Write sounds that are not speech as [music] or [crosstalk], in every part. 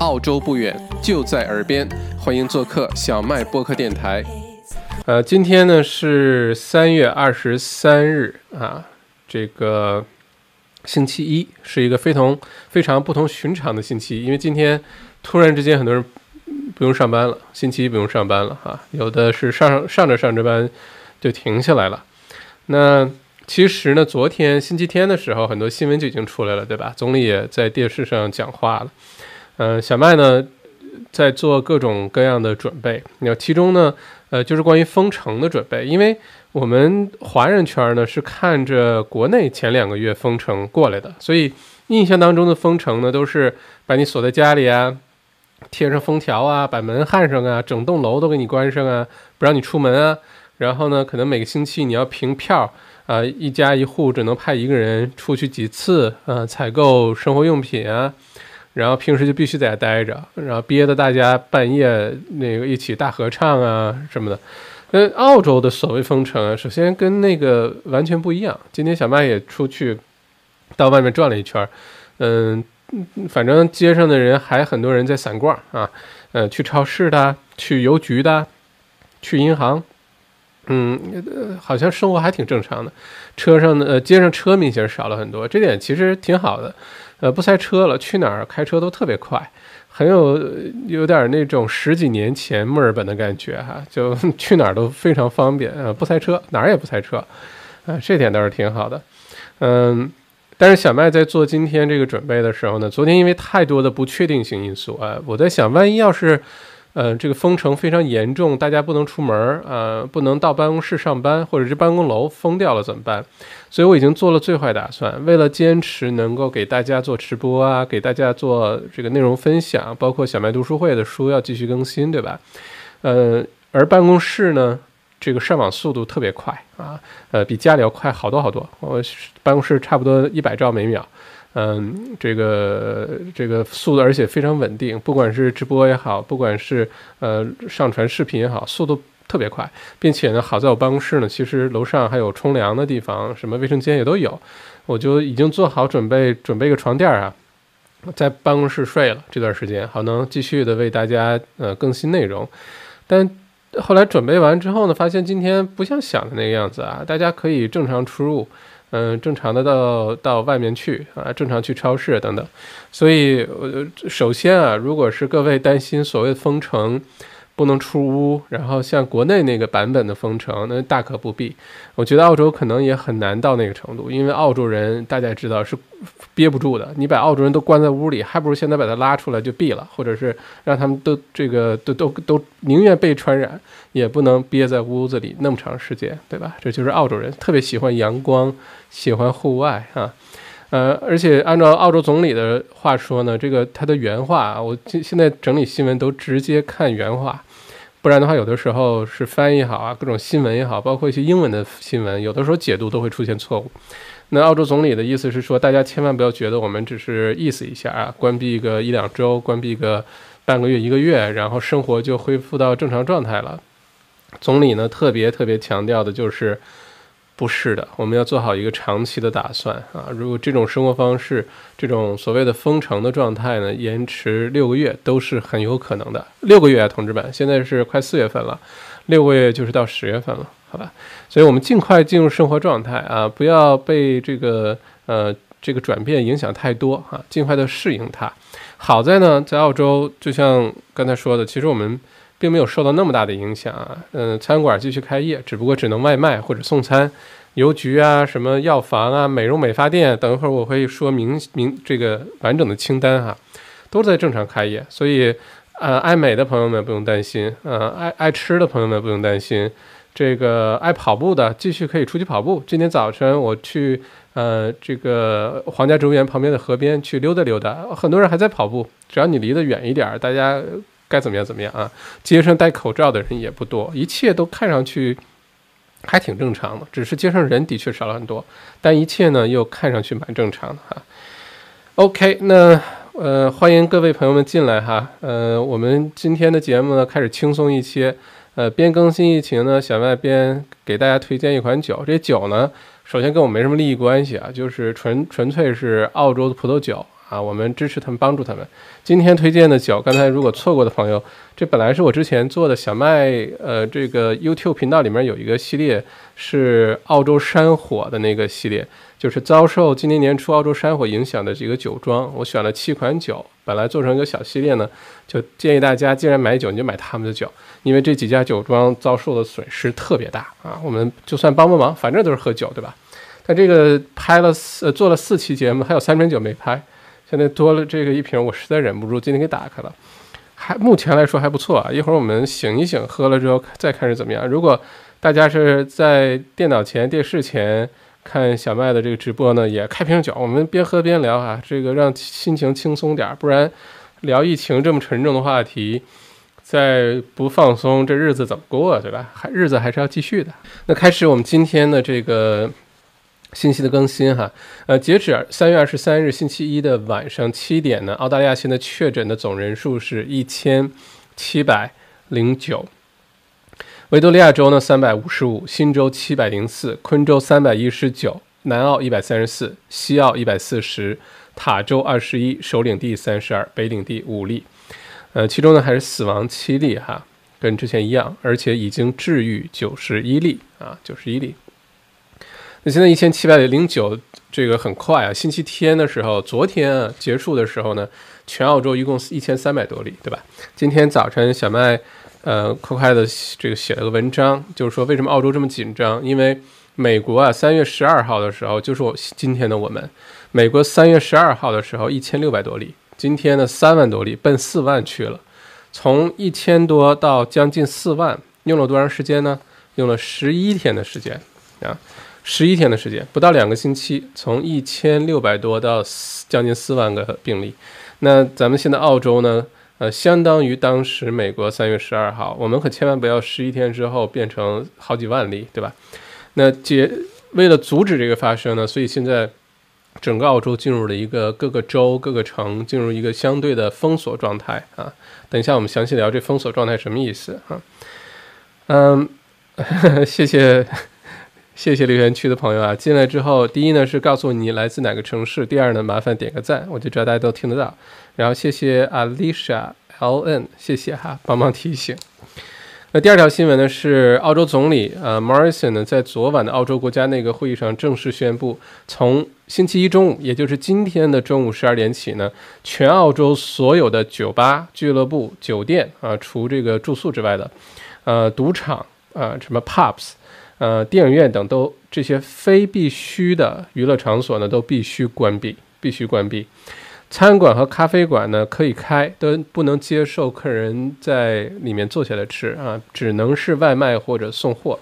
澳洲不远，就在耳边，欢迎做客小麦播客电台。呃，今天呢是三月二十三日啊，这个星期一是一个非同非常不同寻常的星期一，因为今天突然之间很多人不用上班了，星期一不用上班了哈，有的是上上着上着班就停下来了。那其实呢，昨天星期天的时候，很多新闻就已经出来了，对吧？总理也在电视上讲话了。嗯，小麦呢在做各种各样的准备。那其中呢，呃，就是关于封城的准备。因为我们华人圈呢是看着国内前两个月封城过来的，所以印象当中的封城呢，都是把你锁在家里啊，贴上封条啊，把门焊上啊，整栋楼都给你关上啊，不让你出门啊。然后呢，可能每个星期你要凭票。啊，一家一户只能派一个人出去几次，呃，采购生活用品啊，然后平时就必须在家待着，然后憋得大家半夜那个一起大合唱啊什么的。呃，澳洲的所谓封城啊，首先跟那个完全不一样。今天小麦也出去到外面转了一圈，嗯，反正街上的人还很多人在散逛啊，呃，去超市的，去邮局的，去银行。嗯，呃，好像生活还挺正常的，车上的呃，街上车明显少了很多，这点其实挺好的，呃，不塞车了，去哪儿开车都特别快，很有有点那种十几年前墨尔本的感觉哈，就 [laughs] 去哪儿都非常方便，呃，不塞车，哪儿也不塞车，啊，这点倒是挺好的，嗯，但是小麦在做今天这个准备的时候呢，昨天因为太多的不确定性因素啊，我在想，万一要是。呃，这个封城非常严重，大家不能出门儿，呃，不能到办公室上班，或者是办公楼封掉了怎么办？所以我已经做了最坏打算，为了坚持能够给大家做直播啊，给大家做这个内容分享，包括小麦读书会的书要继续更新，对吧？呃，而办公室呢，这个上网速度特别快啊，呃，比家里要快好多好多，我办公室差不多一百兆每秒。嗯，这个这个速度，而且非常稳定，不管是直播也好，不管是呃上传视频也好，速度特别快，并且呢，好在我办公室呢，其实楼上还有冲凉的地方，什么卫生间也都有，我就已经做好准备，准备个床垫啊，在办公室睡了这段时间，好能继续的为大家呃更新内容。但后来准备完之后呢，发现今天不像想的那个样子啊，大家可以正常出入。嗯，正常的到到外面去啊，正常去超市等等，所以呃，首先啊，如果是各位担心所谓的封城。不能出屋，然后像国内那个版本的封城，那大可不必。我觉得澳洲可能也很难到那个程度，因为澳洲人大家知道是憋不住的。你把澳洲人都关在屋里，还不如现在把他拉出来就毙了，或者是让他们都这个都都都宁愿被传染，也不能憋在屋子里那么长时间，对吧？这就是澳洲人特别喜欢阳光，喜欢户外啊。呃，而且按照澳洲总理的话说呢，这个他的原话，我现现在整理新闻都直接看原话。不然的话，有的时候是翻译好啊，各种新闻也好，包括一些英文的新闻，有的时候解读都会出现错误。那澳洲总理的意思是说，大家千万不要觉得我们只是意思一下啊，关闭个一两周，关闭个半个月、一个月，然后生活就恢复到正常状态了。总理呢，特别特别强调的就是。不是的，我们要做好一个长期的打算啊！如果这种生活方式，这种所谓的封城的状态呢，延迟六个月都是很有可能的。六个月啊，同志们，现在是快四月份了，六个月就是到十月份了，好吧？所以我们尽快进入生活状态啊，不要被这个呃这个转变影响太多啊，尽快的适应它。好在呢，在澳洲，就像刚才说的，其实我们。并没有受到那么大的影响啊，嗯，餐馆继续开业，只不过只能外卖或者送餐，邮局啊、什么药房啊、美容美发店，等一会儿我会说明明这个完整的清单哈，都在正常开业，所以，呃，爱美的朋友们不用担心，呃，爱爱吃的朋友们不用担心，这个爱跑步的继续可以出去跑步。今天早晨我去，呃，这个皇家植物园旁边的河边去溜达溜达，很多人还在跑步，只要你离得远一点，大家。该怎么样怎么样啊？街上戴口罩的人也不多，一切都看上去还挺正常的。只是街上人的确少了很多，但一切呢又看上去蛮正常的哈。OK，那呃欢迎各位朋友们进来哈。呃，我们今天的节目呢开始轻松一些。呃，边更新疫情呢，小麦边给大家推荐一款酒。这酒呢，首先跟我没什么利益关系啊，就是纯纯粹是澳洲的葡萄酒啊，我们支持他们，帮助他们。今天推荐的酒，刚才如果错过的朋友，这本来是我之前做的小麦，呃，这个 YouTube 频道里面有一个系列是澳洲山火的那个系列，就是遭受今年年初澳洲山火影响的几个酒庄，我选了七款酒，本来做成一个小系列呢，就建议大家既然买酒，你就买他们的酒，因为这几家酒庄遭受的损失特别大啊，我们就算帮帮忙，反正都是喝酒，对吧？但这个拍了四，做了四期节目，还有三瓶酒没拍。现在多了这个一瓶，我实在忍不住，今天给打开了，还目前来说还不错啊。一会儿我们醒一醒，喝了之后再看是怎么样。如果大家是在电脑前、电视前看小麦的这个直播呢，也开瓶酒，我们边喝边聊啊，这个让心情轻松点，不然聊疫情这么沉重的话题，再不放松，这日子怎么过，对吧？还日子还是要继续的。那开始我们今天的这个。信息的更新哈，呃，截止三月二十三日星期一的晚上七点呢，澳大利亚现在确诊的总人数是一千七百零九，维多利亚州呢三百五十五，新州七百零四，昆州三百一十九，南澳一百三十四，西澳一百四十，塔州二十一，首领地三十二，北领地五例，呃，其中呢还是死亡七例哈，跟之前一样，而且已经治愈九十一例啊，九十一例。那现在一千七百零九，这个很快啊！星期天的时候，昨天啊结束的时候呢，全澳洲一共一千三百多例，对吧？今天早晨小麦，呃，快快的这个写了个文章，就是说为什么澳洲这么紧张？因为美国啊，三月十二号的时候，就是我今天的我们，美国三月十二号的时候一千六百多例，今天呢三万多例，奔四万去了，从一千多到将近四万，用了多长时间呢？用了十一天的时间啊！十一天的时间，不到两个星期，从一千六百多到将近四万个病例。那咱们现在澳洲呢？呃，相当于当时美国三月十二号。我们可千万不要十一天之后变成好几万例，对吧？那解为了阻止这个发生呢，所以现在整个澳洲进入了一个各个州、各个城进入一个相对的封锁状态啊。等一下我们详细聊这封锁状态什么意思啊？嗯，[laughs] 谢谢。谢谢留言区的朋友啊，进来之后，第一呢是告诉你来自哪个城市，第二呢麻烦点个赞，我就知道大家都听得到。然后谢谢 Alicia LN，谢谢哈，帮忙提醒。那第二条新闻呢是澳洲总理呃 Morrison 呢在昨晚的澳洲国家内阁会议上正式宣布，从星期一中午，也就是今天的中午十二点起呢，全澳洲所有的酒吧、俱乐部、酒店啊，除这个住宿之外的，呃，赌场啊，什么 pubs。呃，电影院等都这些非必须的娱乐场所呢，都必须关闭，必须关闭。餐馆和咖啡馆呢可以开，都不能接受客人在里面坐下来吃啊，只能是外卖或者送货。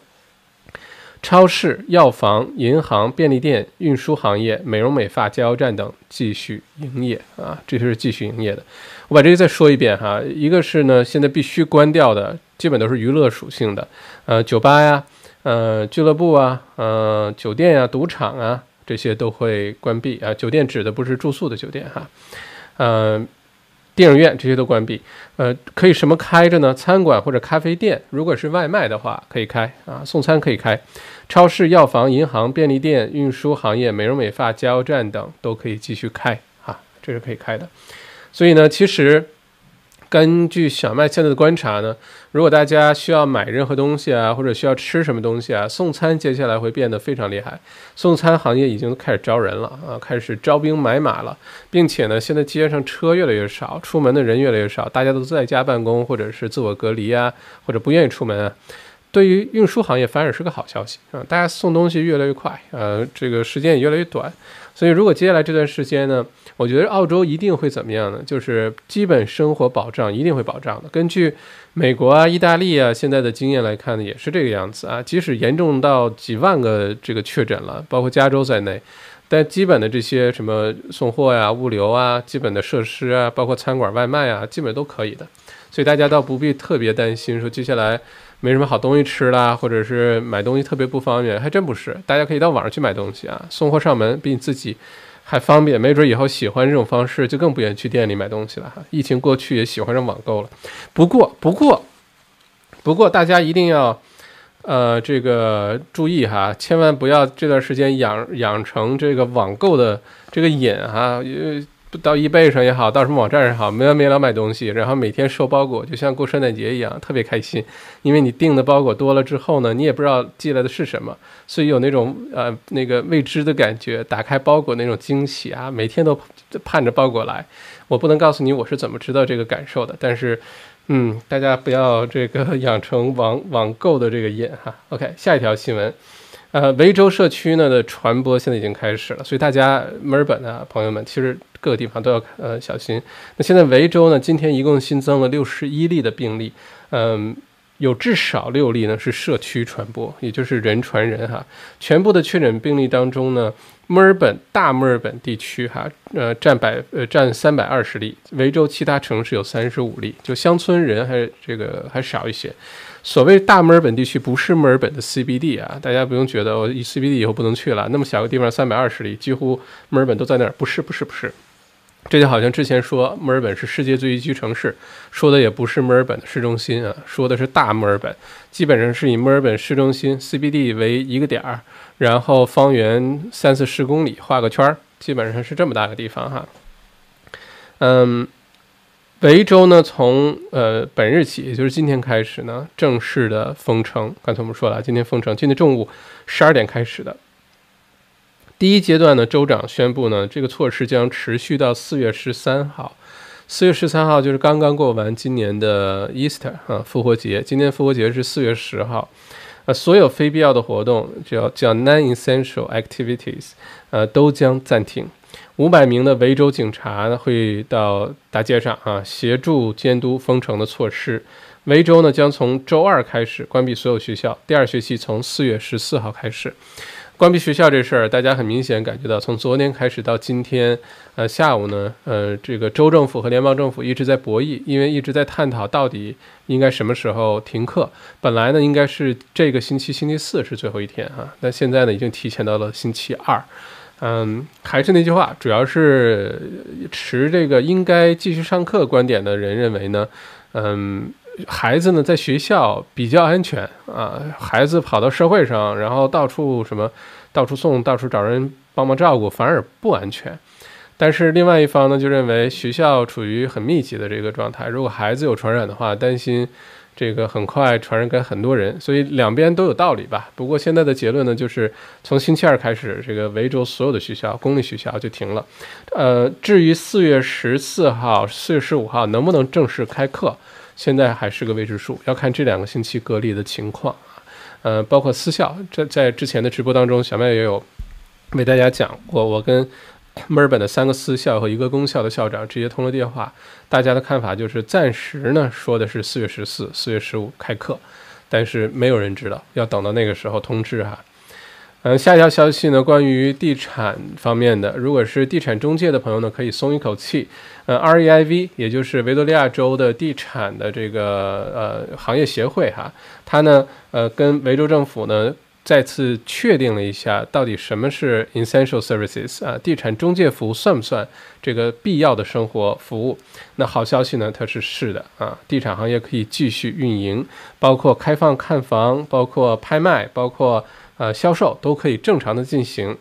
超市、药房、银行、便利店、运输行业、美容美发、加油站等继续营业啊，这是继续营业的。我把这个再说一遍哈，一个是呢，现在必须关掉的，基本都是娱乐属性的，呃，酒吧呀。呃，俱乐部啊，呃，酒店呀，赌场啊，这些都会关闭啊。酒店指的不是住宿的酒店哈，呃，电影院这些都关闭。呃，可以什么开着呢？餐馆或者咖啡店，如果是外卖的话，可以开啊，送餐可以开。超市、药房、银行、便利店、运输行业、美容美发、加油站等都可以继续开啊，这是可以开的。所以呢，其实。根据小麦现在的观察呢，如果大家需要买任何东西啊，或者需要吃什么东西啊，送餐接下来会变得非常厉害。送餐行业已经开始招人了啊，开始招兵买马了，并且呢，现在街上车越来越少，出门的人越来越少，大家都在家办公或者是自我隔离啊，或者不愿意出门啊。对于运输行业反而是个好消息啊，大家送东西越来越快，呃，这个时间也越来越短。所以如果接下来这段时间呢？我觉得澳洲一定会怎么样呢？就是基本生活保障一定会保障的。根据美国啊、意大利啊现在的经验来看呢，也是这个样子啊。即使严重到几万个这个确诊了，包括加州在内，但基本的这些什么送货呀、物流啊、基本的设施啊，包括餐馆外卖啊，基本都可以的。所以大家倒不必特别担心，说接下来没什么好东西吃啦，或者是买东西特别不方便，还真不是。大家可以到网上去买东西啊，送货上门，比你自己。还方便，没准以后喜欢这种方式，就更不愿意去店里买东西了哈。疫情过去，也喜欢上网购了。不过，不过，不过，大家一定要，呃，这个注意哈，千万不要这段时间养养成这个网购的这个瘾哈。到易贝上也好，到什么网站上好，没完没了买东西，然后每天收包裹，就像过圣诞节一样，特别开心。因为你订的包裹多了之后呢，你也不知道寄来的是什么，所以有那种呃那个未知的感觉，打开包裹那种惊喜啊，每天都盼着包裹来。我不能告诉你我是怎么知道这个感受的，但是，嗯，大家不要这个养成网网购的这个瘾哈。OK，下一条新闻。呃，维州社区呢的传播现在已经开始了，所以大家墨尔本的朋友们，其实各个地方都要呃小心。那现在维州呢，今天一共新增了六十一例的病例，嗯，有至少六例呢是社区传播，也就是人传人哈。全部的确诊病例当中呢，墨尔本大墨尔本地区哈，呃占百呃占三百二十例，维州其他城市有三十五例，就乡村人还这个还少一些。所谓大墨尔本地区不是墨尔本的 CBD 啊，大家不用觉得我 CBD 以后不能去了。那么小个地方三百二十里，几乎墨尔本都在那儿，不是不是不是。这就好像之前说墨尔本是世界最宜居城市，说的也不是墨尔本的市中心啊，说的是大墨尔本，基本上是以墨尔本市中心 CBD 为一个点儿，然后方圆三四十公里画个圈儿，基本上是这么大个地方哈。嗯。维州呢，从呃本日起，也就是今天开始呢，正式的封城。刚才我们说了，今天封城，今天中午十二点开始的。第一阶段呢，州长宣布呢，这个措施将持续到四月十三号。四月十三号就是刚刚过完今年的 Easter 啊，复活节。今年复活节是四月十号。呃，所有非必要的活动，叫叫 non-essential activities，呃，都将暂停。五百名的维州警察呢会到大街上啊，协助监督封城的措施。维州呢将从周二开始关闭所有学校，第二学期从四月十四号开始关闭学校这事儿，大家很明显感觉到，从昨天开始到今天，呃，下午呢，呃，这个州政府和联邦政府一直在博弈，因为一直在探讨到底应该什么时候停课。本来呢应该是这个星期星期四是最后一天哈，但现在呢已经提前到了星期二。嗯，还是那句话，主要是持这个应该继续上课观点的人认为呢，嗯，孩子呢在学校比较安全啊，孩子跑到社会上，然后到处什么，到处送，到处找人帮忙照顾，反而不安全。但是另外一方呢，就认为学校处于很密集的这个状态，如果孩子有传染的话，担心。这个很快传染给很多人，所以两边都有道理吧。不过现在的结论呢，就是从星期二开始，这个维州所有的学校，公立学校就停了。呃，至于四月十四号、四月十五号能不能正式开课，现在还是个未知数，要看这两个星期隔离的情况啊。呃，包括私校，在在之前的直播当中，小麦也有为大家讲过，我跟。墨尔本的三个私校和一个公校的校长直接通了电话，大家的看法就是暂时呢说的是四月十四、四月十五开课，但是没有人知道，要等到那个时候通知哈。嗯，下一条消息呢，关于地产方面的，如果是地产中介的朋友呢，可以松一口气。呃，REIV 也就是维多利亚州的地产的这个呃行业协会哈，它呢呃跟维州政府呢。再次确定了一下，到底什么是 essential services 啊？地产中介服务算不算这个必要的生活服务？那好消息呢？它是是的啊，地产行业可以继续运营，包括开放看房，包括拍卖，包括呃销售都可以正常的进行。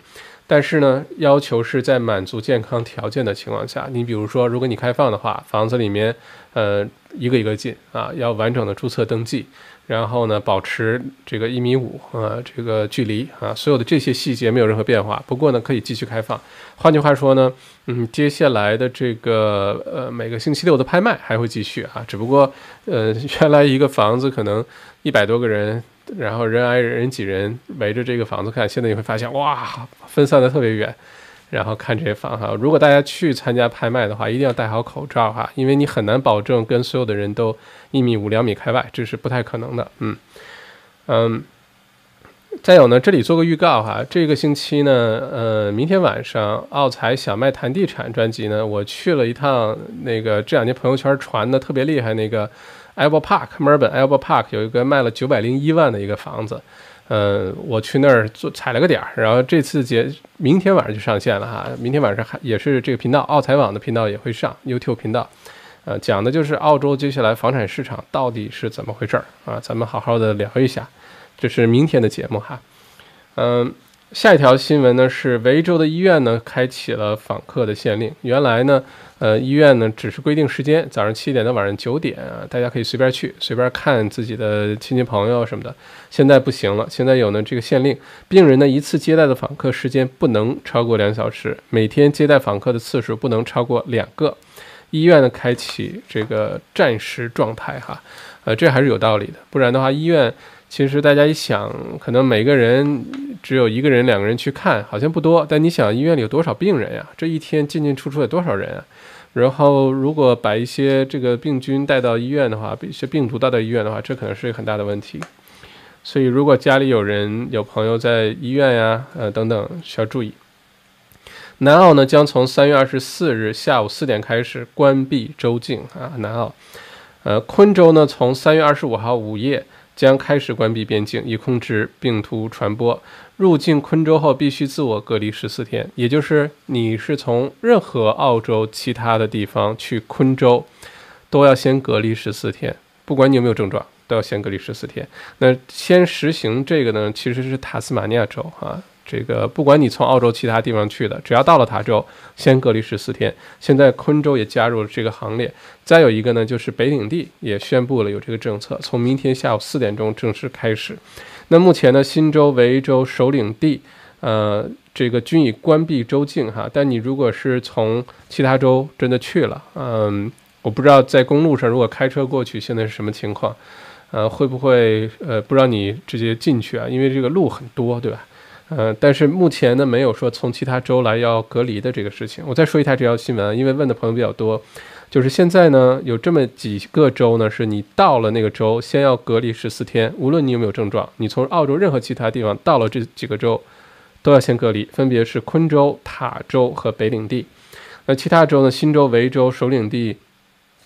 但是呢，要求是在满足健康条件的情况下。你比如说，如果你开放的话，房子里面呃一个一个进啊，要完整的注册登记。然后呢，保持这个一米五啊，这个距离啊，所有的这些细节没有任何变化。不过呢，可以继续开放。换句话说呢，嗯，接下来的这个呃每个星期六的拍卖还会继续啊，只不过呃原来一个房子可能一百多个人，然后人挨人挤人围着这个房子看，现在你会发现哇，分散的特别远。然后看这些房哈，如果大家去参加拍卖的话，一定要戴好口罩哈，因为你很难保证跟所有的人都一米五两米开外，这是不太可能的。嗯嗯，再有呢，这里做个预告哈，这个星期呢，呃，明天晚上奥财小麦谈地产专辑呢，我去了一趟那个这两天朋友圈传的特别厉害那个 Albert Park，墨尔本 Albert Park 有一个卖了九百零一万的一个房子。呃，我去那儿做踩了个点儿，然后这次节明天晚上就上线了哈，明天晚上还也是这个频道澳财网的频道也会上 YouTube 频道，呃，讲的就是澳洲接下来房产市场到底是怎么回事儿啊，咱们好好的聊一下，这是明天的节目哈，嗯，下一条新闻呢是维州的医院呢开启了访客的限令。原来呢，呃，医院呢只是规定时间，早上七点到晚上九点啊，大家可以随便去，随便看自己的亲戚朋友什么的。现在不行了，现在有呢这个限令，病人呢一次接待的访客时间不能超过两小时，每天接待访客的次数不能超过两个。医院呢开启这个战时状态哈，呃，这还是有道理的，不然的话医院。其实大家一想，可能每个人只有一个人、两个人去看，好像不多。但你想，医院里有多少病人呀？这一天进进出出有多少人啊？然后，如果把一些这个病菌带到医院的话，一些病毒带到医院的话，这可能是一个很大的问题。所以，如果家里有人、有朋友在医院呀，呃等等，需要注意。南澳呢，将从三月二十四日下午四点开始关闭州境啊。南澳，呃，昆州呢，从三月二十五号午夜。将开始关闭边境，以控制病毒传播。入境昆州后必须自我隔离十四天，也就是你是从任何澳洲其他的地方去昆州，都要先隔离十四天，不管你有没有症状，都要先隔离十四天。那先实行这个呢，其实是塔斯马尼亚州啊。这个不管你从澳洲其他地方去的，只要到了塔州，先隔离十四天。现在昆州也加入了这个行列。再有一个呢，就是北领地也宣布了有这个政策，从明天下午四点钟正式开始。那目前呢，新州、维州、首领地，呃，这个均已关闭州境哈。但你如果是从其他州真的去了，嗯，我不知道在公路上如果开车过去，现在是什么情况？呃，会不会呃，不让你直接进去啊？因为这个路很多，对吧？呃，但是目前呢，没有说从其他州来要隔离的这个事情。我再说一下这条新闻，因为问的朋友比较多，就是现在呢，有这么几个州呢，是你到了那个州，先要隔离十四天，无论你有没有症状，你从澳洲任何其他地方到了这几个州，都要先隔离，分别是昆州、塔州和北领地。那其他州呢，新州、维州、首领地，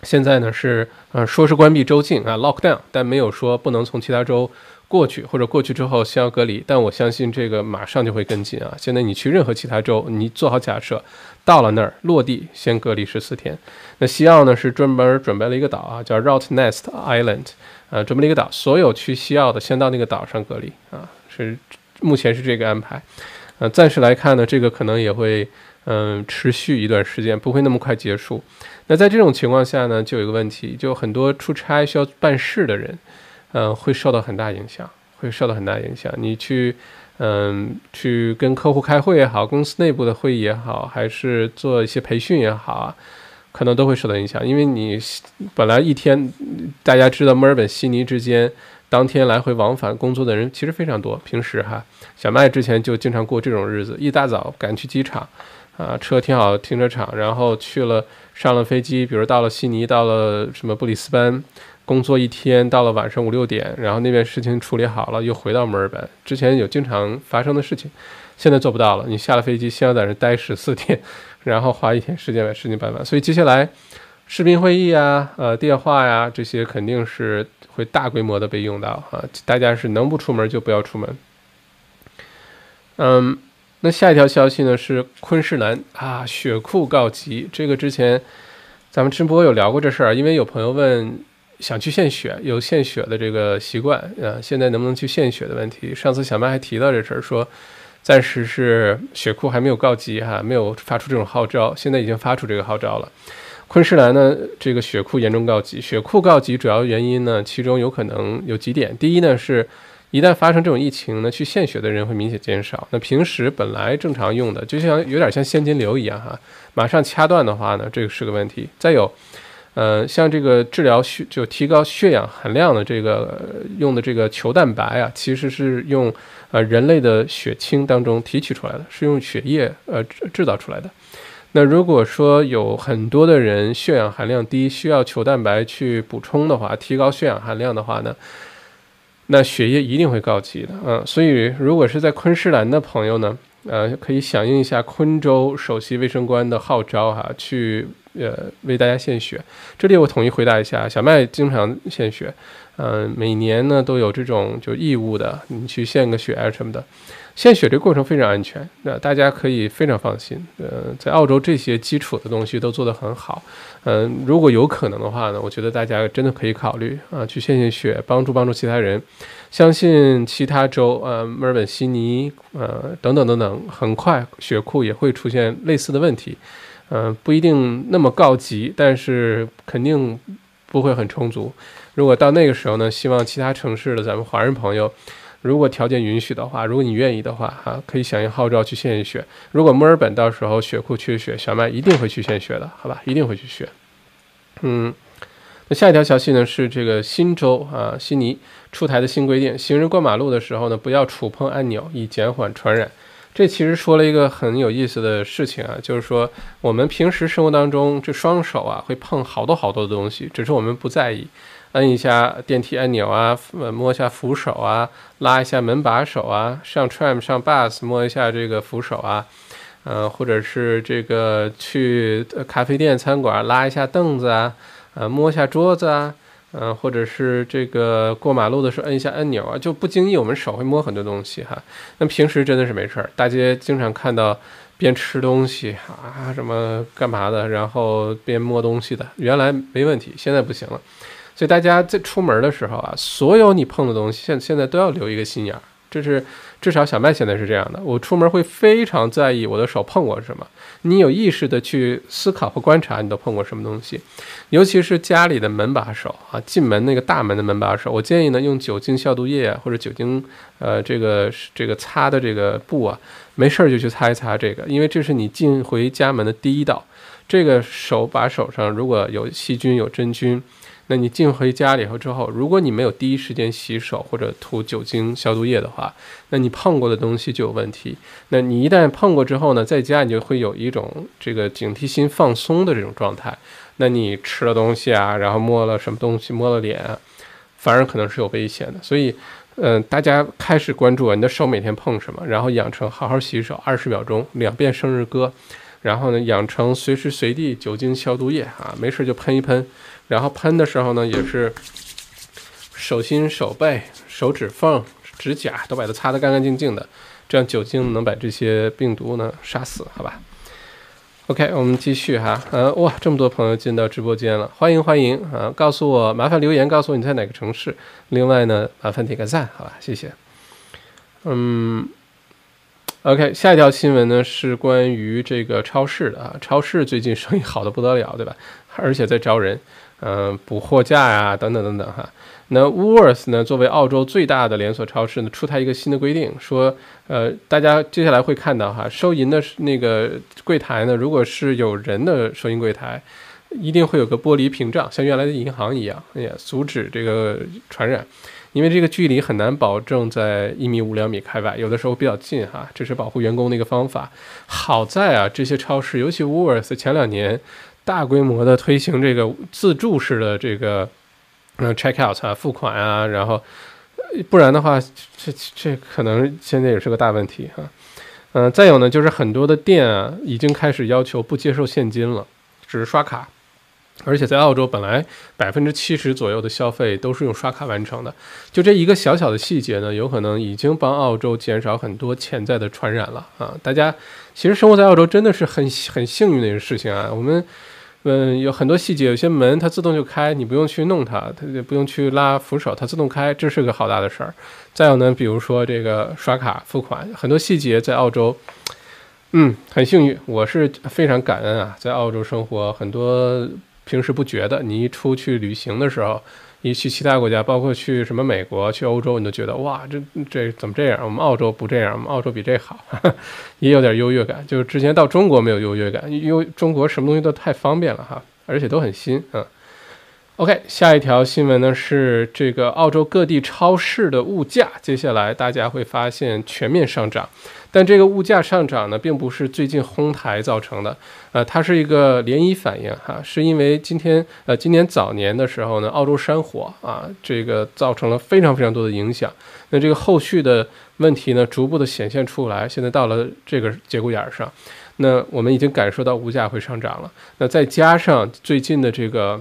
现在呢是呃说是关闭州境啊，lockdown，但没有说不能从其他州。过去或者过去之后先要隔离，但我相信这个马上就会跟进啊！现在你去任何其他州，你做好假设，到了那儿落地先隔离十四天。那西澳呢是专门准备了一个岛啊，叫 Route Nest Island，啊，准备了一个岛，所有去西澳的先到那个岛上隔离啊，是目前是这个安排。呃，暂时来看呢，这个可能也会嗯持续一段时间，不会那么快结束。那在这种情况下呢，就有一个问题，就很多出差需要办事的人。嗯，会受到很大影响，会受到很大影响。你去，嗯，去跟客户开会也好，公司内部的会议也好，还是做一些培训也好啊，可能都会受到影响。因为你本来一天，大家知道墨尔本悉尼之间当天来回往返工作的人其实非常多。平时哈，小麦之前就经常过这种日子，一大早赶去机场，啊，车停好停车场，然后去了，上了飞机，比如到了悉尼，到了什么布里斯班。工作一天到了晚上五六点，然后那边事情处理好了，又回到墨尔本。之前有经常发生的事情，现在做不到了。你下了飞机，先要在这待十四天，然后花一天时间把事情办完。所以接下来，视频会议啊，呃，电话呀，这些肯定是会大规模的被用到啊。大家是能不出门就不要出门。嗯，那下一条消息呢是昆士兰啊，雪库告急。这个之前咱们直播有聊过这事儿，因为有朋友问。想去献血，有献血的这个习惯，呃，现在能不能去献血的问题？上次小麦还提到这事儿，说暂时是血库还没有告急哈，没有发出这种号召，现在已经发出这个号召了。昆士兰呢，这个血库严重告急，血库告急主要原因呢，其中有可能有几点。第一呢，是一旦发生这种疫情呢，去献血的人会明显减少。那平时本来正常用的，就像有点像现金流一样哈，马上掐断的话呢，这个是个问题。再有。呃，像这个治疗血就提高血氧含量的这个用的这个球蛋白啊，其实是用呃人类的血清当中提取出来的，是用血液呃制造出来的。那如果说有很多的人血氧含量低，需要球蛋白去补充的话，提高血氧含量的话呢，那血液一定会告急的啊。所以如果是在昆士兰的朋友呢，呃，可以响应一下昆州首席卫生官的号召哈，去呃为大家献血。这里我统一回答一下，小麦经常献血，嗯，每年呢都有这种就义务的，你去献个血啊什么的。献血这过程非常安全，那大家可以非常放心。呃，在澳洲这些基础的东西都做得很好。嗯，如果有可能的话呢，我觉得大家真的可以考虑啊，去献献血，帮助帮助其他人。相信其他州，呃，墨尔本、悉尼，呃，等等等等，很快血库也会出现类似的问题。嗯，不一定那么告急，但是肯定不会很充足。如果到那个时候呢，希望其他城市的咱们华人朋友。如果条件允许的话，如果你愿意的话，哈，可以响应号召去献血。如果墨尔本到时候血库缺血，小麦一定会去献血的，好吧？一定会去血。嗯，那下一条消息呢是这个新州啊，悉尼出台的新规定，行人过马路的时候呢，不要触碰按钮，以减缓传染。这其实说了一个很有意思的事情啊，就是说我们平时生活当中这双手啊会碰好多好多的东西，只是我们不在意。摁一下电梯按钮啊，摸一下扶手啊，拉一下门把手啊，上 tram 上 bus 摸一下这个扶手啊，呃，或者是这个去咖啡店餐馆拉一下凳子啊，呃，摸一下桌子啊，嗯，或者是这个过马路的时候摁一下按钮啊，就不经意我们手会摸很多东西哈。那平时真的是没事儿，大街经常看到边吃东西啊，什么干嘛的，然后边摸东西的，原来没问题，现在不行了。所以大家在出门的时候啊，所有你碰的东西，现现在都要留一个心眼儿。这是至少小麦现在是这样的。我出门会非常在意我的手碰过什么。你有意识的去思考和观察，你都碰过什么东西。尤其是家里的门把手啊，进门那个大门的门把手，我建议呢用酒精消毒液，或者酒精呃这个这个擦的这个布啊，没事儿就去擦一擦这个，因为这是你进回家门的第一道。这个手把手上如果有细菌有真菌。那你进回家里头之后，如果你没有第一时间洗手或者涂酒精消毒液的话，那你碰过的东西就有问题。那你一旦碰过之后呢，在家你就会有一种这个警惕心放松的这种状态。那你吃了东西啊，然后摸了什么东西，摸了脸，反而可能是有危险的。所以，嗯，大家开始关注啊你的手每天碰什么，然后养成好好洗手，二十秒钟两遍生日歌，然后呢，养成随时随地酒精消毒液啊，没事就喷一喷。然后喷的时候呢，也是手心、手背、手指缝、指甲都把它擦得干干净净的，这样酒精能把这些病毒呢杀死，好吧？OK，我们继续哈，呃，哇，这么多朋友进到直播间了，欢迎欢迎啊！告诉我，麻烦留言告诉我你在哪个城市。另外呢，麻烦点个赞，好吧？谢谢。嗯，OK，下一条新闻呢是关于这个超市的啊，超市最近生意好的不得了，对吧？而且在招人。嗯，补货架呀，等等等等哈。那 Woorz 呢，作为澳洲最大的连锁超市呢，出台一个新的规定，说，呃，大家接下来会看到哈，收银的那个柜台呢，如果是有人的收银柜台，一定会有个玻璃屏障，像原来的银行一样，也，阻止这个传染，因为这个距离很难保证在一米五两米开外，有的时候比较近哈，这是保护员工的一个方法。好在啊，这些超市，尤其 w o o l r t h 前两年。大规模的推行这个自助式的这个嗯 check out 啊付款啊，然后不然的话，这这可能现在也是个大问题哈。嗯，再有呢，就是很多的店啊已经开始要求不接受现金了，只是刷卡。而且在澳洲，本来百分之七十左右的消费都是用刷卡完成的，就这一个小小的细节呢，有可能已经帮澳洲减少很多潜在的传染了啊！大家其实生活在澳洲真的是很很幸运的一个事情啊，我们。嗯，有很多细节，有些门它自动就开，你不用去弄它，它也不用去拉扶手，它自动开，这是个好大的事儿。再有呢，比如说这个刷卡付款，很多细节在澳洲，嗯，很幸运，我是非常感恩啊，在澳洲生活，很多平时不觉得，你一出去旅行的时候。你去其他国家，包括去什么美国、去欧洲，你都觉得哇，这这怎么这样？我们澳洲不这样，我们澳洲比这好，[laughs] 也有点优越感。就是之前到中国没有优越感，因为中国什么东西都太方便了哈，而且都很新啊。OK，下一条新闻呢是这个澳洲各地超市的物价，接下来大家会发现全面上涨。但这个物价上涨呢，并不是最近哄抬造成的，呃，它是一个涟漪反应哈，是因为今天呃今年早年的时候呢，澳洲山火啊，这个造成了非常非常多的影响，那这个后续的问题呢，逐步的显现出来，现在到了这个节骨眼上。那我们已经感受到物价会上涨了。那再加上最近的这个，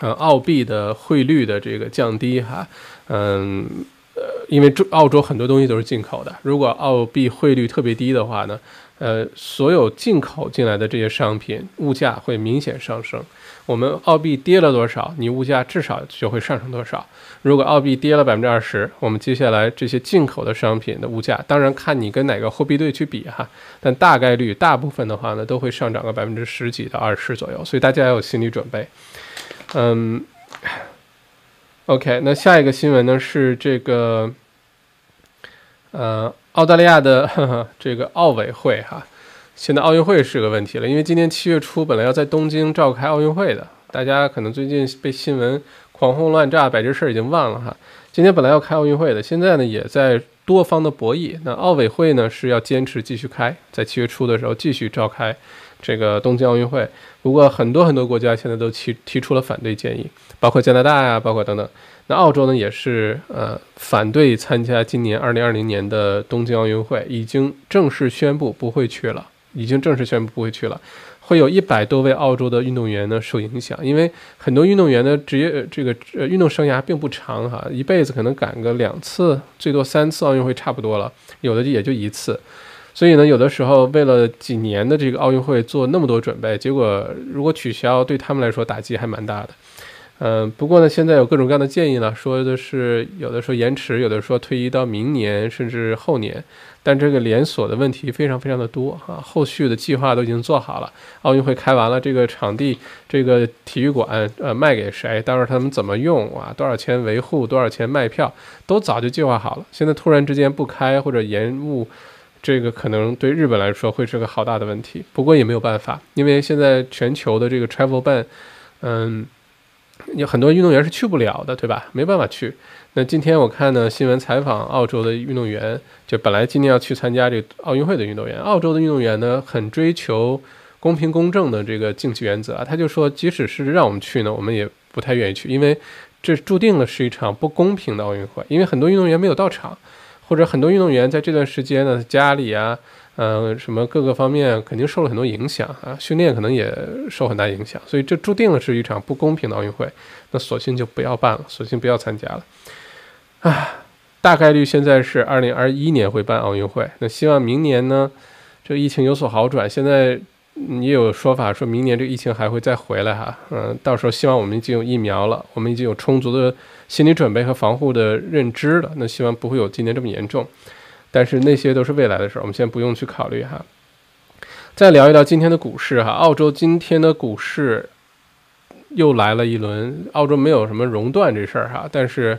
呃，澳币的汇率的这个降低，哈，嗯，呃，因为澳洲很多东西都是进口的，如果澳币汇率特别低的话呢？呃，所有进口进来的这些商品物价会明显上升。我们澳币跌了多少，你物价至少就会上升多少。如果澳币跌了百分之二十，我们接下来这些进口的商品的物价，当然看你跟哪个货币对去比哈，但大概率大部分的话呢，都会上涨个百分之十几到二十左右。所以大家要有心理准备。嗯，OK，那下一个新闻呢是这个，呃。澳大利亚的 [laughs] 这个奥委会哈，现在奥运会是个问题了，因为今年七月初本来要在东京召开奥运会的，大家可能最近被新闻狂轰乱炸，把这事儿已经忘了哈。今天本来要开奥运会的，现在呢也在多方的博弈。那奥委会呢是要坚持继续开，在七月初的时候继续召开这个东京奥运会，不过很多很多国家现在都提提出了反对建议，包括加拿大呀，包括等等。那澳洲呢，也是呃反对参加今年二零二零年的东京奥运会，已经正式宣布不会去了，已经正式宣布不会去了，会有一百多位澳洲的运动员呢受影响，因为很多运动员的职业这个呃运动生涯并不长哈，一辈子可能赶个两次，最多三次奥运会差不多了，有的也就一次，所以呢，有的时候为了几年的这个奥运会做那么多准备，结果如果取消，对他们来说打击还蛮大的。嗯，不过呢，现在有各种各样的建议呢，说的是有的说延迟，有的说推移到明年甚至后年，但这个连锁的问题非常非常的多啊，后续的计划都已经做好了，奥运会开完了，这个场地、这个体育馆呃卖给谁，到时候他们怎么用啊，多少钱维护，多少钱卖票，都早就计划好了。现在突然之间不开或者延误，这个可能对日本来说会是个好大的问题。不过也没有办法，因为现在全球的这个 travel ban，嗯。有很多运动员是去不了的，对吧？没办法去。那今天我看呢，新闻采访澳洲的运动员，就本来今天要去参加这个奥运会的运动员，澳洲的运动员呢，很追求公平公正的这个竞技原则。他就说，即使是让我们去呢，我们也不太愿意去，因为这注定了是一场不公平的奥运会，因为很多运动员没有到场，或者很多运动员在这段时间呢，家里啊。呃，什么各个方面肯定受了很多影响啊，训练可能也受很大影响，所以这注定了是一场不公平的奥运会，那索性就不要办了，索性不要参加了。啊，大概率现在是二零二一年会办奥运会，那希望明年呢，这疫情有所好转。现在也有说法说明年这个疫情还会再回来哈，嗯，到时候希望我们已经有疫苗了，我们已经有充足的心理准备和防护的认知了，那希望不会有今年这么严重。但是那些都是未来的事儿，我们先不用去考虑哈。再聊一聊今天的股市哈，澳洲今天的股市又来了一轮，澳洲没有什么熔断这事儿哈，但是，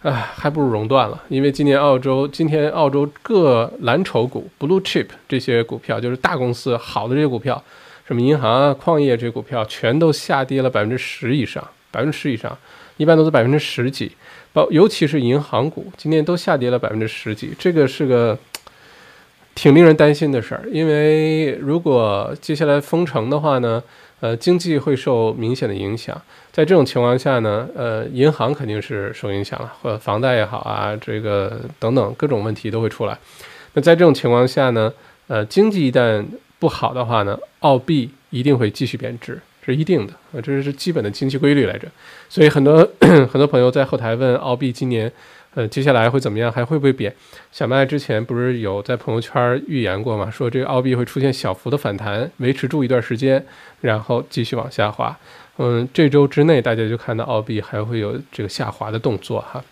唉，还不如熔断了，因为今年澳洲今天澳洲各蓝筹股 （blue chip） 这些股票，就是大公司好的这些股票，什么银行啊、矿业这些股票，全都下跌了百分之十以上，百分之十以上，一般都是百分之十几。包尤其是银行股，今天都下跌了百分之十几，这个是个挺令人担心的事儿。因为如果接下来封城的话呢，呃，经济会受明显的影响。在这种情况下呢，呃，银行肯定是受影响了，或者房贷也好啊，这个等等各种问题都会出来。那在这种情况下呢，呃，经济一旦不好的话呢，澳币一定会继续贬值。是一定的啊，这是基本的经济规律来着。所以很多 [clears throat] 很多朋友在后台问澳币今年，呃，接下来会怎么样，还会不会贬？小麦之前不是有在朋友圈预言过吗？说这个澳币会出现小幅的反弹，维持住一段时间，然后继续往下滑。嗯，这周之内大家就看到澳币还会有这个下滑的动作哈。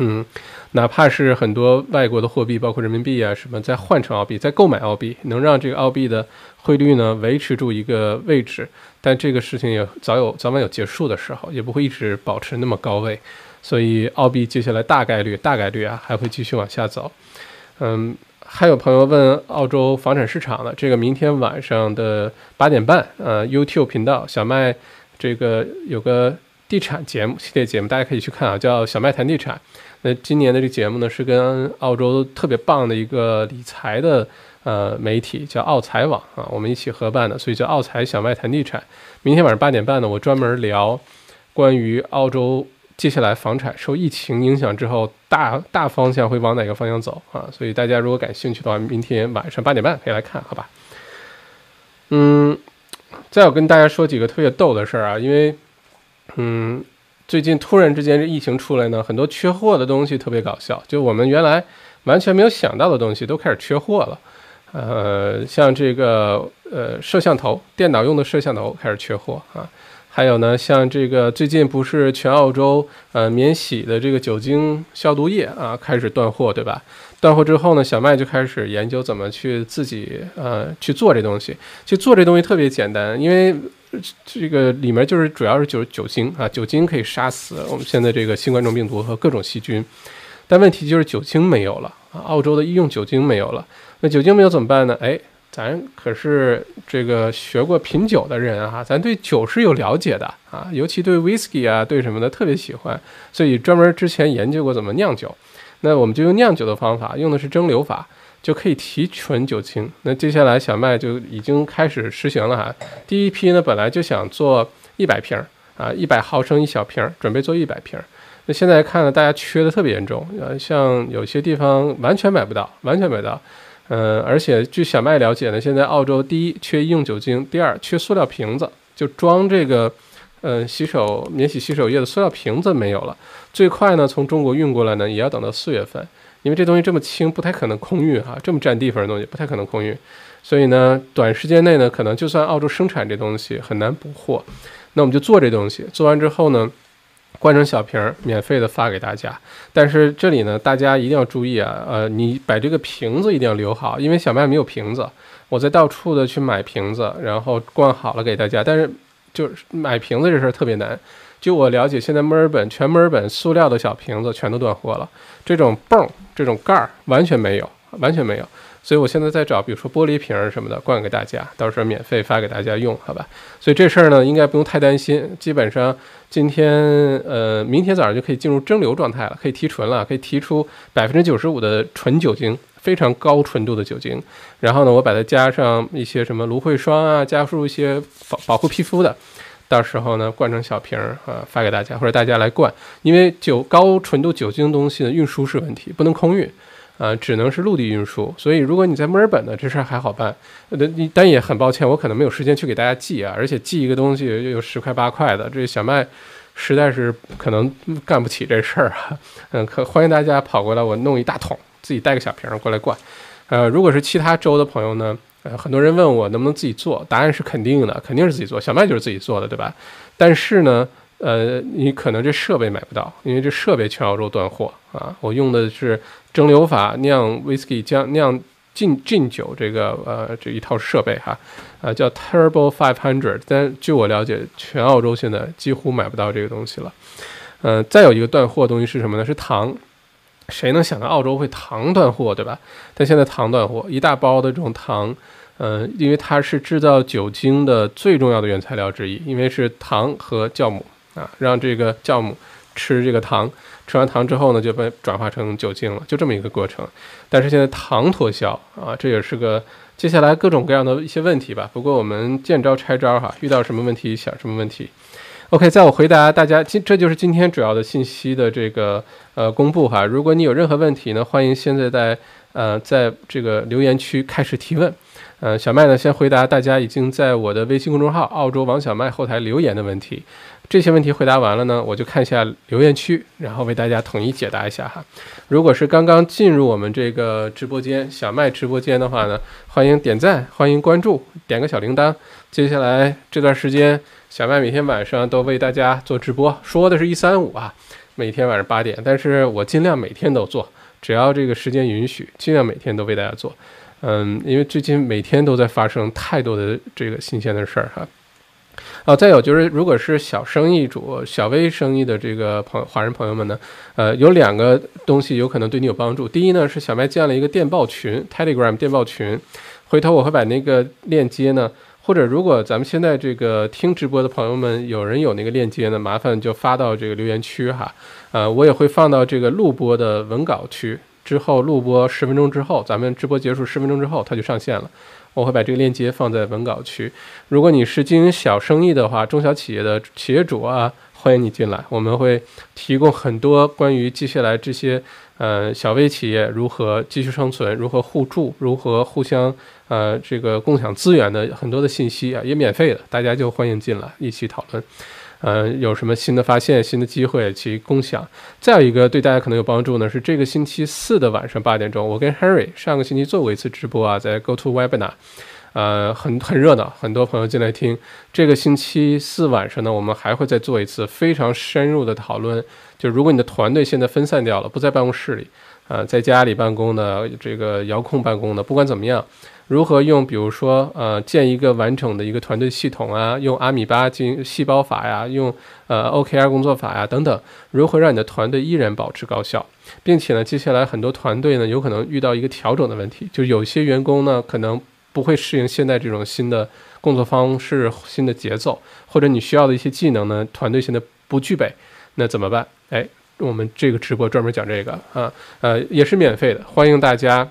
嗯，哪怕是很多外国的货币，包括人民币啊什么，再换成澳币，再购买澳币，能让这个澳币的汇率呢维持住一个位置，但这个事情也早有早晚有结束的时候，也不会一直保持那么高位，所以澳币接下来大概率大概率啊还会继续往下走。嗯，还有朋友问澳洲房产市场的这个明天晚上的八点半，呃，YouTube 频道小麦这个有个。地产节目系列节目，大家可以去看啊，叫小麦谈地产。那今年的这个节目呢，是跟澳洲特别棒的一个理财的呃媒体叫澳财网啊，我们一起合办的，所以叫澳财小麦谈地产。明天晚上八点半呢，我专门聊关于澳洲接下来房产受疫情影响之后，大大方向会往哪个方向走啊？所以大家如果感兴趣的话，明天晚上八点半可以来看，好吧？嗯，再要跟大家说几个特别逗的事儿啊，因为嗯，最近突然之间这疫情出来呢，很多缺货的东西特别搞笑，就我们原来完全没有想到的东西都开始缺货了。呃，像这个呃摄像头，电脑用的摄像头开始缺货啊。还有呢，像这个最近不是全澳洲呃免洗的这个酒精消毒液啊开始断货，对吧？断货之后呢，小麦就开始研究怎么去自己呃去做这东西。去做这东西特别简单，因为这个里面就是主要是酒酒精啊，酒精可以杀死我们现在这个新冠状病毒和各种细菌。但问题就是酒精没有了啊，澳洲的医用酒精没有了。那酒精没有怎么办呢？哎，咱可是这个学过品酒的人啊，咱对酒是有了解的啊，尤其对 whisky 啊，对什么的特别喜欢，所以专门之前研究过怎么酿酒。那我们就用酿酒的方法，用的是蒸馏法，就可以提纯酒精。那接下来小麦就已经开始实行了哈。第一批呢，本来就想做一百瓶啊，一百毫升一小瓶，准备做一百瓶。那现在看呢，大家缺的特别严重，呃，像有些地方完全买不到，完全买不到。嗯，而且据小麦了解呢，现在澳洲第一缺医用酒精，第二缺塑料瓶子，就装这个，呃，洗手免洗洗手液的塑料瓶子没有了。最快呢，从中国运过来呢，也要等到四月份，因为这东西这么轻，不太可能空运哈，这么占地方的东西不太可能空运，所以呢，短时间内呢，可能就算澳洲生产这东西很难补货，那我们就做这东西，做完之后呢。灌成小瓶儿，免费的发给大家。但是这里呢，大家一定要注意啊，呃，你把这个瓶子一定要留好，因为小麦没有瓶子，我在到处的去买瓶子，然后灌好了给大家。但是就是买瓶子这事儿特别难。就我了解，现在墨尔本全墨尔本塑料的小瓶子全都断货了，这种泵、这种盖儿完全没有，完全没有。所以我现在在找，比如说玻璃瓶儿什么的灌给大家，到时候免费发给大家用，好吧？所以这事儿呢，应该不用太担心。基本上今天呃，明天早上就可以进入蒸馏状态了，可以提纯了，可以提出百分之九十五的纯酒精，非常高纯度的酒精。然后呢，我把它加上一些什么芦荟霜啊，加入一些保保护皮肤的，到时候呢，灌成小瓶儿啊，发给大家或者大家来灌。因为酒高纯度酒精东西的运输是问题，不能空运。啊，只能是陆地运输，所以如果你在墨尔本呢，这事儿还好办。呃，但也很抱歉，我可能没有时间去给大家寄啊，而且寄一个东西又有十块八块的，这小麦实在是可能干不起这事儿啊。嗯，可欢迎大家跑过来，我弄一大桶，自己带个小瓶儿过来灌。呃，如果是其他州的朋友呢，呃，很多人问我能不能自己做，答案是肯定的，肯定是自己做。小麦就是自己做的，对吧？但是呢。呃，你可能这设备买不到，因为这设备全澳洲断货啊。我用的是蒸馏法酿 whisky 将酿进进酒这个呃这一套设备哈，啊叫 Turbo Five Hundred。但据我了解，全澳洲现在几乎买不到这个东西了。嗯，再有一个断货东西是什么呢？是糖。谁能想到澳洲会糖断货，对吧？但现在糖断货，一大包的这种糖，嗯，因为它是制造酒精的最重要的原材料之一，因为是糖和酵母。啊，让这个酵母吃这个糖，吃完糖之后呢，就被转化成酒精了，就这么一个过程。但是现在糖脱销啊，这也是个接下来各种各样的一些问题吧。不过我们见招拆招哈，遇到什么问题想什么问题。OK，在我回答大家今这就是今天主要的信息的这个呃公布哈。如果你有任何问题呢，欢迎现在在呃在这个留言区开始提问。呃，小麦呢先回答大家已经在我的微信公众号“澳洲王小麦”后台留言的问题。这些问题回答完了呢，我就看一下留言区，然后为大家统一解答一下哈。如果是刚刚进入我们这个直播间小麦直播间的话呢，欢迎点赞，欢迎关注，点个小铃铛。接下来这段时间，小麦每天晚上都为大家做直播，说的是一三五啊，每天晚上八点，但是我尽量每天都做，只要这个时间允许，尽量每天都为大家做。嗯，因为最近每天都在发生太多的这个新鲜的事儿哈。哦，再有就是，如果是小生意主、小微生意的这个朋华人朋友们呢，呃，有两个东西有可能对你有帮助。第一呢，是小麦建了一个电报群，Telegram 电报群，回头我会把那个链接呢，或者如果咱们现在这个听直播的朋友们有人有那个链接呢，麻烦就发到这个留言区哈，呃，我也会放到这个录播的文稿区，之后录播十分钟之后，咱们直播结束十分钟之后，它就上线了。我会把这个链接放在文稿区。如果你是经营小生意的话，中小企业的企业主啊，欢迎你进来。我们会提供很多关于接下来这些呃小微企业如何继续生存、如何互助、如何互相呃这个共享资源的很多的信息啊，也免费的，大家就欢迎进来一起讨论。呃，有什么新的发现、新的机会去共享？再有一个对大家可能有帮助呢，是这个星期四的晚上八点钟，我跟 Henry 上个星期做过一次直播啊，在 Go To Webinar，呃，很很热闹，很多朋友进来听。这个星期四晚上呢，我们还会再做一次非常深入的讨论。就如果你的团队现在分散掉了，不在办公室里，啊，在家里办公的，这个遥控办公的，不管怎么样。如何用，比如说，呃，建一个完整的一个团队系统啊，用阿米巴进行细胞法呀，用呃 OKR 工作法呀等等，如何让你的团队依然保持高效，并且呢，接下来很多团队呢有可能遇到一个调整的问题，就有些员工呢可能不会适应现在这种新的工作方式、新的节奏，或者你需要的一些技能呢，团队现在不具备，那怎么办？哎，我们这个直播专门讲这个啊，呃，也是免费的，欢迎大家。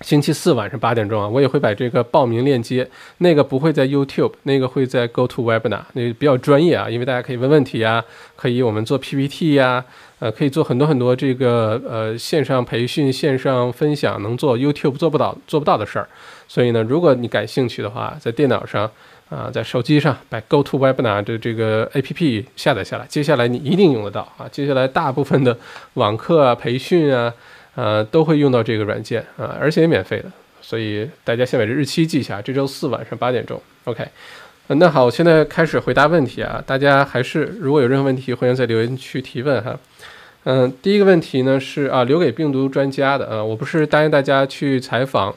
星期四晚上八点钟啊，我也会把这个报名链接，那个不会在 YouTube，那个会在 Go To Webinar，那个比较专业啊，因为大家可以问问题啊，可以我们做 PPT 呀，呃，可以做很多很多这个呃线上培训、线上分享，能做 YouTube 做不到做不到的事儿。所以呢，如果你感兴趣的话，在电脑上啊，在手机上把 Go To Webinar 的这个 APP 下载下来，接下来你一定用得到啊。接下来大部分的网课啊、培训啊。呃，都会用到这个软件啊，而且也免费的，所以大家先把这日期记下，这周四晚上八点钟，OK。那好，我现在开始回答问题啊，大家还是如果有任何问题，欢迎在留言区提问哈。嗯，第一个问题呢是啊，留给病毒专家的啊，我不是答应大家去采访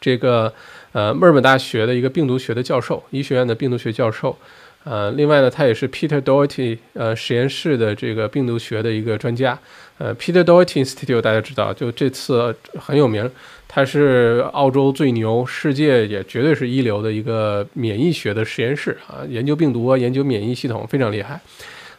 这个呃墨尔本大学的一个病毒学的教授，医学院的病毒学教授。呃，另外呢，他也是 Peter Doherty 呃实验室的这个病毒学的一个专家。呃，Peter Doherty Institute 大家知道，就这次很有名，他是澳洲最牛，世界也绝对是一流的一个免疫学的实验室啊，研究病毒啊，研究免疫系统非常厉害。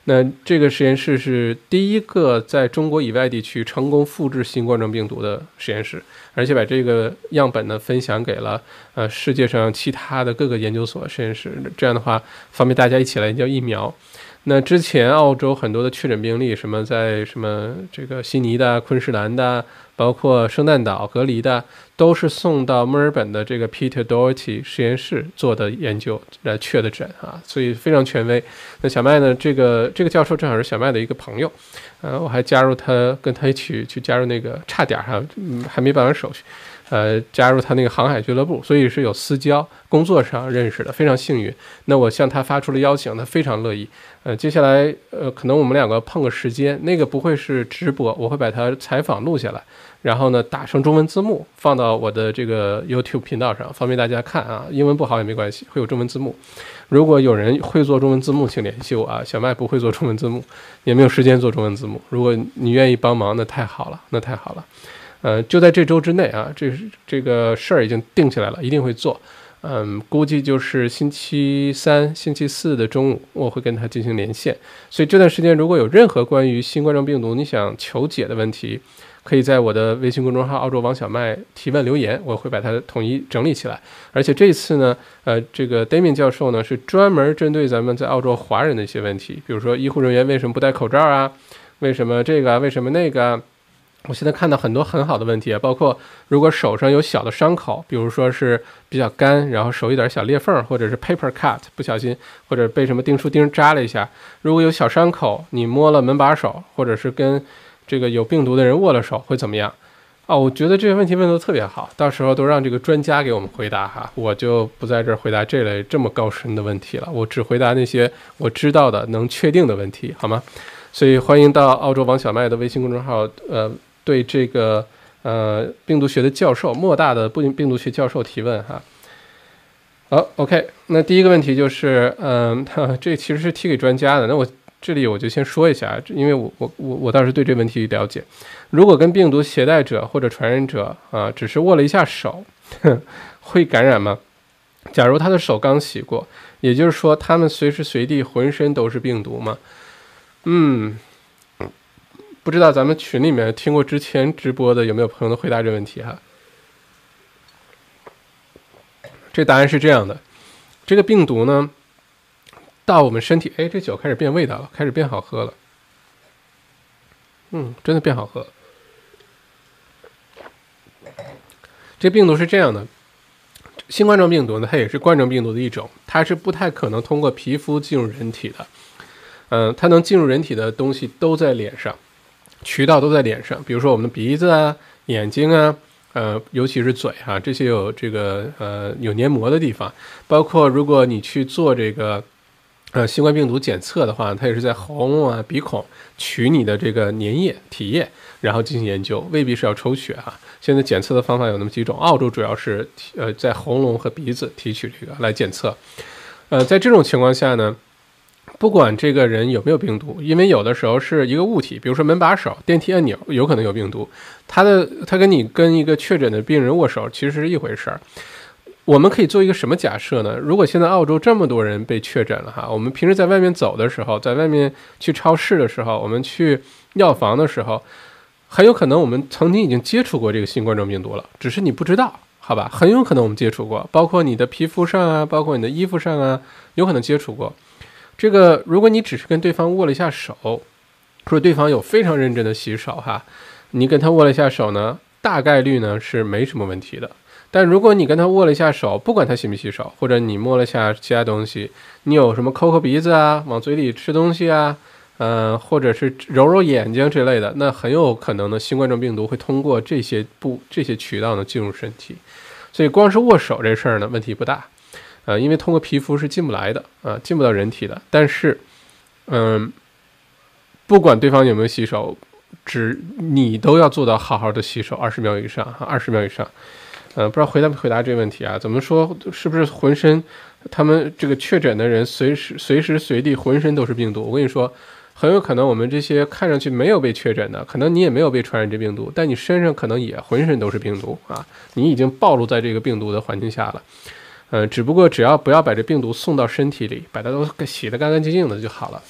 那这个实验室是第一个在中国以外地区成功复制新冠状病毒的实验室，而且把这个样本呢分享给了呃世界上其他的各个研究所实验室，这样的话方便大家一起来研究疫苗。那之前澳洲很多的确诊病例，什么在什么这个悉尼的、昆士兰的，包括圣诞岛隔离的，都是送到墨尔本的这个 Peter Doherty 实验室做的研究来确的诊啊，所以非常权威。那小麦呢，这个这个教授正好是小麦的一个朋友，呃，我还加入他，跟他一起去加入那个，差点哈，嗯，还没办完手续。呃，加入他那个航海俱乐部，所以是有私交，工作上认识的，非常幸运。那我向他发出了邀请，他非常乐意。呃，接下来呃，可能我们两个碰个时间，那个不会是直播，我会把他采访录下来，然后呢打成中文字幕放到我的这个 YouTube 频道上，方便大家看啊。英文不好也没关系，会有中文字幕。如果有人会做中文字幕，请联系我啊。小麦不会做中文字幕，也没有时间做中文字幕。如果你愿意帮忙，那太好了，那太好了。呃，就在这周之内啊，这是这个事儿已经定起来了，一定会做。嗯，估计就是星期三、星期四的中午，我会跟他进行连线。所以这段时间，如果有任何关于新冠状病毒你想求解的问题，可以在我的微信公众号“澳洲王小麦”提问留言，我会把它统一整理起来。而且这次呢，呃，这个 Damien 教授呢是专门针对咱们在澳洲华人的一些问题，比如说医护人员为什么不戴口罩啊？为什么这个？为什么那个？我现在看到很多很好的问题啊，包括如果手上有小的伤口，比如说是比较干，然后手有点小裂缝，或者是 paper cut 不小心，或者被什么钉书钉扎了一下，如果有小伤口，你摸了门把手，或者是跟这个有病毒的人握了手，会怎么样？哦，我觉得这些问题问的特别好，到时候都让这个专家给我们回答哈，我就不在这儿回答这类这么高深的问题了，我只回答那些我知道的能确定的问题，好吗？所以欢迎到澳洲王小麦的微信公众号，呃。对这个呃病毒学的教授，莫大的病病毒学教授提问哈。好，OK，那第一个问题就是，嗯，[laughs] 这其实是提给专家的。那我这里我就先说一下，因为我我我我倒是对这问题了解。如果跟病毒携带者或者传染者啊，只是握了一下手，会感染吗？假如他的手刚洗过，也就是说他们随时随地浑身都是病毒吗？嗯。不知道咱们群里面听过之前直播的有没有朋友能回答这问题哈？这答案是这样的：这个病毒呢，到我们身体，哎，这酒开始变味道了，开始变好喝了。嗯，真的变好喝。这病毒是这样的：新冠状病毒呢，它也是冠状病毒的一种，它是不太可能通过皮肤进入人体的。嗯，它能进入人体的东西都在脸上，渠道都在脸上，比如说我们的鼻子啊、眼睛啊，呃，尤其是嘴哈，这些有这个呃有黏膜的地方，包括如果你去做这个呃新冠病毒检测的话，它也是在喉咙啊、鼻孔取你的这个粘液、体液，然后进行研究，未必是要抽血哈。现在检测的方法有那么几种，澳洲主要是呃在喉咙和鼻子提取这个来检测，呃，在这种情况下呢。不管这个人有没有病毒，因为有的时候是一个物体，比如说门把手、电梯按钮，有可能有病毒。他的他跟你跟一个确诊的病人握手，其实是一回事儿。我们可以做一个什么假设呢？如果现在澳洲这么多人被确诊了哈，我们平时在外面走的时候，在外面去超市的时候，我们去药房的时候，很有可能我们曾经已经接触过这个新冠状病毒了，只是你不知道，好吧？很有可能我们接触过，包括你的皮肤上啊，包括你的衣服上啊，有可能接触过。这个，如果你只是跟对方握了一下手，或者对方有非常认真的洗手哈，你跟他握了一下手呢，大概率呢是没什么问题的。但如果你跟他握了一下手，不管他洗没洗手，或者你摸了下其他东西，你有什么抠抠鼻子啊，往嘴里吃东西啊，嗯，或者是揉揉眼睛之类的，那很有可能呢，新冠状病毒会通过这些不这些渠道呢进入身体。所以光是握手这事儿呢，问题不大。呃，因为通过皮肤是进不来的啊，进不到人体的。但是，嗯，不管对方有没有洗手，只你都要做到好好的洗手二十秒以上哈，二十秒以上。嗯，不知道回答不回答这个问题啊？怎么说？是不是浑身他们这个确诊的人随时随时随地浑身都是病毒？我跟你说，很有可能我们这些看上去没有被确诊的，可能你也没有被传染这病毒，但你身上可能也浑身都是病毒啊！你已经暴露在这个病毒的环境下了。呃，只不过只要不要把这病毒送到身体里，把它都洗得干干净净的就好了。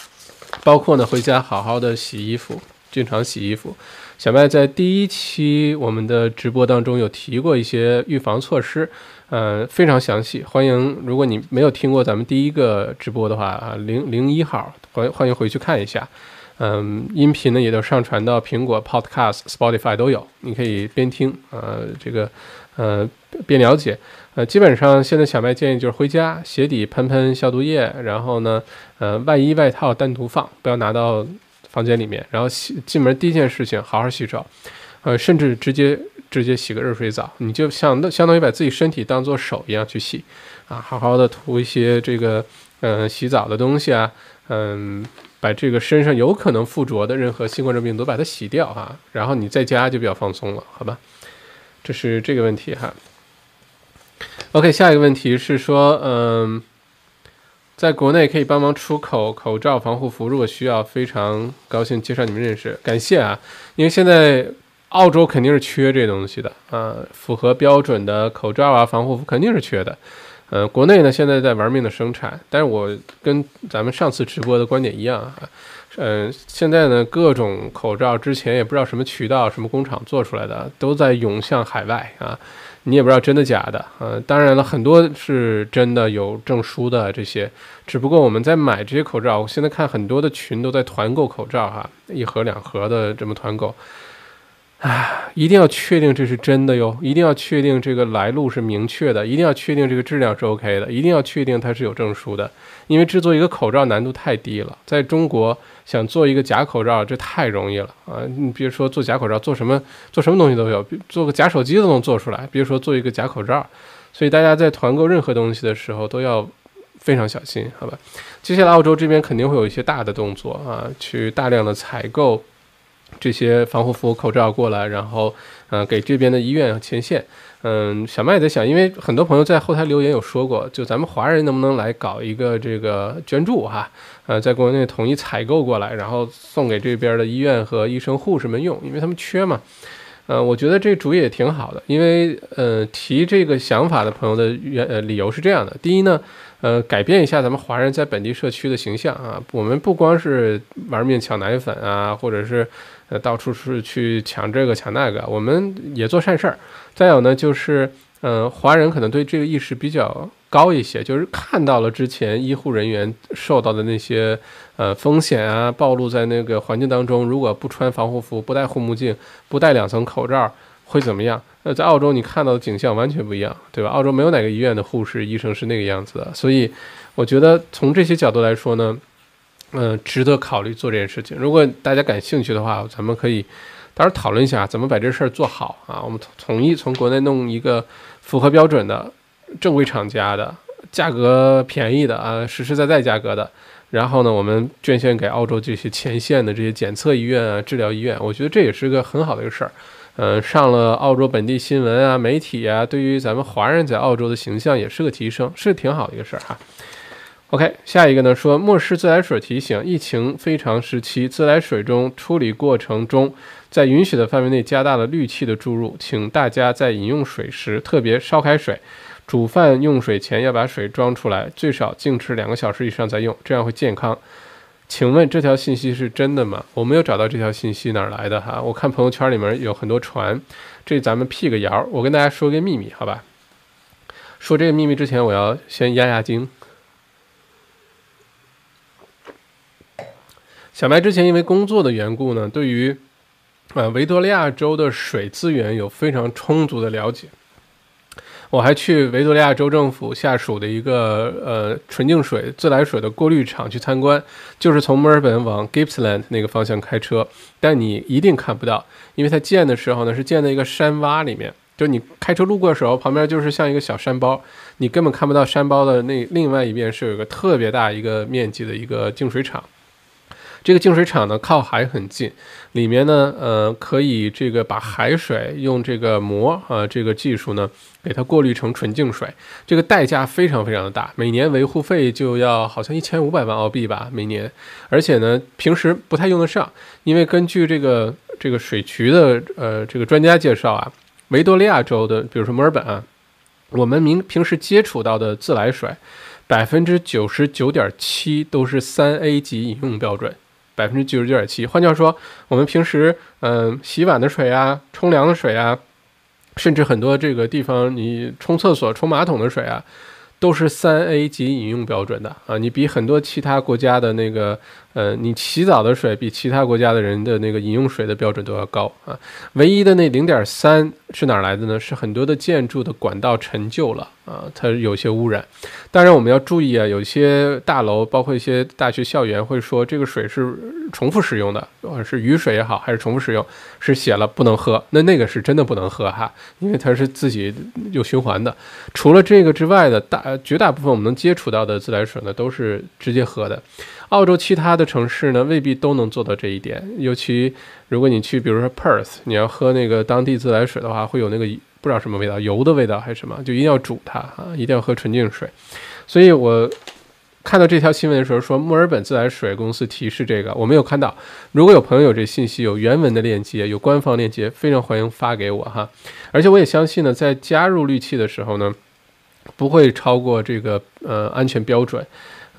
包括呢，回家好好的洗衣服，经常洗衣服。小麦在第一期我们的直播当中有提过一些预防措施，呃，非常详细。欢迎，如果你没有听过咱们第一个直播的话啊，零零一号，欢欢迎回去看一下。嗯，音频呢也都上传到苹果 Podcast、Spotify 都有，你可以边听，呃，这个，呃，边了解。呃，基本上现在小麦建议就是回家鞋底喷喷消毒液，然后呢，呃，外衣外套单独放，不要拿到房间里面。然后洗进门第一件事情好好洗手，呃，甚至直接直接洗个热水澡，你就相相当于把自己身体当做手一样去洗，啊，好好的涂一些这个嗯洗澡的东西啊，嗯，把这个身上有可能附着的任何新冠状病毒把它洗掉哈，然后你在家就比较放松了，好吧？这是这个问题哈。OK，下一个问题是说，嗯，在国内可以帮忙出口口罩、防护服，如果需要，非常高兴介绍你们认识，感谢啊！因为现在澳洲肯定是缺这东西的啊，符合标准的口罩啊、防护服肯定是缺的。嗯，国内呢现在在玩命的生产，但是我跟咱们上次直播的观点一样啊，嗯，现在呢各种口罩之前也不知道什么渠道、什么工厂做出来的，都在涌向海外啊。你也不知道真的假的，啊，当然了，很多是真的有证书的这些，只不过我们在买这些口罩，我现在看很多的群都在团购口罩哈，一盒两盒的这么团购。啊，一定要确定这是真的哟！一定要确定这个来路是明确的，一定要确定这个质量是 OK 的，一定要确定它是有证书的。因为制作一个口罩难度太低了，在中国想做一个假口罩这太容易了啊！你比如说做假口罩，做什么做什么东西都有，做个假手机都能做出来，比如说做一个假口罩。所以大家在团购任何东西的时候都要非常小心，好吧？接下来澳洲这边肯定会有一些大的动作啊，去大量的采购。这些防护服、口罩过来，然后，嗯，给这边的医院前线。嗯，小麦也在想，因为很多朋友在后台留言有说过，就咱们华人能不能来搞一个这个捐助哈？呃，在国内统一采购过来，然后送给这边的医院和医生、护士们用，因为他们缺嘛。呃，我觉得这主意也挺好的，因为呃，提这个想法的朋友的原呃理由是这样的：第一呢，呃，改变一下咱们华人在本地社区的形象啊，我们不光是玩命抢奶粉啊，或者是。呃，到处是去抢这个抢那个，我们也做善事儿。再有呢，就是，嗯，华人可能对这个意识比较高一些，就是看到了之前医护人员受到的那些呃风险啊，暴露在那个环境当中，如果不穿防护服、不戴护目镜、不戴两层口罩，会怎么样？那在澳洲你看到的景象完全不一样，对吧？澳洲没有哪个医院的护士、医生是那个样子的，所以我觉得从这些角度来说呢，嗯，值得考虑做这件事情。如果大家感兴趣的话，咱们可以到时候讨论一下怎么把这事儿做好啊。我们统一从国内弄一个符合标准的正规厂家的、价格便宜的啊，实实在在价格的。然后呢，我们捐献给澳洲这些前线的这些检测医院啊、治疗医院，我觉得这也是个很好的一个事儿。嗯，上了澳洲本地新闻啊、媒体啊，对于咱们华人在澳洲的形象也是个提升，是挺好的一个事儿哈。OK，下一个呢说，漠视自来水提醒，疫情非常时期，自来水中处理过程中，在允许的范围内加大了氯气的注入，请大家在饮用水时，特别烧开水。煮饭用水前要把水装出来，最少静置两个小时以上再用，这样会健康。请问这条信息是真的吗？我没有找到这条信息哪儿来的哈？我看朋友圈里面有很多传，这咱们辟个谣。我跟大家说个秘密，好吧？说这个秘密之前，我要先压压惊。小麦之前因为工作的缘故呢，对于呃维多利亚州的水资源有非常充足的了解。我还去维多利亚州政府下属的一个呃纯净水自来水的过滤厂去参观，就是从墨尔本往 Gippsland 那个方向开车，但你一定看不到，因为它建的时候呢是建在一个山洼里面，就你开车路过的时候，旁边就是像一个小山包，你根本看不到山包的那另外一边是有一个特别大一个面积的一个净水厂。这个净水厂呢靠海很近，里面呢，呃，可以这个把海水用这个膜啊这个技术呢，给它过滤成纯净水。这个代价非常非常的大，每年维护费就要好像一千五百万澳币吧，每年。而且呢，平时不太用得上，因为根据这个这个水渠的呃这个专家介绍啊，维多利亚州的，比如说墨尔本啊，我们明平时接触到的自来水，百分之九十九点七都是三 A 级饮用标准。百分之九十九点七，换句话说，我们平时嗯洗碗的水啊、冲凉的水啊，甚至很多这个地方你冲厕所、冲马桶的水啊。都是三 A 级饮用标准的啊，你比很多其他国家的那个，呃，你洗澡的水比其他国家的人的那个饮用水的标准都要高啊。唯一的那零点三是哪来的呢？是很多的建筑的管道陈旧了啊，它有些污染。当然我们要注意啊，有些大楼包括一些大学校园会说这个水是重复使用的，是雨水也好还是重复使用，是写了不能喝，那那个是真的不能喝哈，因为它是自己有循环的。除了这个之外的大。绝大部分我们能接触到的自来水呢，都是直接喝的。澳洲其他的城市呢，未必都能做到这一点。尤其如果你去，比如说 Perth，你要喝那个当地自来水的话，会有那个不知道什么味道，油的味道还是什么，就一定要煮它啊，一定要喝纯净水。所以我看到这条新闻的时候，说墨尔本自来水公司提示这个，我没有看到。如果有朋友有这信息，有原文的链接，有官方链接，非常欢迎发给我哈。而且我也相信呢，在加入氯气的时候呢。不会超过这个呃安全标准，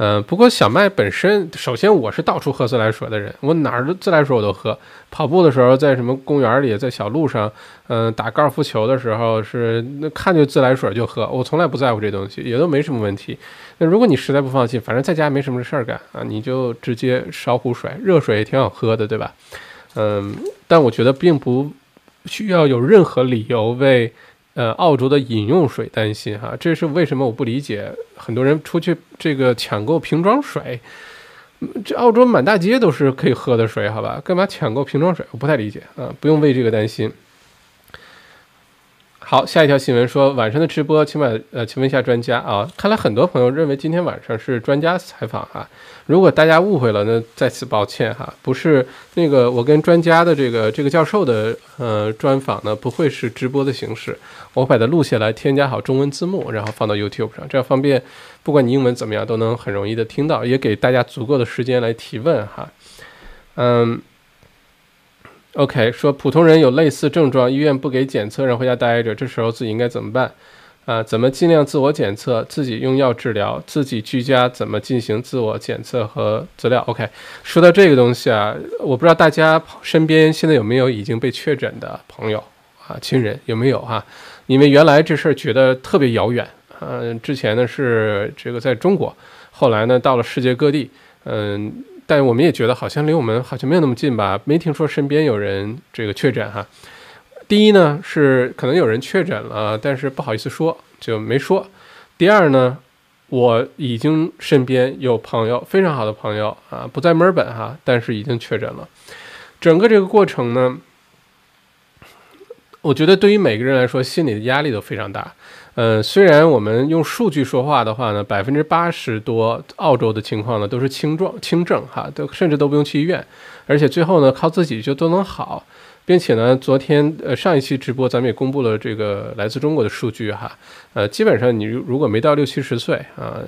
嗯，不过小麦本身，首先我是到处喝自来水的人，我哪儿的自来水我都喝。跑步的时候，在什么公园里，在小路上，嗯，打高尔夫球的时候，是那看见自来水就喝，我从来不在乎这东西，也都没什么问题。那如果你实在不放心，反正在家没什么事儿干啊，你就直接烧壶水，热水也挺好喝的，对吧？嗯，但我觉得并不需要有任何理由为。呃，澳洲的饮用水担心哈，这是为什么我不理解很多人出去这个抢购瓶装水，这澳洲满大街都是可以喝的水，好吧，干嘛抢购瓶装水？我不太理解啊，不用为这个担心。好，下一条新闻说晚上的直播，请问呃，请问一下专家啊，看来很多朋友认为今天晚上是专家采访哈，如果大家误会了，那再次抱歉哈，不是那个我跟专家的这个这个教授的呃专访呢，不会是直播的形式，我把它录下来，添加好中文字幕，然后放到 YouTube 上，这样方便，不管你英文怎么样，都能很容易的听到，也给大家足够的时间来提问哈，嗯。OK，说普通人有类似症状，医院不给检测，让回家待着，这时候自己应该怎么办？啊，怎么尽量自我检测？自己用药治疗？自己居家怎么进行自我检测和资料？OK，说到这个东西啊，我不知道大家身边现在有没有已经被确诊的朋友啊，亲人有没有哈？因为原来这事儿觉得特别遥远，嗯，之前呢是这个在中国，后来呢到了世界各地，嗯。但我们也觉得好像离我们好像没有那么近吧，没听说身边有人这个确诊哈。第一呢是可能有人确诊了，但是不好意思说，就没说。第二呢，我已经身边有朋友，非常好的朋友啊，不在墨尔本哈，但是已经确诊了。整个这个过程呢，我觉得对于每个人来说，心理的压力都非常大。呃，虽然我们用数据说话的话呢，百分之八十多澳洲的情况呢都是轻状轻症哈，都甚至都不用去医院，而且最后呢靠自己就都能好，并且呢，昨天呃上一期直播咱们也公布了这个来自中国的数据哈，呃，基本上你如果没到六七十岁啊，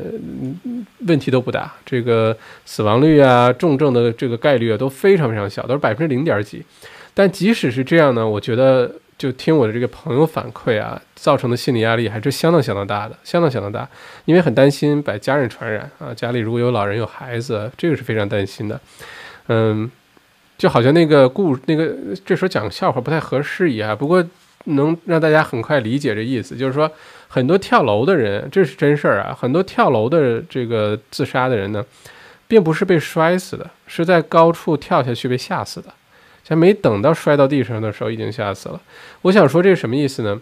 问题都不大，这个死亡率啊、重症的这个概率啊都非常非常小，都是百分之零点几。但即使是这样呢，我觉得。就听我的这个朋友反馈啊，造成的心理压力还是相当相当大的，相当相当大，因为很担心把家人传染啊，家里如果有老人有孩子，这个是非常担心的。嗯，就好像那个故那个这时候讲笑话不太合适一样，不过能让大家很快理解这意思，就是说很多跳楼的人，这是真事儿啊，很多跳楼的这个自杀的人呢，并不是被摔死的，是在高处跳下去被吓死的。像没等到摔到地上的时候，已经吓死了。我想说这是什么意思呢？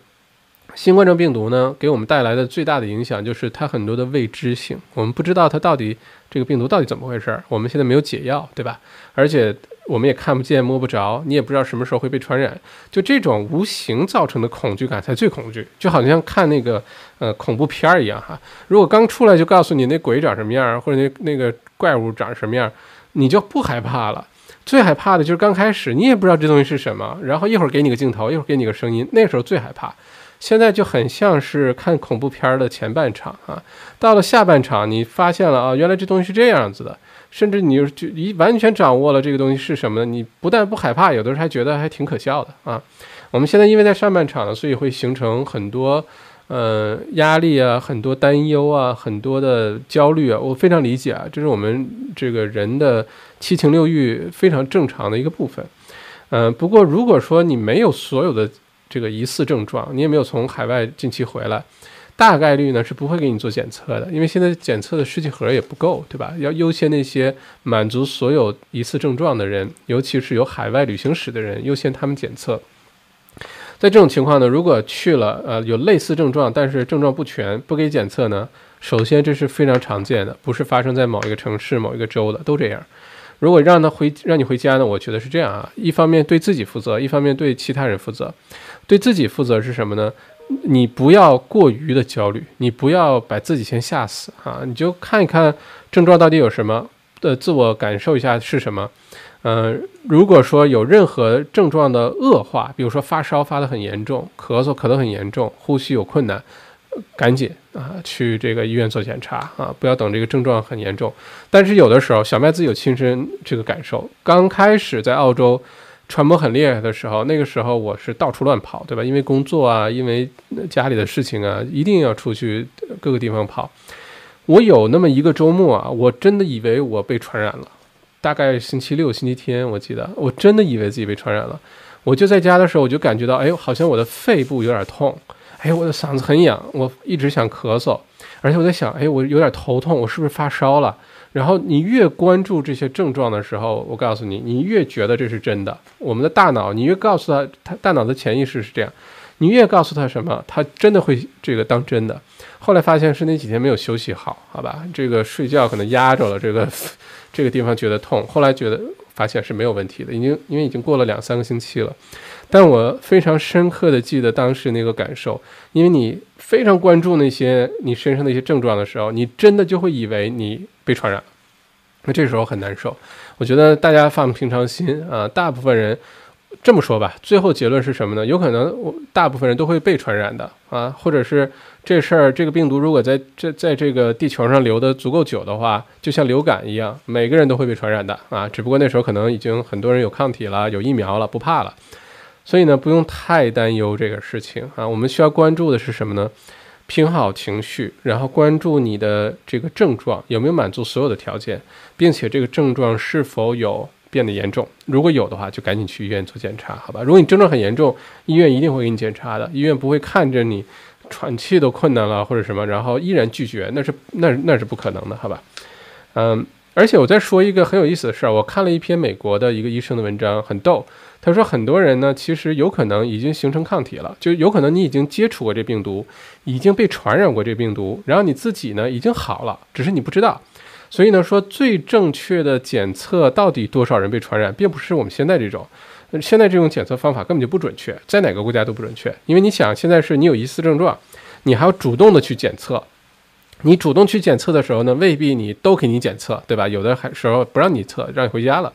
新冠状病毒呢，给我们带来的最大的影响就是它很多的未知性，我们不知道它到底这个病毒到底怎么回事儿。我们现在没有解药，对吧？而且我们也看不见摸不着，你也不知道什么时候会被传染。就这种无形造成的恐惧感才最恐惧，就好像看那个呃恐怖片儿一样哈。如果刚出来就告诉你那鬼长什么样，或者那那个怪物长什么样，你就不害怕了。最害怕的就是刚开始，你也不知道这东西是什么，然后一会儿给你个镜头，一会儿给你个声音，那时候最害怕。现在就很像是看恐怖片的前半场啊，到了下半场，你发现了啊，原来这东西是这样子的，甚至你就就一完全掌握了这个东西是什么，你不但不害怕，有的时候还觉得还挺可笑的啊。我们现在因为在上半场呢，所以会形成很多。呃，压力啊，很多担忧啊，很多的焦虑啊，我非常理解啊，这是我们这个人的七情六欲非常正常的一个部分。嗯，不过如果说你没有所有的这个疑似症状，你也没有从海外近期回来，大概率呢是不会给你做检测的，因为现在检测的试剂盒也不够，对吧？要优先那些满足所有疑似症状的人，尤其是有海外旅行史的人，优先他们检测。在这种情况呢，如果去了，呃，有类似症状，但是症状不全，不给检测呢，首先这是非常常见的，不是发生在某一个城市、某一个州的，都这样。如果让他回，让你回家呢，我觉得是这样啊，一方面对自己负责，一方面对其他人负责。对自己负责是什么呢？你不要过于的焦虑，你不要把自己先吓死啊，你就看一看症状到底有什么，的自我感受一下是什么。嗯，如果说有任何症状的恶化，比如说发烧发得很严重，咳嗽咳得很严重，呼吸有困难，赶紧啊去这个医院做检查啊，不要等这个症状很严重。但是有的时候，小麦自己有亲身这个感受，刚开始在澳洲传播很厉害的时候，那个时候我是到处乱跑，对吧？因为工作啊，因为家里的事情啊，一定要出去各个地方跑。我有那么一个周末啊，我真的以为我被传染了。大概星期六、星期天，我记得我真的以为自己被传染了。我就在家的时候，我就感觉到，哎，好像我的肺部有点痛，哎，我的嗓子很痒，我一直想咳嗽，而且我在想，哎，我有点头痛，我是不是发烧了？然后你越关注这些症状的时候，我告诉你，你越觉得这是真的。我们的大脑，你越告诉他，他大脑的潜意识是这样，你越告诉他什么，他真的会这个当真的。后来发现是那几天没有休息好，好吧，这个睡觉可能压着了这个。这个地方觉得痛，后来觉得发现是没有问题的，已经因为已经过了两三个星期了。但我非常深刻的记得当时那个感受，因为你非常关注那些你身上的一些症状的时候，你真的就会以为你被传染，那这时候很难受。我觉得大家放平常心啊，大部分人。这么说吧，最后结论是什么呢？有可能我大部分人都会被传染的啊，或者是这事儿，这个病毒如果在这在这个地球上留的足够久的话，就像流感一样，每个人都会被传染的啊。只不过那时候可能已经很多人有抗体了，有疫苗了，不怕了。所以呢，不用太担忧这个事情啊。我们需要关注的是什么呢？平好情绪，然后关注你的这个症状有没有满足所有的条件，并且这个症状是否有。变得严重，如果有的话，就赶紧去医院做检查，好吧？如果你症状很严重，医院一定会给你检查的，医院不会看着你喘气都困难了或者什么，然后依然拒绝，那是那那是不可能的，好吧？嗯，而且我再说一个很有意思的事儿，我看了一篇美国的一个医生的文章，很逗。他说很多人呢，其实有可能已经形成抗体了，就有可能你已经接触过这病毒，已经被传染过这病毒，然后你自己呢已经好了，只是你不知道。所以呢，说最正确的检测到底多少人被传染，并不是我们现在这种，现在这种检测方法根本就不准确，在哪个国家都不准确。因为你想，现在是你有疑似症状，你还要主动的去检测，你主动去检测的时候呢，未必你都给你检测，对吧？有的还时候不让你测，让你回家了。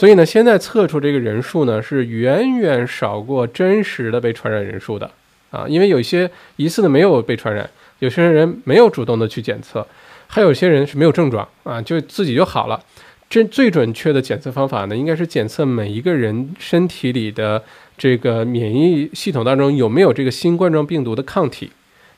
所以呢，现在测出这个人数呢，是远远少过真实的被传染人数的啊，因为有些疑似的没有被传染，有些人没有主动的去检测。还有些人是没有症状啊，就自己就好了。这最准确的检测方法呢，应该是检测每一个人身体里的这个免疫系统当中有没有这个新冠状病毒的抗体，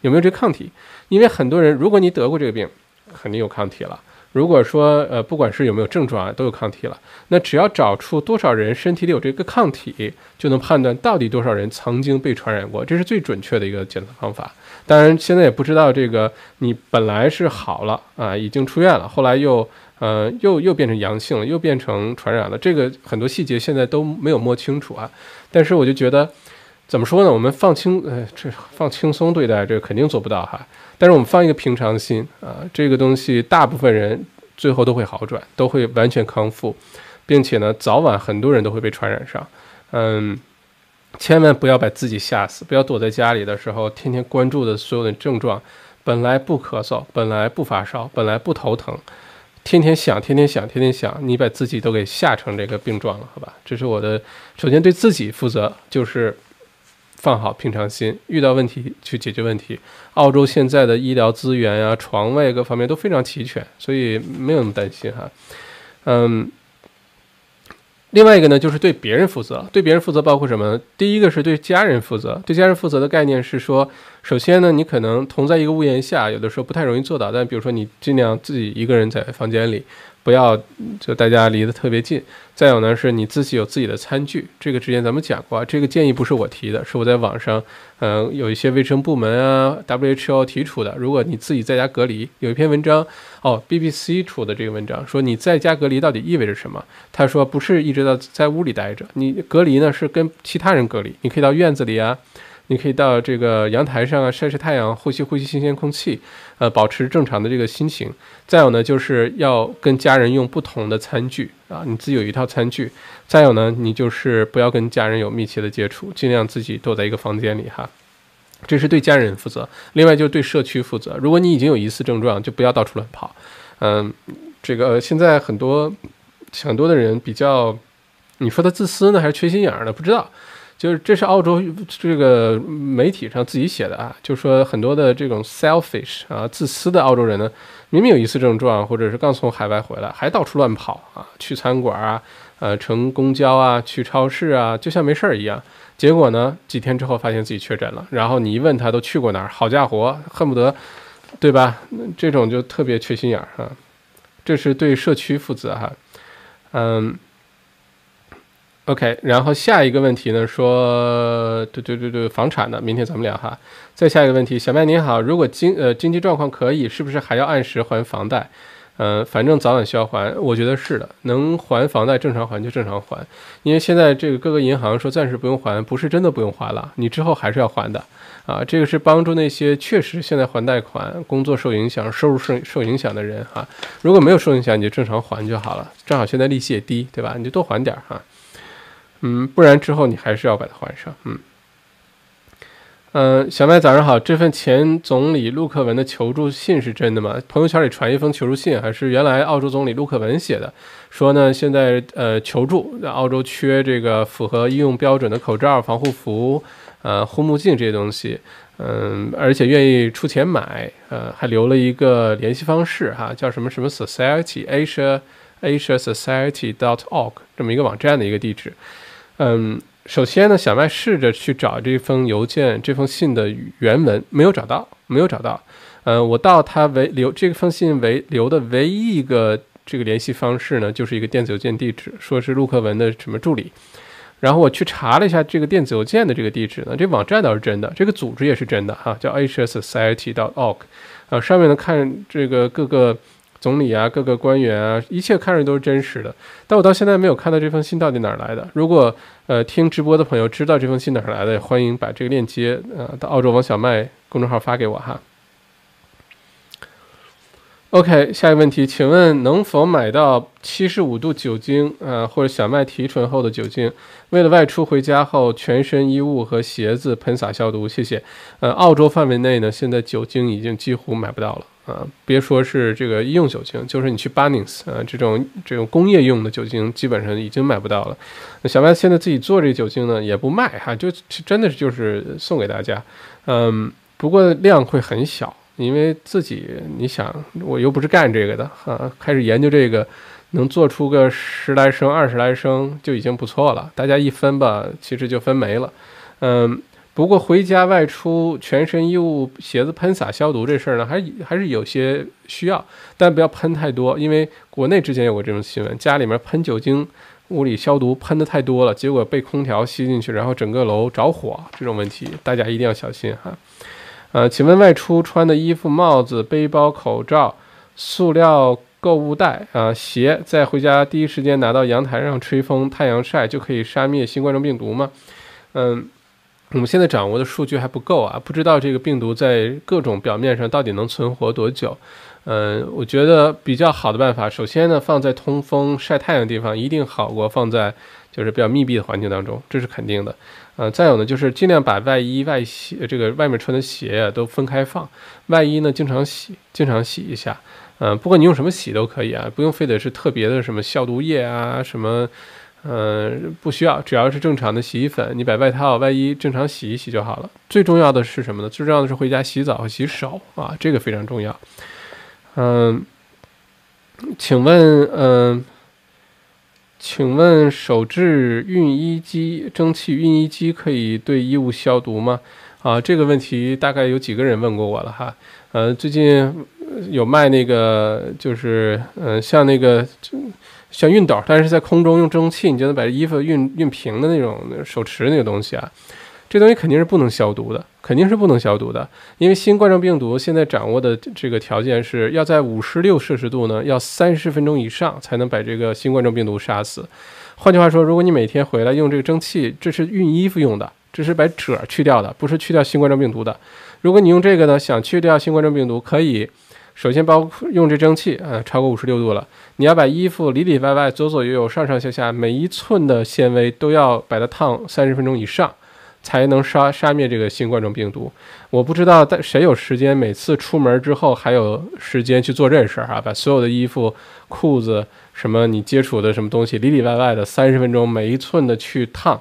有没有这个抗体？因为很多人，如果你得过这个病，肯定有抗体了。如果说呃，不管是有没有症状啊，都有抗体了。那只要找出多少人身体里有这个抗体，就能判断到底多少人曾经被传染过，这是最准确的一个检测方法。当然，现在也不知道这个你本来是好了啊，已经出院了，后来又呃又又变成阳性了，又变成传染了，这个很多细节现在都没有摸清楚啊。但是我就觉得，怎么说呢？我们放轻呃这放轻松对待，这肯定做不到哈。但是我们放一个平常心啊，这个东西大部分人最后都会好转，都会完全康复，并且呢，早晚很多人都会被传染上，嗯。千万不要把自己吓死，不要躲在家里的时候天天关注的所有的症状，本来不咳嗽，本来不发烧，本来不头疼，天天想，天天想，天天想，你把自己都给吓成这个病状了，好吧？这是我的，首先对自己负责，就是放好平常心，遇到问题去解决问题。澳洲现在的医疗资源啊、床位各方面都非常齐全，所以没有那么担心哈，嗯。另外一个呢，就是对别人负责。对别人负责包括什么？第一个是对家人负责。对家人负责的概念是说，首先呢，你可能同在一个屋檐下，有的时候不太容易做到。但比如说，你尽量自己一个人在房间里。不要就大家离得特别近。再有呢，是你自己有自己的餐具。这个之前咱们讲过啊，这个建议不是我提的，是我在网上，嗯，有一些卫生部门啊，WHO 提出的。如果你自己在家隔离，有一篇文章哦，BBC 出的这个文章说你在家隔离到底意味着什么？他说不是一直到在屋里待着，你隔离呢是跟其他人隔离，你可以到院子里啊。你可以到这个阳台上啊晒晒太阳，呼吸呼吸新鲜空气，呃，保持正常的这个心情。再有呢，就是要跟家人用不同的餐具啊，你自己有一套餐具。再有呢，你就是不要跟家人有密切的接触，尽量自己躲在一个房间里哈。这是对家人负责。另外就是对社区负责。如果你已经有疑似症状，就不要到处乱跑。嗯，这个现在很多很多的人比较，你说他自私呢，还是缺心眼儿呢？不知道。就是这是澳洲这个媒体上自己写的啊，就说很多的这种 selfish 啊自私的澳洲人呢，明明有疑似症状，或者是刚从海外回来，还到处乱跑啊，去餐馆啊，呃，乘公交啊，去超市啊，就像没事儿一样。结果呢，几天之后发现自己确诊了，然后你一问他都去过哪儿，好家伙，恨不得，对吧？这种就特别缺心眼儿哈。这是对社区负责哈，嗯。OK，然后下一个问题呢？说，对对对对，房产的，明天咱们聊哈。再下一个问题，小麦您好，如果经呃经济状况可以，是不是还要按时还房贷？嗯，反正早晚需要还，我觉得是的，能还房贷正常还就正常还，因为现在这个各个银行说暂时不用还，不是真的不用还了，你之后还是要还的啊。这个是帮助那些确实现在还贷款、工作受影响、收入受受影响的人哈。如果没有受影响，你就正常还就好了。正好现在利息也低，对吧？你就多还点哈。嗯，不然之后你还是要把它还上。嗯，嗯，小麦早上好，这份前总理陆克文的求助信是真的吗？朋友圈里传一封求助信，还是原来澳洲总理陆克文写的？说呢，现在呃求助，澳洲缺这个符合医用标准的口罩、防护服、呃护目镜这些东西，嗯，而且愿意出钱买，呃，还留了一个联系方式哈，叫什么什么 Society Asia Asia Society dot org 这么一个网站的一个地址。嗯，首先呢，小麦试着去找这封邮件、这封信的原文，没有找到，没有找到。嗯，我到他唯留这封信唯留的唯一一个这个联系方式呢，就是一个电子邮件地址，说是陆克文的什么助理。然后我去查了一下这个电子邮件的这个地址呢，这网站倒是真的，这个组织也是真的哈，叫 HS Society dot org。啊，上面呢看这个各个总理啊、各个官员啊，一切看着都是真实的。但我到现在没有看到这封信到底哪儿来的。如果呃听直播的朋友知道这封信哪儿来的，欢迎把这个链接呃到澳洲王小麦公众号发给我哈。OK，下一个问题，请问能否买到七十五度酒精啊，或者小麦提纯后的酒精？为了外出回家后，全身衣物和鞋子喷洒消毒，谢谢。呃，澳洲范围内呢，现在酒精已经几乎买不到了啊，别说是这个医用酒精，就是你去 Bunnings 啊，这种这种工业用的酒精，基本上已经买不到了。那小麦现在自己做这个酒精呢，也不卖哈，就真的就是送给大家，嗯，不过量会很小。因为自己，你想，我又不是干这个的啊，开始研究这个，能做出个十来升、二十来升就已经不错了。大家一分吧，其实就分没了。嗯，不过回家外出，全身衣物、鞋子喷洒消毒这事儿呢，还还是有些需要，但不要喷太多。因为国内之前有过这种新闻，家里面喷酒精、物理消毒喷的太多了，结果被空调吸进去，然后整个楼着火，这种问题大家一定要小心哈。呃，请问外出穿的衣服、帽子、背包、口罩、塑料购物袋啊、鞋，在回家第一时间拿到阳台上吹风、太阳晒，就可以杀灭新冠状病毒吗？嗯，我们现在掌握的数据还不够啊，不知道这个病毒在各种表面上到底能存活多久。嗯，我觉得比较好的办法，首先呢，放在通风、晒太阳的地方，一定好过放在就是比较密闭的环境当中，这是肯定的。呃，再有呢，就是尽量把外衣、外鞋这个外面穿的鞋啊都分开放。外衣呢，经常洗，经常洗一下。嗯，不管你用什么洗都可以啊，不用非得是特别的什么消毒液啊，什么，嗯，不需要，只要是正常的洗衣粉，你把外套、外衣正常洗一洗就好了。最重要的是什么呢？最重要的是回家洗澡和洗手啊，这个非常重要。嗯，请问，嗯。请问手制熨衣机、蒸汽熨衣机可以对衣物消毒吗？啊，这个问题大概有几个人问过我了哈。呃，最近有卖那个，就是嗯，像那个像熨斗，但是在空中用蒸汽，你就能把衣服熨熨平的那种手持那个东西啊。这东西肯定是不能消毒的，肯定是不能消毒的，因为新冠状病毒现在掌握的这个条件是要在五十六摄氏度呢，要三十分钟以上才能把这个新冠状病毒杀死。换句话说，如果你每天回来用这个蒸汽，这是熨衣服用的，这是把褶去掉的，不是去掉新冠状病毒的。如果你用这个呢，想去掉新冠状病毒，可以首先包括用这蒸汽啊，超过五十六度了，你要把衣服里里外外、左左右右、上上下下每一寸的纤维都要把它烫三十分钟以上。才能杀杀灭这个新冠状病毒。我不知道但谁有时间，每次出门之后还有时间去做这事儿哈，把所有的衣服、裤子什么你接触的什么东西里里外外的三十分钟每一寸的去烫。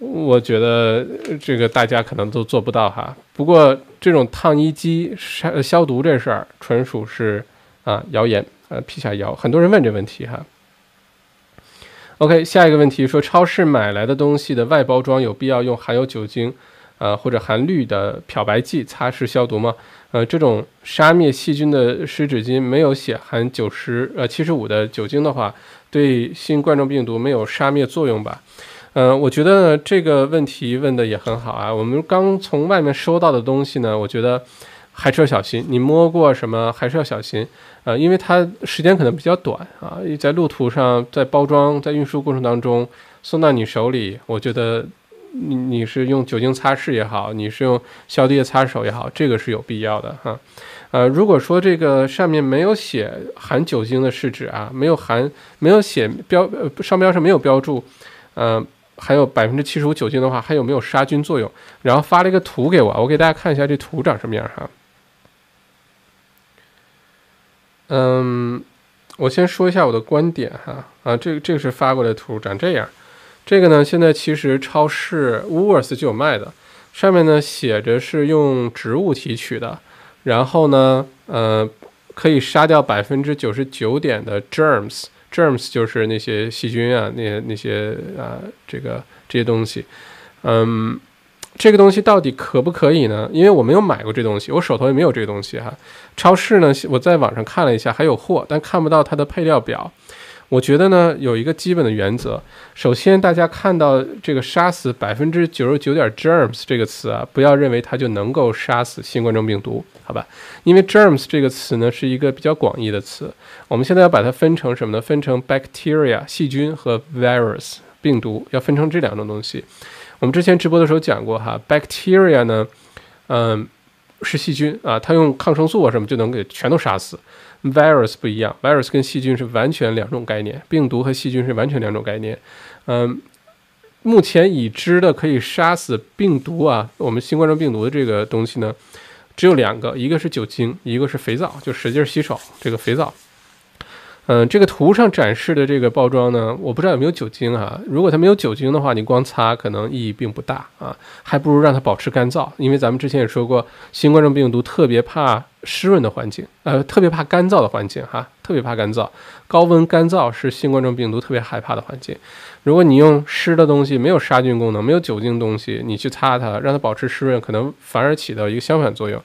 我觉得这个大家可能都做不到哈。不过这种烫衣机杀消毒这事儿纯属是啊谣言啊辟下谣。很多人问这问题哈。OK，下一个问题说，超市买来的东西的外包装有必要用含有酒精，呃或者含氯的漂白剂擦拭消毒吗？呃，这种杀灭细菌的湿纸巾没有写含九十呃七十五的酒精的话，对新冠状病毒没有杀灭作用吧？嗯，我觉得这个问题问的也很好啊。我们刚从外面收到的东西呢，我觉得。还是要小心，你摸过什么还是要小心，呃，因为它时间可能比较短啊，在路途上，在包装、在运输过程当中送到你手里，我觉得你你是用酒精擦拭也好，你是用消毒液擦手也好，这个是有必要的哈。呃，如果说这个上面没有写含酒精的试纸啊，没有含没有写标呃商标上没有标注，呃，还有百分之七十五酒精的话，还有没有杀菌作用？然后发了一个图给我，我给大家看一下这图长什么样哈。嗯，我先说一下我的观点哈啊，这个这个是发过来的图，长这样。这个呢，现在其实超市 w o o l s 就有卖的，上面呢写着是用植物提取的，然后呢，呃，可以杀掉百分之九十九点的 germs Germs 就是那些细菌啊，那些那些啊，这个这些东西，嗯。这个东西到底可不可以呢？因为我没有买过这东西，我手头也没有这个东西哈。超市呢，我在网上看了一下，还有货，但看不到它的配料表。我觉得呢，有一个基本的原则。首先，大家看到这个“杀死百分之九十九点 germs” 这个词啊，不要认为它就能够杀死新冠状病毒，好吧？因为 “germs” 这个词呢是一个比较广义的词。我们现在要把它分成什么呢？分成 bacteria 细菌和 virus 病毒，要分成这两种东西。我们之前直播的时候讲过哈，bacteria 呢，嗯，是细菌啊，它用抗生素啊什么就能给全都杀死。Virus 不一样，virus 跟细菌是完全两种概念，病毒和细菌是完全两种概念。嗯，目前已知的可以杀死病毒啊，我们新冠状病毒的这个东西呢，只有两个，一个是酒精，一个是肥皂，就使劲洗手这个肥皂。嗯，这个图上展示的这个包装呢，我不知道有没有酒精啊。如果它没有酒精的话，你光擦可能意义并不大啊，还不如让它保持干燥。因为咱们之前也说过，新冠状病毒特别怕湿润的环境，呃，特别怕干燥的环境哈，特别怕干燥，高温干燥是新冠状病毒特别害怕的环境。如果你用湿的东西，没有杀菌功能，没有酒精东西，你去擦它，让它保持湿润，可能反而起到一个相反作用。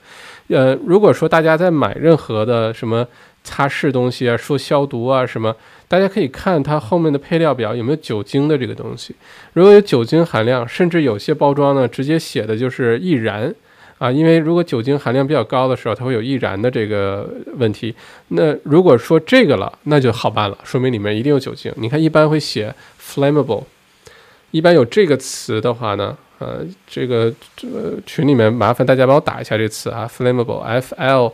呃，如果说大家在买任何的什么，擦拭东西啊，说消毒啊什么，大家可以看它后面的配料表有没有酒精的这个东西。如果有酒精含量，甚至有些包装呢直接写的就是易燃啊，因为如果酒精含量比较高的时候，它会有易燃的这个问题。那如果说这个了，那就好办了，说明里面一定有酒精。你看，一般会写 flammable，一般有这个词的话呢，呃，这个这个群里面麻烦大家帮我打一下这词啊，flammable，f l。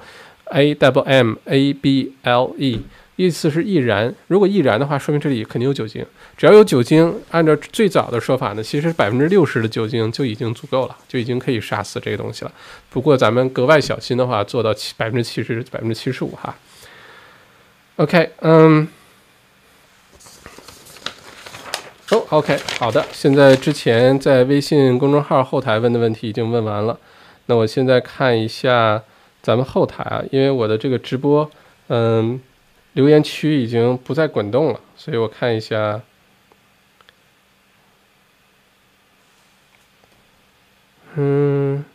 A double M A B L E，意思是易燃。如果易燃的话，说明这里肯定有酒精。只要有酒精，按照最早的说法呢，其实百分之六十的酒精就已经足够了，就已经可以杀死这个东西了。不过咱们格外小心的话，做到七百分之七十、百分之七十五哈。OK，嗯，哦，OK，好的。现在之前在微信公众号后台问的问题已经问完了，那我现在看一下。咱们后台啊，因为我的这个直播，嗯，留言区已经不再滚动了，所以我看一下，嗯，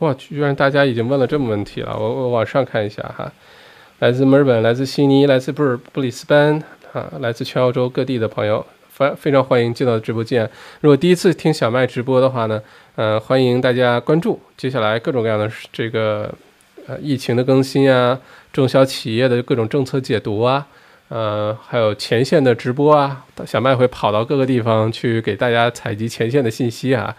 哇，居然大家已经问了这么问题了，我我往上看一下哈，来自墨尔本，来自悉尼，来自布尔布里斯班啊，来自全澳洲各地的朋友，非非常欢迎进到直播间。如果第一次听小麦直播的话呢？呃，欢迎大家关注接下来各种各样的这个呃疫情的更新啊，中小企业的各种政策解读啊，呃，还有前线的直播啊，小麦会跑到各个地方去给大家采集前线的信息啊。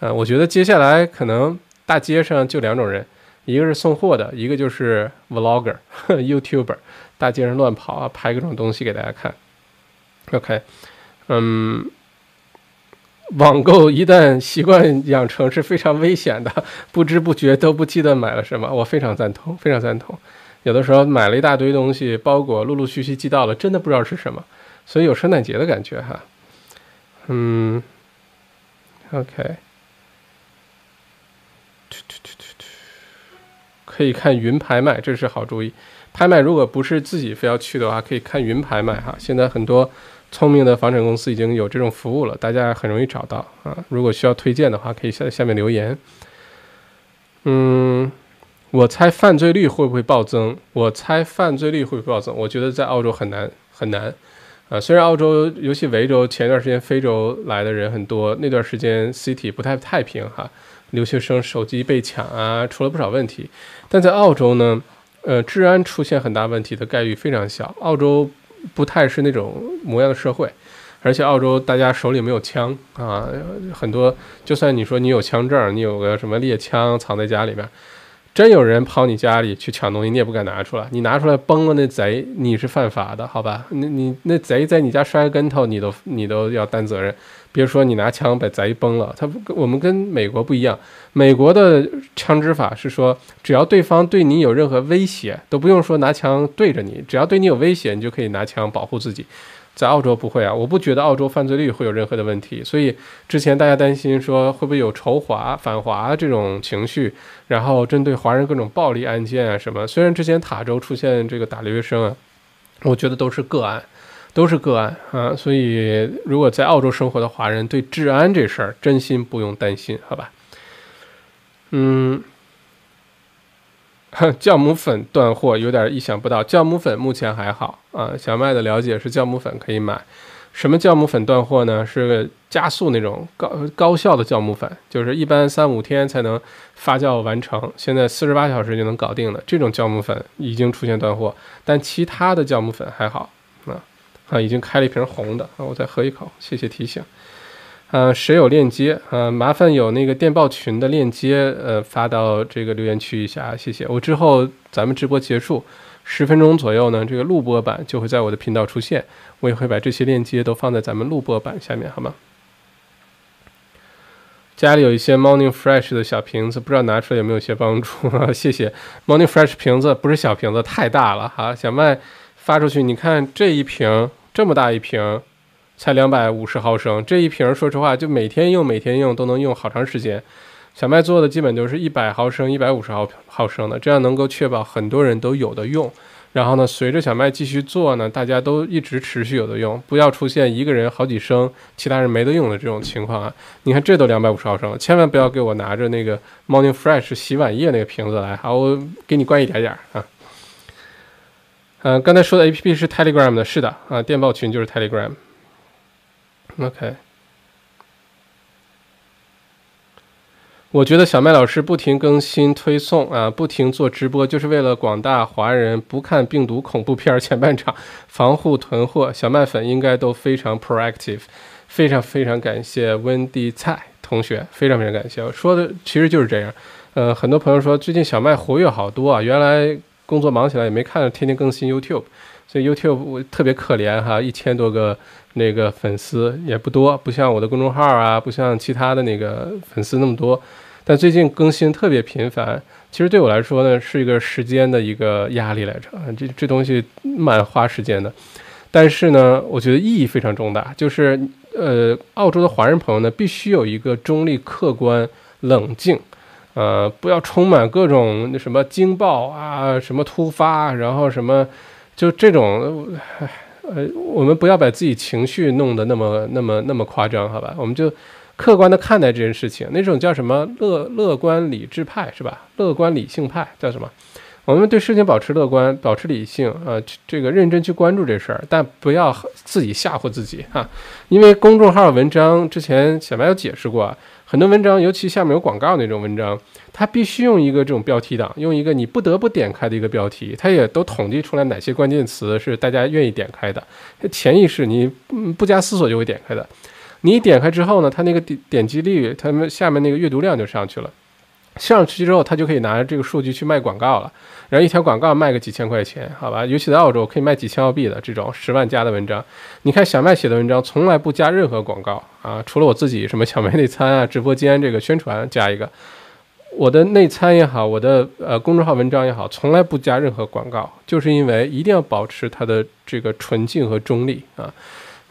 呃，我觉得接下来可能大街上就两种人，一个是送货的，一个就是 vlogger、[laughs] youtuber，大街上乱跑啊，拍各种东西给大家看。OK，嗯。网购一旦习惯养成是非常危险的，[laughs] 不知不觉都不记得买了什么。我非常赞同，非常赞同。有的时候买了一大堆东西，包裹陆陆续续寄到了，真的不知道是什么，所以有圣诞节的感觉哈。嗯，OK，可以看云拍卖，这是好主意。拍卖如果不是自己非要去的话，可以看云拍卖哈。现在很多。聪明的房产公司已经有这种服务了，大家很容易找到啊。如果需要推荐的话，可以在下面留言。嗯，我猜犯罪率会不会暴增？我猜犯罪率会不会暴增？我觉得在澳洲很难很难啊。虽然澳洲，尤其维州，前段时间非洲来的人很多，那段时间 City 不太太平哈，留学生手机被抢啊，出了不少问题。但在澳洲呢，呃，治安出现很大问题的概率非常小。澳洲。不太是那种模样的社会，而且澳洲大家手里没有枪啊，很多就算你说你有枪证，你有个什么猎枪藏在家里边，真有人跑你家里去抢东西，你也不敢拿出来，你拿出来崩了那贼，你是犯法的，好吧？那你那贼在你家摔跟头，你都你都要担责任。别说你拿枪把贼崩了，他不，我们跟美国不一样。美国的枪支法是说，只要对方对你有任何威胁，都不用说拿枪对着你，只要对你有威胁，你就可以拿枪保护自己。在澳洲不会啊，我不觉得澳洲犯罪率会有任何的问题。所以之前大家担心说会不会有仇华、反华这种情绪，然后针对华人各种暴力案件啊什么。虽然之前塔州出现这个打留学生啊，我觉得都是个案。都是个案啊，所以如果在澳洲生活的华人对治安这事儿真心不用担心，好吧？嗯，[laughs] 酵母粉断货有点意想不到，酵母粉目前还好啊。小麦的了解是酵母粉可以买，什么酵母粉断货呢？是加速那种高高效的酵母粉，就是一般三五天才能发酵完成，现在四十八小时就能搞定的这种酵母粉已经出现断货，但其他的酵母粉还好啊啊，已经开了一瓶红的啊，我再喝一口，谢谢提醒。呃，谁有链接？呃，麻烦有那个电报群的链接，呃，发到这个留言区一下，谢谢。我之后咱们直播结束十分钟左右呢，这个录播版就会在我的频道出现，我也会把这些链接都放在咱们录播版下面，好吗？家里有一些 Morning Fresh 的小瓶子，不知道拿出来有没有些帮助啊？[laughs] 谢谢。Morning Fresh 瓶子不是小瓶子，太大了哈。小麦发出去，你看这一瓶这么大一瓶。才两百五十毫升，这一瓶说实话就每天用，每天用都能用好长时间。小麦做的基本都是一百毫升、一百五十毫毫升的，这样能够确保很多人都有的用。然后呢，随着小麦继续做呢，大家都一直持续有的用，不要出现一个人好几升，其他人没得用的这种情况啊。你看这都两百五十毫升，千万不要给我拿着那个 Morning Fresh 洗碗液那个瓶子来，好，我给你灌一点点儿啊。嗯，刚才说的 A P P 是 Telegram 的，是的啊，电报群就是 Telegram。OK，我觉得小麦老师不停更新推送啊，不停做直播，就是为了广大华人不看病毒恐怖片前半场防护囤货。小麦粉应该都非常 proactive，非常非常感谢温迪蔡同学，非常非常感谢。我说的其实就是这样。呃，很多朋友说最近小麦活跃好多啊，原来工作忙起来也没看天天更新 YouTube，所以 YouTube 我特别可怜哈，一千多个。那个粉丝也不多，不像我的公众号啊，不像其他的那个粉丝那么多。但最近更新特别频繁，其实对我来说呢，是一个时间的一个压力来着。这这东西蛮花时间的，但是呢，我觉得意义非常重大。就是呃，澳洲的华人朋友呢，必须有一个中立、客观、冷静，呃，不要充满各种那什么惊爆啊，什么突发，然后什么就这种。呃，我们不要把自己情绪弄得那么、那么、那么夸张，好吧？我们就客观的看待这件事情。那种叫什么乐乐观理智派是吧？乐观理性派叫什么？我们对事情保持乐观，保持理性啊，这个认真去关注这事儿，但不要自己吓唬自己哈。因为公众号文章之前小白有解释过，很多文章，尤其下面有广告那种文章。它必须用一个这种标题党，用一个你不得不点开的一个标题，它也都统计出来哪些关键词是大家愿意点开的，潜意识你不加思索就会点开的。你一点开之后呢，它那个点点击率，它们下面那个阅读量就上去了，上去之后，他就可以拿着这个数据去卖广告了，然后一条广告卖个几千块钱，好吧？尤其在澳洲可以卖几千澳币的这种十万加的文章。你看小麦写的文章从来不加任何广告啊，除了我自己什么小麦内参啊、[laughs] 直播间这个宣传加一个。我的内参也好，我的呃公众号文章也好，从来不加任何广告，就是因为一定要保持它的这个纯净和中立啊，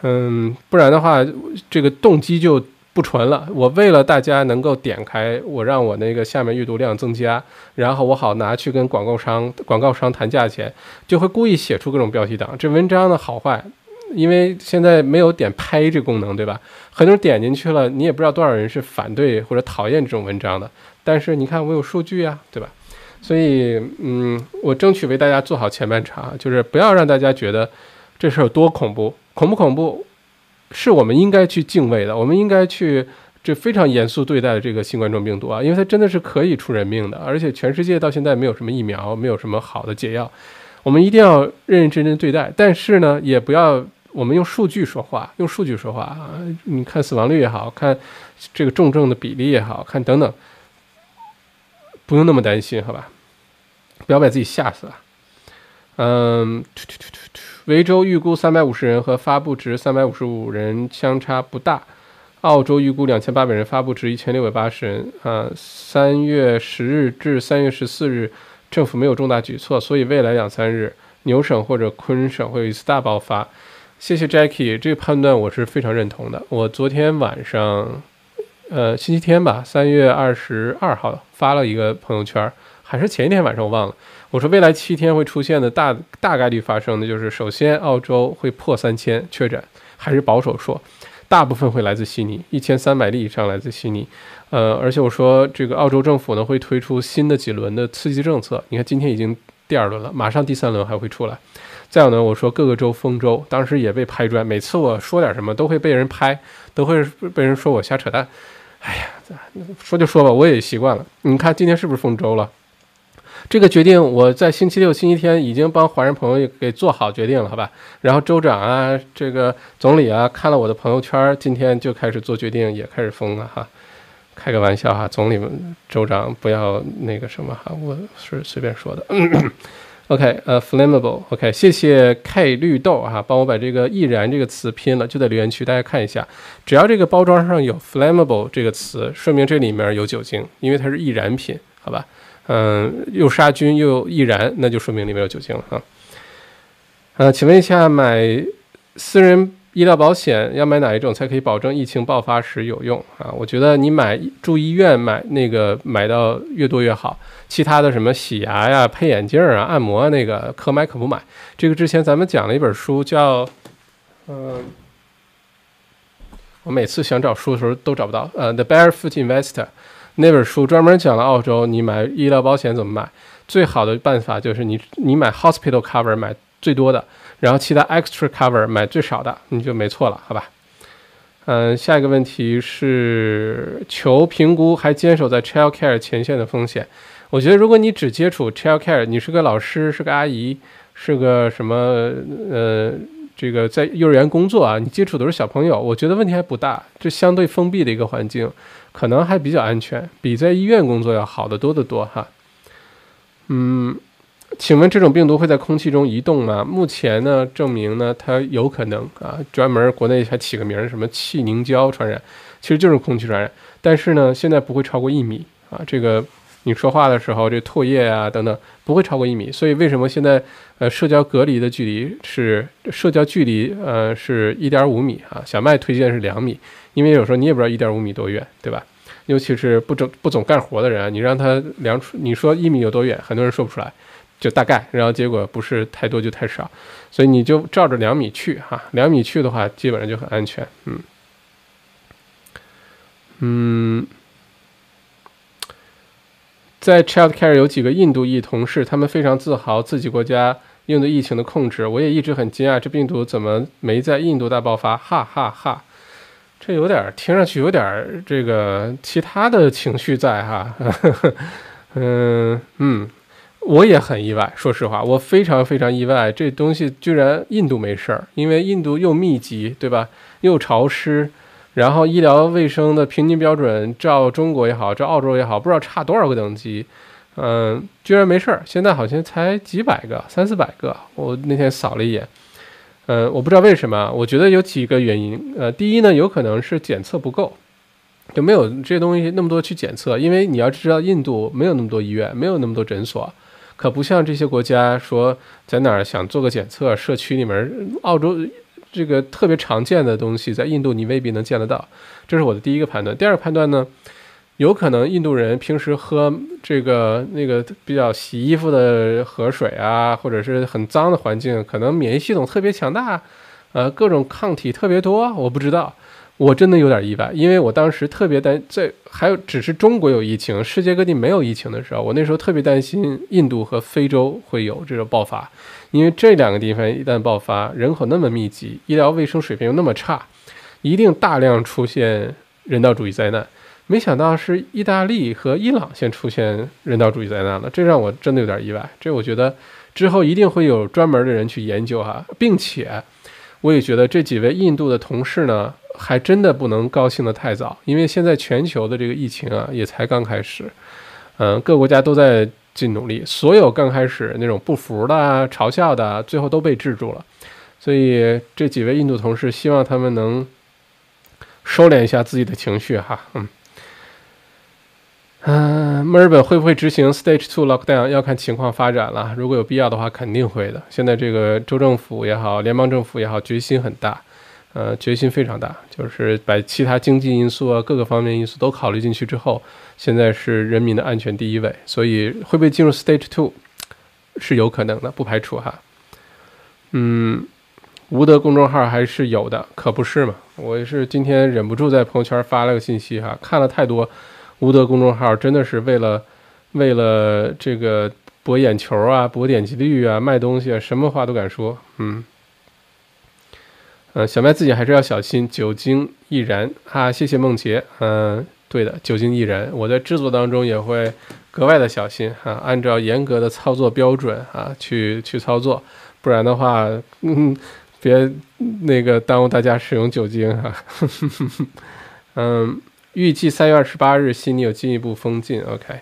嗯，不然的话，这个动机就不纯了。我为了大家能够点开，我让我那个下面阅读量增加，然后我好拿去跟广告商广告商谈价钱，就会故意写出各种标题党。这文章的好坏，因为现在没有点拍这功能，对吧？很多人点进去了，你也不知道多少人是反对或者讨厌这种文章的。但是你看，我有数据呀，对吧？所以，嗯，我争取为大家做好前半场，就是不要让大家觉得这事儿有多恐怖，恐不恐怖，是我们应该去敬畏的，我们应该去这非常严肃对待这个新冠状病毒啊，因为它真的是可以出人命的，而且全世界到现在没有什么疫苗，没有什么好的解药，我们一定要认认真真对待。但是呢，也不要我们用数据说话，用数据说话啊，你看死亡率也好看，这个重症的比例也好看，等等。不用那么担心，好吧？不要把自己吓死了。嗯，维州预估三百五十人和发布值三百五十五人相差不大。澳洲预估两千八百人，发布值一千六百八十人。啊，三月十日至三月十四日，政府没有重大举措，所以未来两三日，牛省或者昆省会有一次大爆发。谢谢 Jackie，这个判断我是非常认同的。我昨天晚上。呃，星期天吧，三月二十二号发了一个朋友圈，还是前一天晚上我忘了。我说未来七天会出现的大大概率发生的就是，首先澳洲会破三千确诊，还是保守说。大部分会来自悉尼，一千三百例以上来自悉尼。呃，而且我说这个澳洲政府呢会推出新的几轮的刺激政策，你看今天已经第二轮了，马上第三轮还会出来。再有呢，我说各个州封州，当时也被拍砖，每次我说点什么都会被人拍，都会被人说我瞎扯淡。哎呀，说就说吧，我也习惯了。你看今天是不是封州了？这个决定我在星期六、星期天已经帮华人朋友给做好决定了，好吧？然后州长啊，这个总理啊，看了我的朋友圈，今天就开始做决定，也开始封了哈。开个玩笑哈，总理们、州长不要那个什么哈，我是随便说的。[clears throat] OK，呃，flammable，OK，谢谢 K 绿豆哈，帮我把这个易燃这个词拼了，就在留言区，大家看一下，只要这个包装上有 flammable 这个词，说明这里面有酒精，因为它是易燃品，好吧？嗯，又杀菌又易燃，那就说明里面有酒精了哈。呃，请问一下，买私人医疗保险要买哪一种才可以保证疫情爆发时有用啊？我觉得你买住医院买那个买到越多越好。其他的什么洗牙呀、配眼镜啊、按摩那个可买可不买。这个之前咱们讲了一本书，叫嗯，我每次想找书的时候都找不到。呃，《The Barefoot Investor》那本书专门讲了澳洲你买医疗保险怎么买。最好的办法就是你你买 Hospital Cover 买最多的，然后其他 Extra Cover 买最少的，你就没错了，好吧？嗯，下一个问题是求评估还坚守在 Child Care 前线的风险。我觉得，如果你只接触 child care，你是个老师，是个阿姨，是个什么呃，这个在幼儿园工作啊，你接触都是小朋友，我觉得问题还不大。这相对封闭的一个环境，可能还比较安全，比在医院工作要好得多得多哈。嗯，请问这种病毒会在空气中移动吗？目前呢，证明呢，它有可能啊，专门国内还起个名儿，什么气凝胶传染，其实就是空气传染。但是呢，现在不会超过一米啊，这个。你说话的时候，这唾液啊等等不会超过一米，所以为什么现在呃社交隔离的距离是社交距离呃是一点五米啊？小麦推荐是两米，因为有时候你也不知道一点五米多远，对吧？尤其是不总不总干活的人，你让他量出你说一米有多远，很多人说不出来，就大概，然后结果不是太多就太少，所以你就照着两米去哈，两米去的话基本上就很安全，嗯嗯。在 Child Care 有几个印度裔同事，他们非常自豪自己国家应对疫情的控制。我也一直很惊讶，这病毒怎么没在印度大爆发？哈哈哈，这有点听上去有点这个其他的情绪在哈。[laughs] 嗯嗯，我也很意外，说实话，我非常非常意外，这东西居然印度没事儿，因为印度又密集，对吧？又潮湿。然后医疗卫生的平均标准，照中国也好，照澳洲也好，不知道差多少个等级，嗯，居然没事儿。现在好像才几百个，三四百个。我那天扫了一眼，嗯，我不知道为什么。我觉得有几个原因。呃，第一呢，有可能是检测不够，就没有这些东西那么多去检测。因为你要知道，印度没有那么多医院，没有那么多诊所，可不像这些国家说在哪儿想做个检测，社区里面，澳洲。这个特别常见的东西，在印度你未必能见得到，这是我的第一个判断。第二个判断呢，有可能印度人平时喝这个那个比较洗衣服的河水啊，或者是很脏的环境，可能免疫系统特别强大，呃，各种抗体特别多，我不知道。我真的有点意外，因为我当时特别担在还有只是中国有疫情，世界各地没有疫情的时候，我那时候特别担心印度和非洲会有这种爆发，因为这两个地方一旦爆发，人口那么密集，医疗卫生水平又那么差，一定大量出现人道主义灾难。没想到是意大利和伊朗先出现人道主义灾难了，这让我真的有点意外。这我觉得之后一定会有专门的人去研究哈，并且我也觉得这几位印度的同事呢。还真的不能高兴得太早，因为现在全球的这个疫情啊，也才刚开始。嗯，各国家都在尽努力，所有刚开始那种不服的、嘲笑的，最后都被制住了。所以这几位印度同事，希望他们能收敛一下自己的情绪哈。嗯，嗯，墨尔本会不会执行 Stage Two Lockdown？要看情况发展了。如果有必要的话，肯定会的。现在这个州政府也好，联邦政府也好，决心很大。呃，决心非常大，就是把其他经济因素啊，各个方面因素都考虑进去之后，现在是人民的安全第一位，所以会不会进入 Stage Two 是有可能的，不排除哈。嗯，无德公众号还是有的，可不是嘛？我是今天忍不住在朋友圈发了个信息哈，看了太多无德公众号，真的是为了为了这个博眼球啊，博点击率啊，卖东西啊，什么话都敢说，嗯。呃，小麦自己还是要小心酒精易燃啊！谢谢梦洁，嗯，对的，酒精易燃，我在制作当中也会格外的小心啊，按照严格的操作标准啊去去操作，不然的话，嗯，别那个耽误大家使用酒精哈。[laughs] 嗯，预计三月二十八日悉尼有进一步封禁，OK，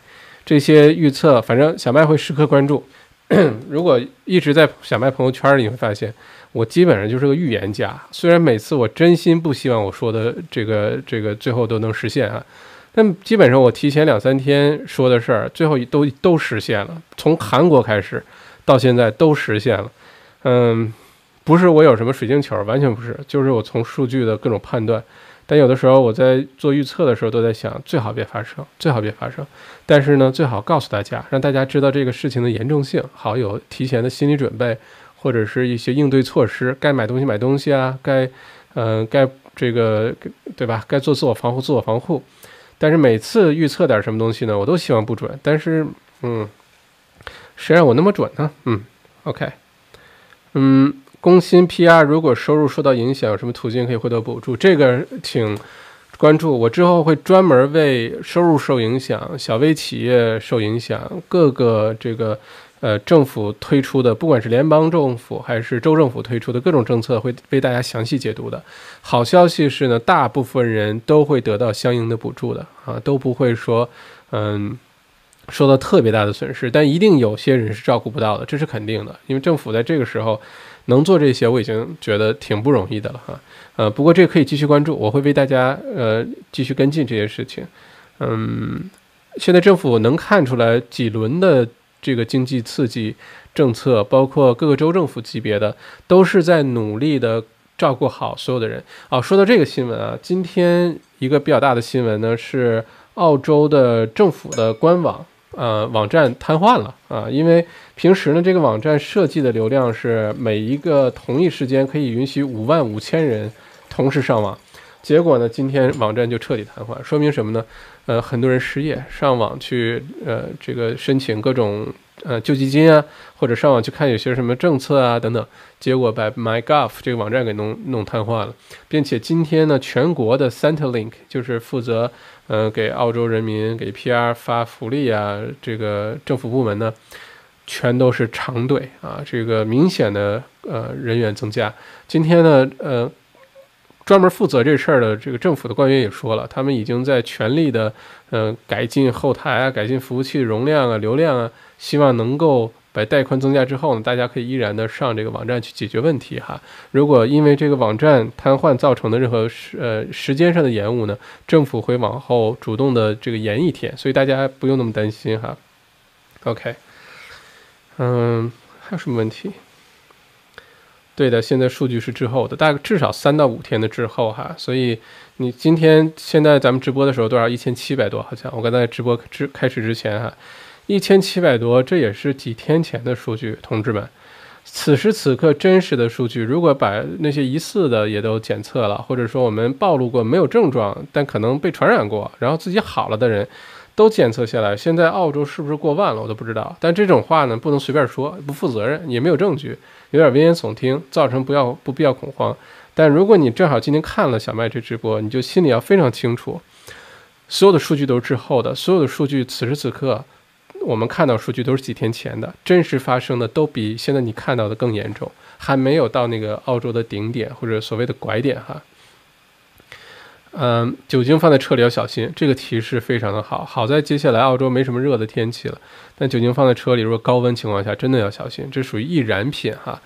这些预测，反正小麦会时刻关注。[coughs] 如果一直在小麦朋友圈里，你会发现。我基本上就是个预言家，虽然每次我真心不希望我说的这个这个最后都能实现啊，但基本上我提前两三天说的事儿，最后都都实现了。从韩国开始到现在都实现了。嗯，不是我有什么水晶球，完全不是，就是我从数据的各种判断。但有的时候我在做预测的时候都在想，最好别发生，最好别发生。但是呢，最好告诉大家，让大家知道这个事情的严重性，好有提前的心理准备。或者是一些应对措施，该买东西买东西啊，该，嗯，该这个对吧？该做自我防护，自我防护。但是每次预测点什么东西呢，我都希望不准。但是，嗯，谁让我那么准呢？嗯，OK，嗯，工薪 PR 如果收入受到影响，有什么途径可以获得补助？这个请关注我之后会专门为收入受影响、小微企业受影响、各个这个。呃，政府推出的，不管是联邦政府还是州政府推出的各种政策，会为大家详细解读的。好消息是呢，大部分人都会得到相应的补助的啊，都不会说，嗯，受到特别大的损失。但一定有些人是照顾不到的，这是肯定的。因为政府在这个时候能做这些，我已经觉得挺不容易的了哈。呃，不过这个可以继续关注，我会为大家呃继续跟进这些事情。嗯，现在政府能看出来几轮的。这个经济刺激政策，包括各个州政府级别的，都是在努力的照顾好所有的人。啊，说到这个新闻啊，今天一个比较大的新闻呢，是澳洲的政府的官网，呃，网站瘫痪了啊。因为平时呢，这个网站设计的流量是每一个同一时间可以允许五万五千人同时上网，结果呢，今天网站就彻底瘫痪，说明什么呢？呃，很多人失业，上网去呃这个申请各种呃救济金啊，或者上网去看有些什么政策啊等等，结果把 MyGov 这个网站给弄弄瘫痪了，并且今天呢，全国的 Centrelink 就是负责呃给澳洲人民给 PR 发福利啊这个政府部门呢，全都是长队啊，这个明显的呃人员增加。今天呢，呃。专门负责这事儿的这个政府的官员也说了，他们已经在全力的，嗯，改进后台啊，改进服务器容量啊、流量啊，希望能够把带宽增加之后呢，大家可以依然的上这个网站去解决问题哈。如果因为这个网站瘫痪造成的任何时呃时间上的延误呢，政府会往后主动的这个延一天，所以大家不用那么担心哈。OK，嗯，还有什么问题？对的，现在数据是滞后的，大概至少三到五天的滞后哈，所以你今天现在咱们直播的时候多少？一千七百多，好像我刚才直播之开始之前哈，一千七百多，这也是几天前的数据，同志们，此时此刻真实的数据，如果把那些疑似的也都检测了，或者说我们暴露过没有症状，但可能被传染过，然后自己好了的人。都检测下来，现在澳洲是不是过万了，我都不知道。但这种话呢，不能随便说，不负责任，也没有证据，有点危言耸听，造成不要不必要恐慌。但如果你正好今天看了小麦这直播，你就心里要非常清楚，所有的数据都是滞后的，所有的数据此时此刻我们看到数据都是几天前的，真实发生的都比现在你看到的更严重，还没有到那个澳洲的顶点或者所谓的拐点哈。嗯，酒精放在车里要小心，这个提示非常的好。好在接下来澳洲没什么热的天气了，但酒精放在车里，如果高温情况下，真的要小心，这属于易燃品哈。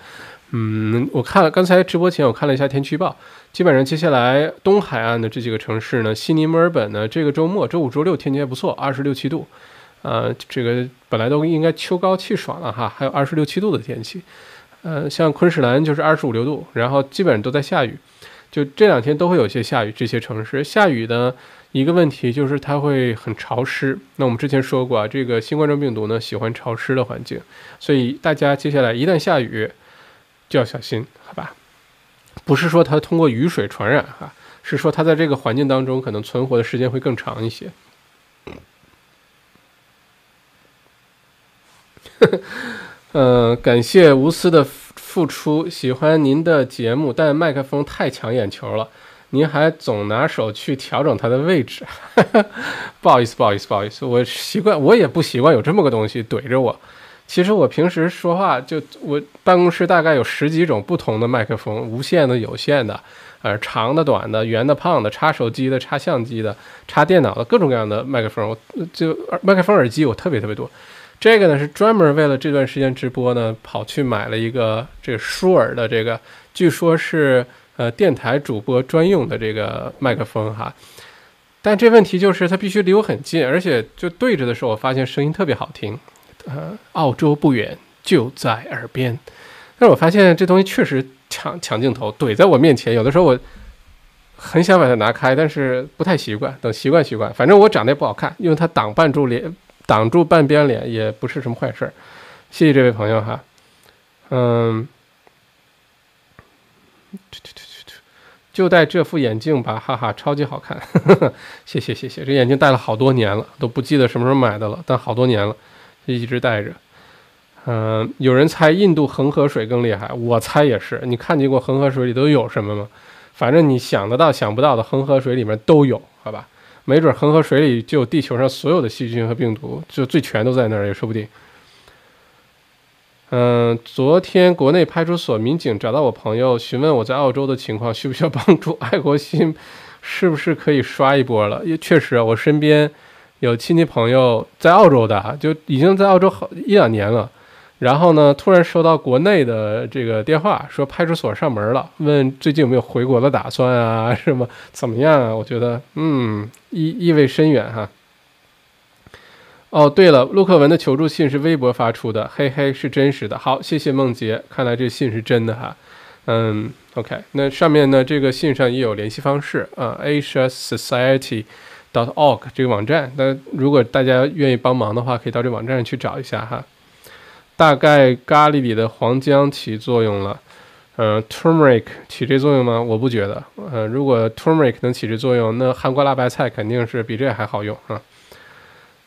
嗯，我看了刚才直播前我看了一下天气预报，基本上接下来东海岸的这几个城市呢，悉尼、墨尔本呢，这个周末周五、周六天气还不错，二十六七度，呃，这个本来都应该秋高气爽了哈，还有二十六七度的天气。呃，像昆士兰就是二十五六度，然后基本上都在下雨。就这两天都会有些下雨，这些城市下雨的一个问题就是它会很潮湿。那我们之前说过啊，这个新冠状病毒呢喜欢潮湿的环境，所以大家接下来一旦下雨就要小心，好吧？不是说它通过雨水传染哈，是说它在这个环境当中可能存活的时间会更长一些。嗯，[laughs] 感谢无私的付出，喜欢您的节目，但麦克风太抢眼球了，您还总拿手去调整它的位置，[laughs] 不好意思，不好意思，不好意思，我习惯，我也不习惯有这么个东西怼着我。其实我平时说话就我办公室大概有十几种不同的麦克风，无线的、有线的，呃，长的、短的、圆的、胖的，插手机的、插相机的、插电脑的，各种各样的麦克风，我就麦克风耳机我特别特别多。这个呢是专门为了这段时间直播呢，跑去买了一个这个舒尔的这个，据说是呃电台主播专用的这个麦克风哈。但这问题就是它必须离我很近，而且就对着的时候，我发现声音特别好听。呃，澳洲不远，就在耳边。但是我发现这东西确实抢抢镜头，怼在我面前。有的时候我很想把它拿开，但是不太习惯。等习惯习惯，反正我长得也不好看，因为它挡半住脸，挡住半边脸也不是什么坏事儿。谢谢这位朋友哈，嗯，就戴这副眼镜吧，哈哈，超级好看。[laughs] 谢谢谢谢，这眼镜戴了好多年了，都不记得什么时候买的了，但好多年了。就一直戴着，嗯，有人猜印度恒河水更厉害，我猜也是。你看见过恒河水里都有什么吗？反正你想得到、想不到的恒河水里面都有，好吧？没准恒河水里就有地球上所有的细菌和病毒，就最全都在那儿也说不定。嗯，昨天国内派出所民警找到我朋友，询问我在澳洲的情况，需不需要帮助？爱国心是不是可以刷一波了？也确实，我身边。有亲戚朋友在澳洲的，就已经在澳洲好一两年了。然后呢，突然收到国内的这个电话，说派出所上门了，问最近有没有回国的打算啊？什么怎么样啊？我觉得，嗯，意意味深远哈。哦，对了，陆克文的求助信是微博发出的，嘿嘿，是真实的。好，谢谢梦洁，看来这信是真的哈。嗯，OK，那上面呢，这个信上也有联系方式啊，Asia Society。dot org 这个网站，那如果大家愿意帮忙的话，可以到这网站去找一下哈。大概咖喱里的黄姜起作用了，嗯，turmeric 起这作用吗？我不觉得。嗯，如果 turmeric 能起这作用，那韩国辣白菜肯定是比这还好用啊。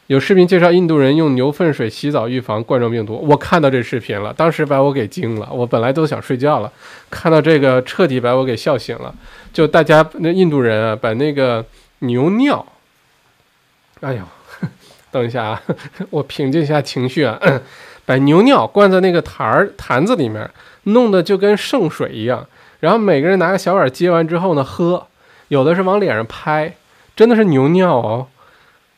有视频介绍印度人用牛粪水洗澡预防冠状病毒，我看到这视频了，当时把我给惊了。我本来都想睡觉了，看到这个彻底把我给笑醒了。就大家那印度人啊，把那个牛尿。哎呦，[laughs] 等一下啊，[laughs] 我平静一下情绪啊。把牛尿灌在那个坛儿坛子里面，弄得就跟圣水一样。然后每个人拿个小碗接完之后呢，喝。有的是往脸上拍，真的是牛尿哦。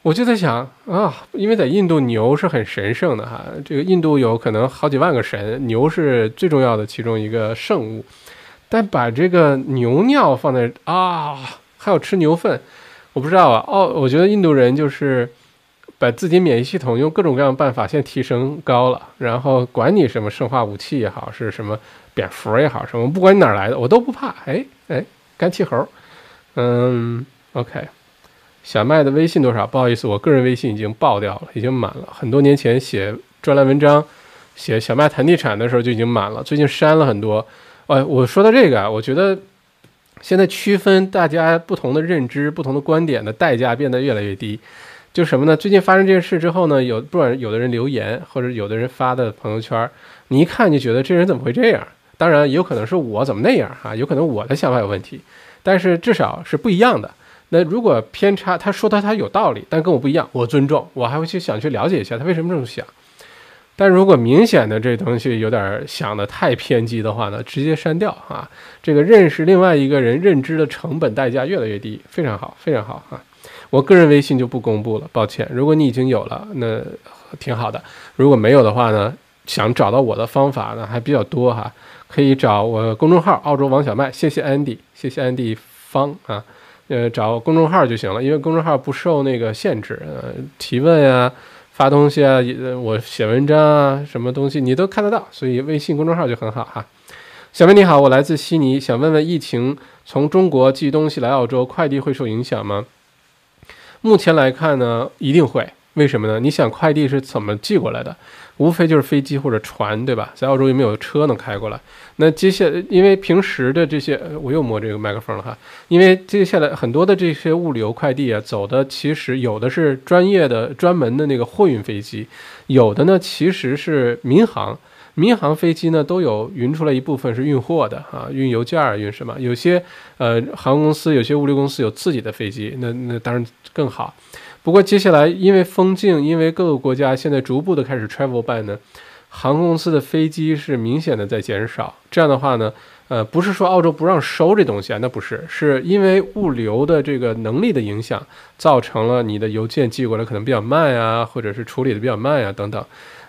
我就在想啊，因为在印度牛是很神圣的哈。这个印度有可能好几万个神，牛是最重要的其中一个圣物。但把这个牛尿放在啊，还有吃牛粪。我不知道啊，哦，我觉得印度人就是把自己免疫系统用各种各样的办法先提升高了，然后管你什么生化武器也好，是什么蝙蝠也好，什么不管你哪来的，我都不怕。哎哎，干气猴，嗯，OK，小麦的微信多少？不好意思，我个人微信已经爆掉了，已经满了。很多年前写专栏文章，写小麦谈地产的时候就已经满了，最近删了很多。哎，我说到这个啊，我觉得。现在区分大家不同的认知、不同的观点的代价变得越来越低，就什么呢？最近发生这件事之后呢，有不管有的人留言，或者有的人发的朋友圈，你一看就觉得这人怎么会这样？当然，也有可能是我怎么那样哈，有可能我的想法有问题，但是至少是不一样的。那如果偏差，他说他他有道理，但跟我不一样，我尊重，我还会去想去了解一下他为什么这么想。但如果明显的这东西有点想的太偏激的话呢，直接删掉啊！这个认识另外一个人认知的成本代价越来越低，非常好，非常好啊！我个人微信就不公布了，抱歉。如果你已经有了，那挺好的；如果没有的话呢，想找到我的方法呢还比较多哈，可以找我公众号“澳洲王小麦”，谢谢安迪，谢谢安迪方啊，呃，找公众号就行了，因为公众号不受那个限制，呃，提问呀。发东西啊，我写文章啊，什么东西你都看得到，所以微信公众号就很好哈。小妹你好，我来自悉尼，想问问疫情从中国寄东西来澳洲，快递会受影响吗？目前来看呢，一定会为什么呢？你想快递是怎么寄过来的？无非就是飞机或者船，对吧？在澳洲又没有车能开过来。那接下来，因为平时的这些，我又摸这个麦克风了哈。因为接下来很多的这些物流快递啊，走的其实有的是专业的、专门的那个货运飞机，有的呢其实是民航。民航飞机呢都有运出来一部分是运货的啊，运邮件儿、运什么？有些呃航空公司、有些物流公司有自己的飞机，那那当然更好。不过接下来，因为封禁，因为各个国家现在逐步的开始 travel ban 呢，航空公司的飞机是明显的在减少。这样的话呢，呃，不是说澳洲不让收这东西啊，那不是，是因为物流的这个能力的影响，造成了你的邮件寄过来可能比较慢啊，或者是处理的比较慢呀，等等。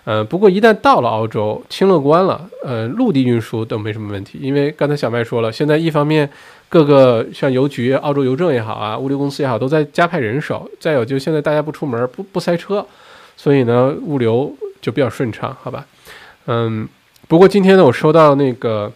呃，不过一旦到了澳洲，清乐关了，呃，陆地运输都没什么问题，因为刚才小麦说了，现在一方面。各个像邮局、澳洲邮政也好啊，物流公司也好，都在加派人手。再有，就现在大家不出门，不不塞车，所以呢，物流就比较顺畅，好吧？嗯，不过今天呢，我收到那个，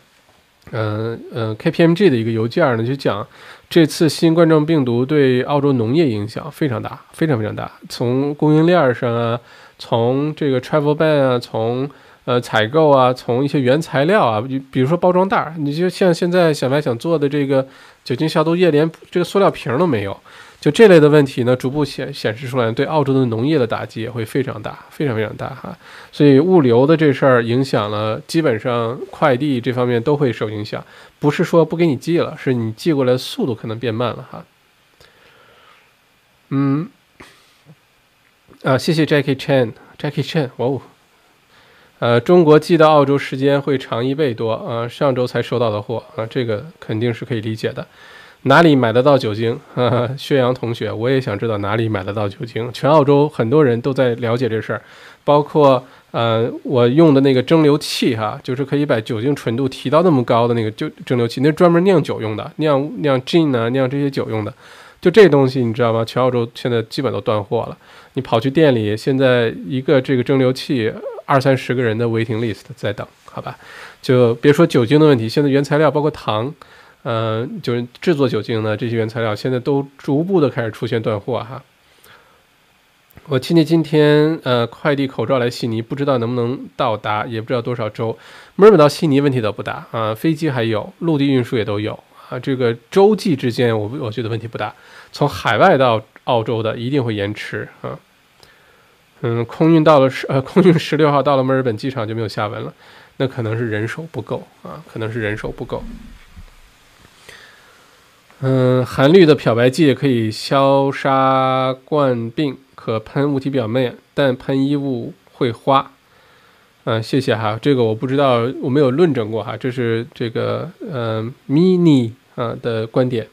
嗯嗯，KPMG 的一个邮件呢，就讲这次新冠状病毒对澳洲农业影响非常大，非常非常大。从供应链上啊，从这个 travel ban 啊，从呃，采购啊，从一些原材料啊，比如说包装袋儿，你就像现在小麦想做的这个酒精消毒液，连这个塑料瓶都没有，就这类的问题呢，逐步显显示出来，对澳洲的农业的打击也会非常大，非常非常大哈。所以物流的这事儿影响了，基本上快递这方面都会受影响，不是说不给你寄了，是你寄过来的速度可能变慢了哈。嗯，啊，谢谢 Jackie Chan，Jackie Chan，哇哦。呃，中国寄到澳洲时间会长一倍多啊！上周才收到的货啊，这个肯定是可以理解的。哪里买得到酒精？呵 [laughs] 呵薛阳同学，我也想知道哪里买得到酒精。全澳洲很多人都在了解这事儿，包括呃，我用的那个蒸馏器哈，就是可以把酒精纯度提到那么高的那个就蒸馏器，那专门酿酒用的，酿酿 gin 啊，酿这些酒用的。就这东西你知道吗？全澳洲现在基本都断货了。你跑去店里，现在一个这个蒸馏器。二三十个人的 waiting list 在等，好吧，就别说酒精的问题，现在原材料包括糖，嗯，就是制作酒精的这些原材料，现在都逐步的开始出现断货哈。我亲戚今天呃快递口罩来悉尼，不知道能不能到达，也不知道多少周。墨尔本到悉尼问题都不大啊，飞机还有，陆地运输也都有啊，这个洲际之间我我觉得问题不大，从海外到澳洲的一定会延迟啊。嗯，空运到了十呃，空运十六号到了墨尔本机场就没有下文了，那可能是人手不够啊，可能是人手不够。嗯，含氯的漂白剂可以消杀冠病，可喷物体表面，但喷衣物会花。嗯，谢谢哈，这个我不知道，我没有论证过哈，这是这个嗯 mini 啊的观点。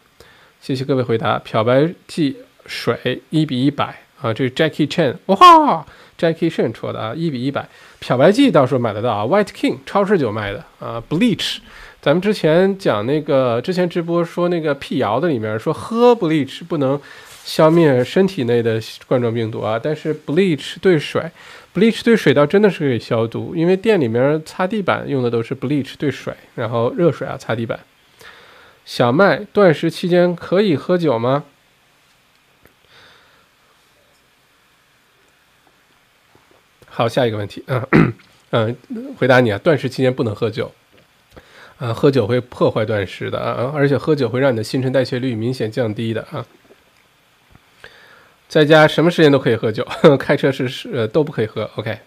谢谢各位回答，漂白剂水一比一百。啊，这是 Jackie Chan，哇，Jackie Chan 说的啊，一比一百，漂白剂到时候买得到啊，White King 超市就卖的啊，Bleach，咱们之前讲那个之前直播说那个辟谣的里面说喝 Bleach 不能消灭身体内的冠状病毒啊，但是 Bleach 兑水，Bleach 兑水倒真的是可以消毒，因为店里面擦地板用的都是 Bleach 兑水，然后热水啊擦地板。小麦断食期间可以喝酒吗？好，下一个问题，嗯 [clears throat] 嗯，回答你啊，断食期间不能喝酒，啊，喝酒会破坏断食的啊，而且喝酒会让你的新陈代谢率明显降低的啊。在家什么时间都可以喝酒，[laughs] 开车是是都不可以喝。OK，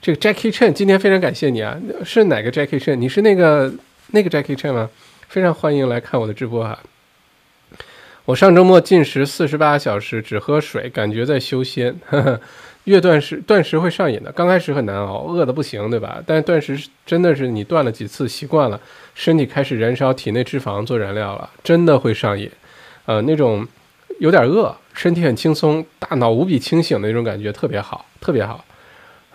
这个 Jackie Chan 今天非常感谢你啊，是哪个 Jackie Chan？你是那个那个 Jackie Chan 吗？非常欢迎来看我的直播哈。我上周末进食四十八小时，只喝水，感觉在修仙。呵 [laughs] 呵越断食，断食会上瘾的。刚开始很难熬，饿的不行，对吧？但断食真的是你断了几次，习惯了，身体开始燃烧体内脂肪做燃料了，真的会上瘾。呃，那种有点饿，身体很轻松，大脑无比清醒的那种感觉特别好，特别好。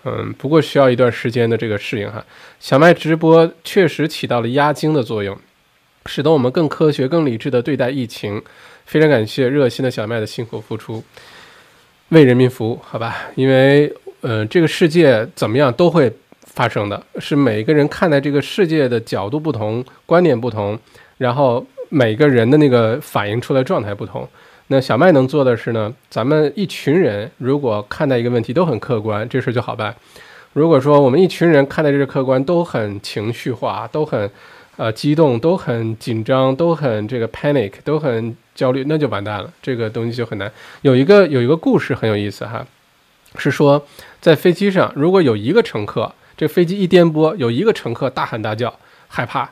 嗯，不过需要一段时间的这个适应哈。小麦直播确实起到了压惊的作用，使得我们更科学、更理智的对待疫情。非常感谢热心的小麦的辛苦付出。为人民服务，好吧，因为呃，这个世界怎么样都会发生的，是每个人看待这个世界的角度不同，观点不同，然后每个人的那个反映出来状态不同，那小麦能做的是呢，咱们一群人如果看待一个问题都很客观，这事就好办。如果说我们一群人看待这个客观都很情绪化，都很呃激动，都很紧张，都很这个 panic，都很焦虑，那就完蛋了，这个东西就很难。有一个有一个故事很有意思哈，是说在飞机上，如果有一个乘客，这飞机一颠簸，有一个乘客大喊大叫，害怕。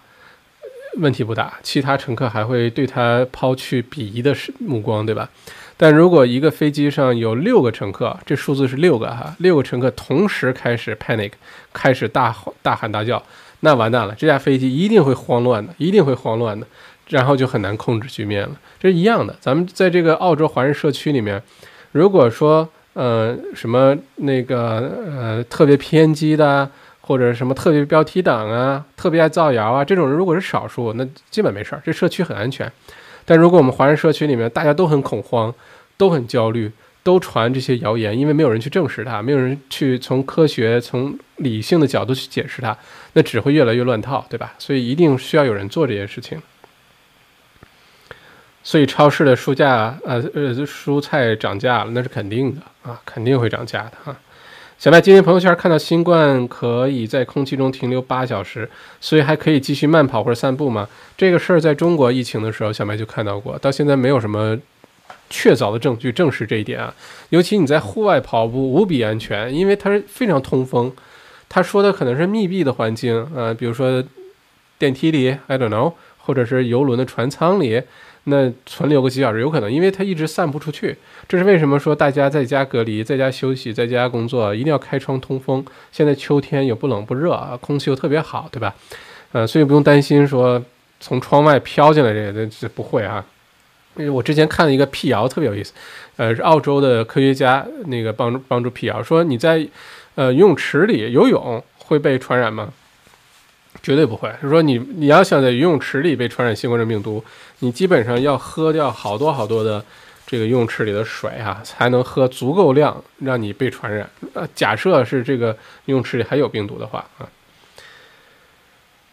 问题不大，其他乘客还会对他抛去鄙夷的目光，对吧？但如果一个飞机上有六个乘客，这数字是六个哈，六个乘客同时开始 panic，开始大大喊大叫，那完蛋了，这架飞机一定会慌乱的，一定会慌乱的，然后就很难控制局面了。这是一样的，咱们在这个澳洲华人社区里面，如果说呃什么那个呃特别偏激的。或者什么特别标题党啊，特别爱造谣啊，这种人如果是少数，那基本没事儿，这社区很安全。但如果我们华人社区里面大家都很恐慌，都很焦虑，都传这些谣言，因为没有人去证实它，没有人去从科学、从理性的角度去解释它，那只会越来越乱套，对吧？所以一定需要有人做这件事情。所以超市的蔬价，呃呃，蔬菜涨价了，那是肯定的啊，肯定会涨价的哈。小麦今天朋友圈看到新冠可以在空气中停留八小时，所以还可以继续慢跑或者散步吗？这个事儿在中国疫情的时候，小麦就看到过，到现在没有什么确凿的证据证实这一点啊。尤其你在户外跑步无比安全，因为它是非常通风。他说的可能是密闭的环境啊，比如说电梯里，I don't know，或者是游轮的船舱里。那存留个几小时有可能，因为它一直散不出去。这是为什么说大家在家隔离、在家休息、在家工作一定要开窗通风。现在秋天又不冷不热啊，空气又特别好，对吧？呃，所以不用担心说从窗外飘进来这个，这不会啊。因为我之前看了一个辟谣，特别有意思。呃，是澳洲的科学家那个帮助帮助辟谣，说你在呃游泳池里游泳会被传染吗？绝对不会。就是说你你要想在游泳池里被传染新冠状病毒，你基本上要喝掉好多好多的这个游泳池里的水啊，才能喝足够量让你被传染。呃，假设是这个游泳池里还有病毒的话啊，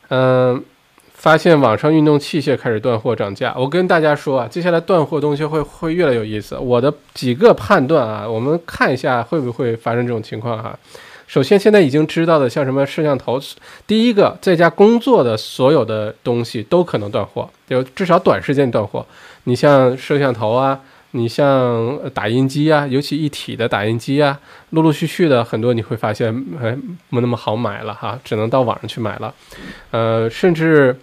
嗯，发现网上运动器械开始断货涨价。我跟大家说啊，接下来断货东西会会越来越有意思。我的几个判断啊，我们看一下会不会发生这种情况哈。首先，现在已经知道的，像什么摄像头，第一个在家工作的所有的东西都可能断货，就至少短时间断货。你像摄像头啊，你像打印机啊，尤其一体的打印机啊，陆陆续续的很多你会发现，哎，不那么好买了哈，只能到网上去买了。呃，甚至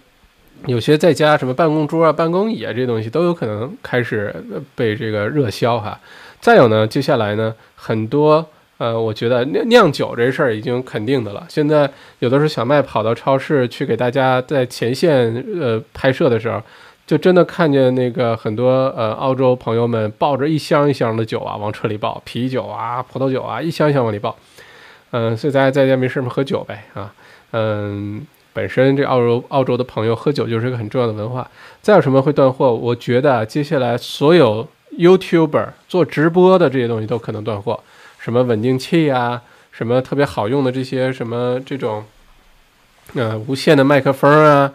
有些在家什么办公桌啊、办公椅啊这些东西都有可能开始被这个热销哈。再有呢，接下来呢，很多。呃，我觉得酿酿酒这事儿已经肯定的了。现在有的时候小麦跑到超市去给大家在前线呃拍摄的时候，就真的看见那个很多呃澳洲朋友们抱着一箱一箱的酒啊往车里抱，啤酒啊、葡萄酒啊一箱一箱往里抱。嗯，所以大家在家没事嘛喝酒呗啊。嗯，本身这澳洲澳洲的朋友喝酒就是一个很重要的文化。再有什么会断货？我觉得接下来所有 YouTuber 做直播的这些东西都可能断货。什么稳定器啊，什么特别好用的这些什么这种，呃，无线的麦克风啊，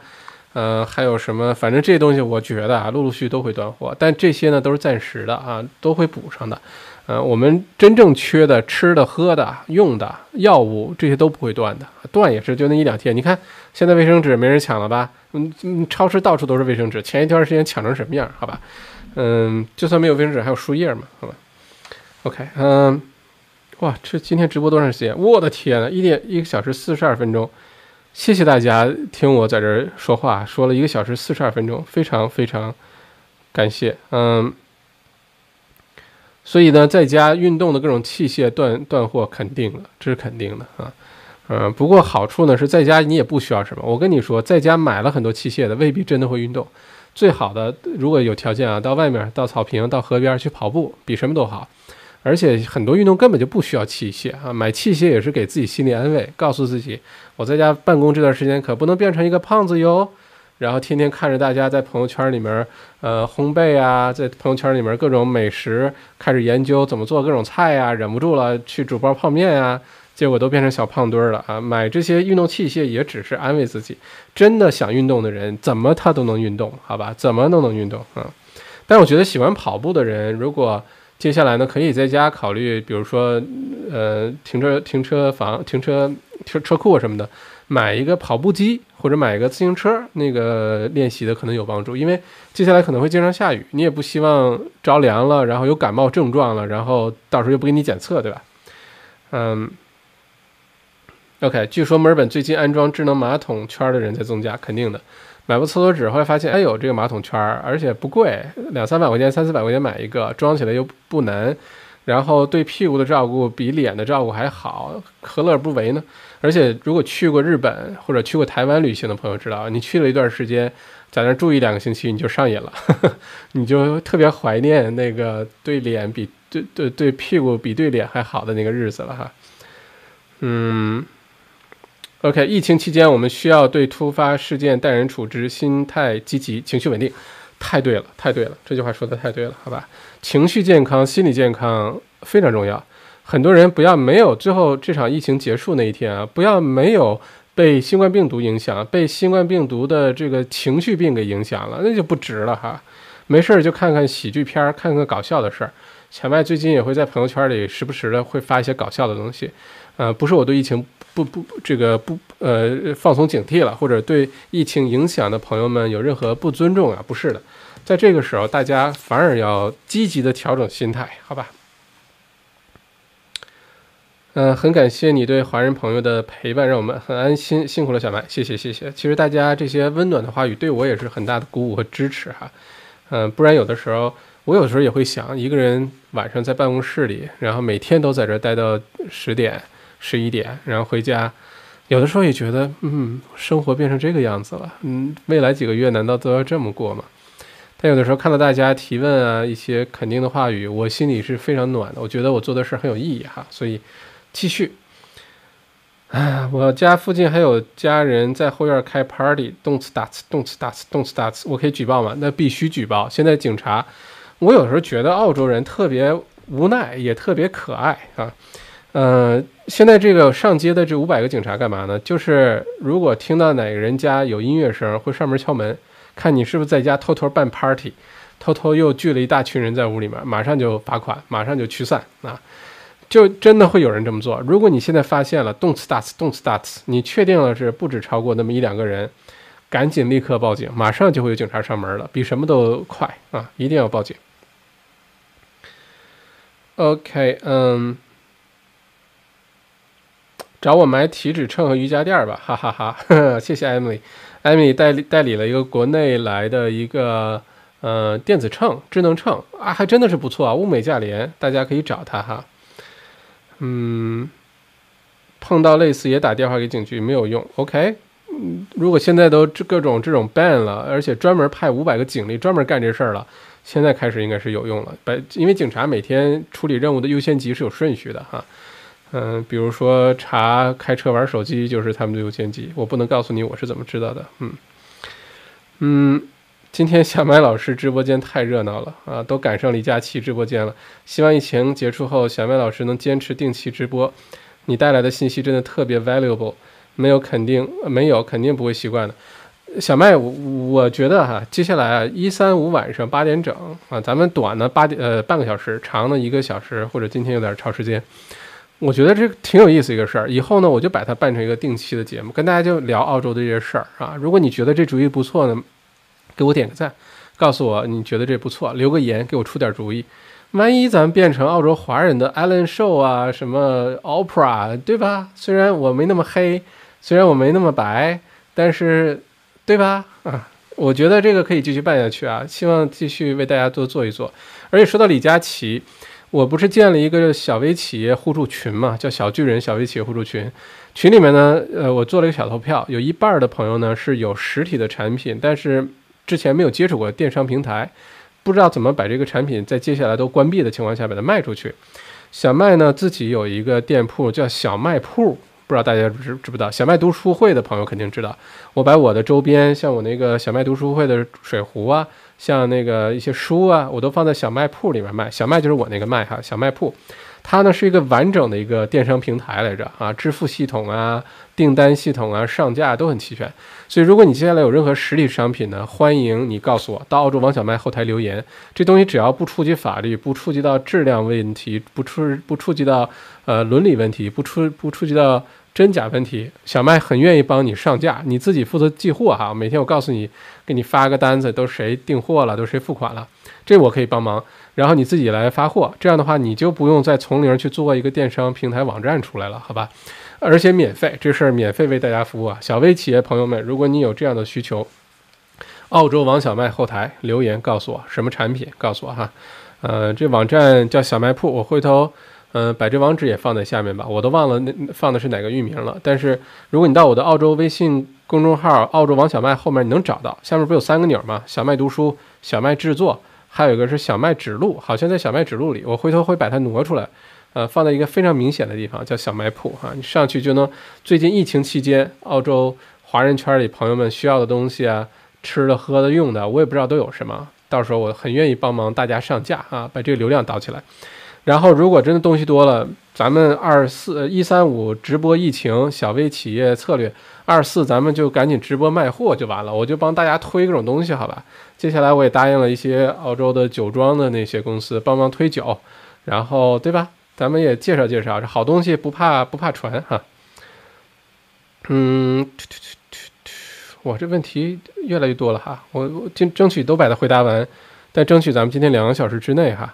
呃，还有什么，反正这些东西我觉得啊，陆陆续续都会断货，但这些呢都是暂时的啊，都会补上的。呃，我们真正缺的吃的、喝的、用的药物这些都不会断的，断也是就那一两天。你看现在卫生纸没人抢了吧？嗯嗯，超市到处都是卫生纸，前一段时间抢成什么样？好吧，嗯，就算没有卫生纸，还有树叶嘛？好吧，OK，嗯。哇，这今天直播多长时间？我的天呐，一点一个小时四十二分钟，谢谢大家听我在这儿说话，说了一个小时四十二分钟，非常非常感谢。嗯，所以呢，在家运动的各种器械断断货肯定了，这是肯定的啊。嗯，不过好处呢是在家你也不需要什么。我跟你说，在家买了很多器械的未必真的会运动。最好的，如果有条件啊，到外面到草坪到河边去跑步，比什么都好。而且很多运动根本就不需要器械啊，买器械也是给自己心理安慰，告诉自己我在家办公这段时间可不能变成一个胖子哟。然后天天看着大家在朋友圈里面，呃，烘焙啊，在朋友圈里面各种美食，开始研究怎么做各种菜呀，忍不住了去煮包泡面呀，结果都变成小胖墩儿了啊。买这些运动器械也只是安慰自己，真的想运动的人怎么他都能运动，好吧？怎么都能运动啊。但我觉得喜欢跑步的人，如果接下来呢，可以在家考虑，比如说，呃，停车停车房、停车车车库什么的，买一个跑步机或者买一个自行车，那个练习的可能有帮助。因为接下来可能会经常下雨，你也不希望着凉了，然后有感冒症状了，然后到时候又不给你检测，对吧？嗯。OK，据说墨尔本最近安装智能马桶圈的人在增加，肯定的。买过厕所纸，后来发现，哎呦，这个马桶圈儿，而且不贵，两三百块钱、三四百块钱买一个，装起来又不难，然后对屁股的照顾比脸的照顾还好，何乐而不为呢？而且如果去过日本或者去过台湾旅行的朋友知道，你去了一段时间，在那住一两个星期，你就上瘾了，[laughs] 你就特别怀念那个对脸比对对对屁股比对脸还好的那个日子了哈。嗯。OK，疫情期间我们需要对突发事件待人处之，心态积极，情绪稳定。太对了，太对了，这句话说的太对了，好吧？情绪健康、心理健康非常重要。很多人不要没有最后这场疫情结束那一天啊，不要没有被新冠病毒影响，被新冠病毒的这个情绪病给影响了，那就不值了哈。没事儿就看看喜剧片，看看搞笑的事儿。小麦最近也会在朋友圈里时不时的会发一些搞笑的东西，呃，不是我对疫情。不不，这个不呃，放松警惕了，或者对疫情影响的朋友们有任何不尊重啊？不是的，在这个时候，大家反而要积极的调整心态，好吧？嗯，很感谢你对华人朋友的陪伴，让我们很安心。辛苦了，小麦，谢谢谢谢。其实大家这些温暖的话语对我也是很大的鼓舞和支持哈。嗯，不然有的时候我有时候也会想，一个人晚上在办公室里，然后每天都在这待到十点。十一点，然后回家，有的时候也觉得，嗯，生活变成这个样子了，嗯，未来几个月难道都要这么过吗？但有的时候看到大家提问啊，一些肯定的话语，我心里是非常暖的。我觉得我做的事很有意义哈，所以继续。啊，我家附近还有家人在后院开 party，动次打次，动次打次，动次打次，我可以举报吗？那必须举报。现在警察，我有时候觉得澳洲人特别无奈，也特别可爱啊。呃，现在这个上街的这五百个警察干嘛呢？就是如果听到哪个人家有音乐声，会上门敲门，看你是不是在家偷偷办 party，偷偷又聚了一大群人在屋里面，马上就罚款，马上就驱散啊！就真的会有人这么做。如果你现在发现了动次打次，动次打次，你确定了是不止超过那么一两个人，赶紧立刻报警，马上就会有警察上门了，比什么都快啊！一定要报警。OK，嗯。找我买体脂秤和瑜伽垫儿吧，哈哈哈！谢谢 Emily，Emily 代理代理了一个国内来的一个呃电子秤、智能秤啊，还真的是不错啊，物美价廉，大家可以找他哈。嗯，碰到类似也打电话给警局没有用，OK。嗯，如果现在都这各种这种 ban 了，而且专门派五百个警力专门干这事儿了，现在开始应该是有用了。白，因为警察每天处理任务的优先级是有顺序的哈。嗯，比如说查开车玩手机就是他们的优先级，我不能告诉你我是怎么知道的。嗯嗯，今天小麦老师直播间太热闹了啊，都赶上李佳琦直播间了。希望疫情结束后，小麦老师能坚持定期直播。你带来的信息真的特别 valuable，没有肯定，没有肯定不会习惯的。小麦，我我觉得哈，接下来啊，一三五晚上八点整啊，咱们短的八点呃半个小时，长的一个小时，或者今天有点超时间。我觉得这挺有意思一个事儿，以后呢，我就把它办成一个定期的节目，跟大家就聊澳洲的这些事儿啊。如果你觉得这主意不错呢，给我点个赞，告诉我你觉得这不错，留个言给我出点主意。万一咱们变成澳洲华人的 Alan Show 啊，什么 Opera，对吧？虽然我没那么黑，虽然我没那么白，但是，对吧？啊，我觉得这个可以继续办下去啊，希望继续为大家多做一做。而且说到李佳琦。我不是建了一个小微企业互助群嘛，叫小巨人小微企业互助群。群里面呢，呃，我做了一个小投票，有一半的朋友呢是有实体的产品，但是之前没有接触过电商平台，不知道怎么把这个产品在接下来都关闭的情况下把它卖出去。小麦呢自己有一个店铺叫小卖铺，不知道大家知知不知道？小麦读书会的朋友肯定知道。我把我的周边，像我那个小麦读书会的水壶啊。像那个一些书啊，我都放在小卖铺里面卖。小卖就是我那个卖哈，小卖铺，它呢是一个完整的一个电商平台来着啊，支付系统啊、订单系统啊、上架都很齐全。所以如果你接下来有任何实体商品呢，欢迎你告诉我，到澳洲王小麦后台留言。这东西只要不触及法律，不触及到质量问题，不触不触及到呃伦理问题，不触不触及到。真假问题，小麦很愿意帮你上架，你自己负责寄货哈。每天我告诉你，给你发个单子，都谁订货了，都谁付款了，这我可以帮忙。然后你自己来发货，这样的话你就不用再从零去做一个电商平台网站出来了，好吧？而且免费，这事儿免费为大家服务啊。小微企业朋友们，如果你有这样的需求，澳洲王小麦后台留言告诉我什么产品，告诉我哈。呃，这网站叫小卖铺，我回头。嗯，把这网址也放在下面吧，我都忘了那放的是哪个域名了。但是如果你到我的澳洲微信公众号“澳洲王小麦”后面，你能找到，下面不有三个钮吗？小麦读书、小麦制作，还有一个是小麦指路，好像在小麦指路里。我回头会把它挪出来，呃，放在一个非常明显的地方，叫小卖铺哈。你上去就能，最近疫情期间，澳洲华人圈里朋友们需要的东西啊，吃的、喝的、用的，我也不知道都有什么。到时候我很愿意帮忙大家上架啊，把这个流量导起来。然后，如果真的东西多了，咱们二四一三五直播疫情小微企业策略，二四咱们就赶紧直播卖货就完了，我就帮大家推各种东西，好吧？接下来我也答应了一些澳洲的酒庄的那些公司帮忙推酒，然后对吧？咱们也介绍介绍，这好东西不怕不怕传哈。嗯，我这问题越来越多了哈，我我争争取都把它回答完，但争取咱们今天两个小时之内哈。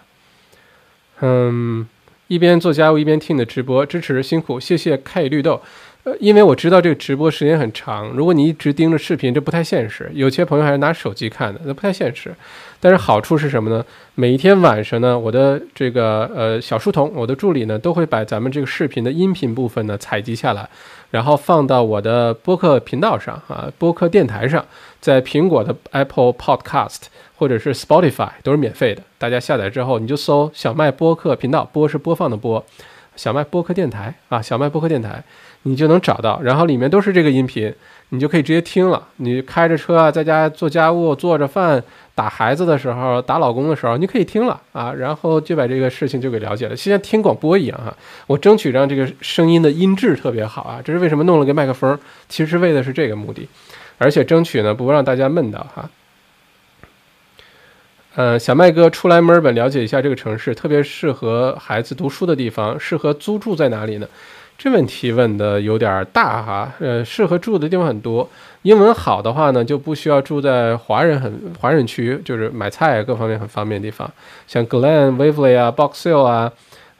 嗯，一边做家务一边听你的直播，支持辛苦，谢谢开绿豆。呃，因为我知道这个直播时间很长，如果你一直盯着视频，这不太现实。有些朋友还是拿手机看的，那不太现实。但是好处是什么呢？每一天晚上呢，我的这个呃小书童，我的助理呢，都会把咱们这个视频的音频部分呢采集下来，然后放到我的播客频道上啊，播客电台上，在苹果的 Apple Podcast。或者是 Spotify 都是免费的，大家下载之后你就搜小麦播客频道，播是播放的播，小麦播客电台啊，小麦播客电台，你就能找到，然后里面都是这个音频，你就可以直接听了。你开着车啊，在家做家务、做着饭、打孩子的时候、打老公的时候，你可以听了啊，然后就把这个事情就给了解了，就像听广播一样哈。我争取让这个声音的音质特别好啊，这是为什么弄了个麦克风，其实为的是这个目的，而且争取呢不让大家闷到哈。呃，小麦哥出来墨尔本了解一下这个城市，特别适合孩子读书的地方，适合租住在哪里呢？这问题问的有点大哈。呃，适合住的地方很多，英文好的话呢，就不需要住在华人很华人区，就是买菜各方面很方便的地方，像 Glen、Waverly 啊、Box Hill 啊，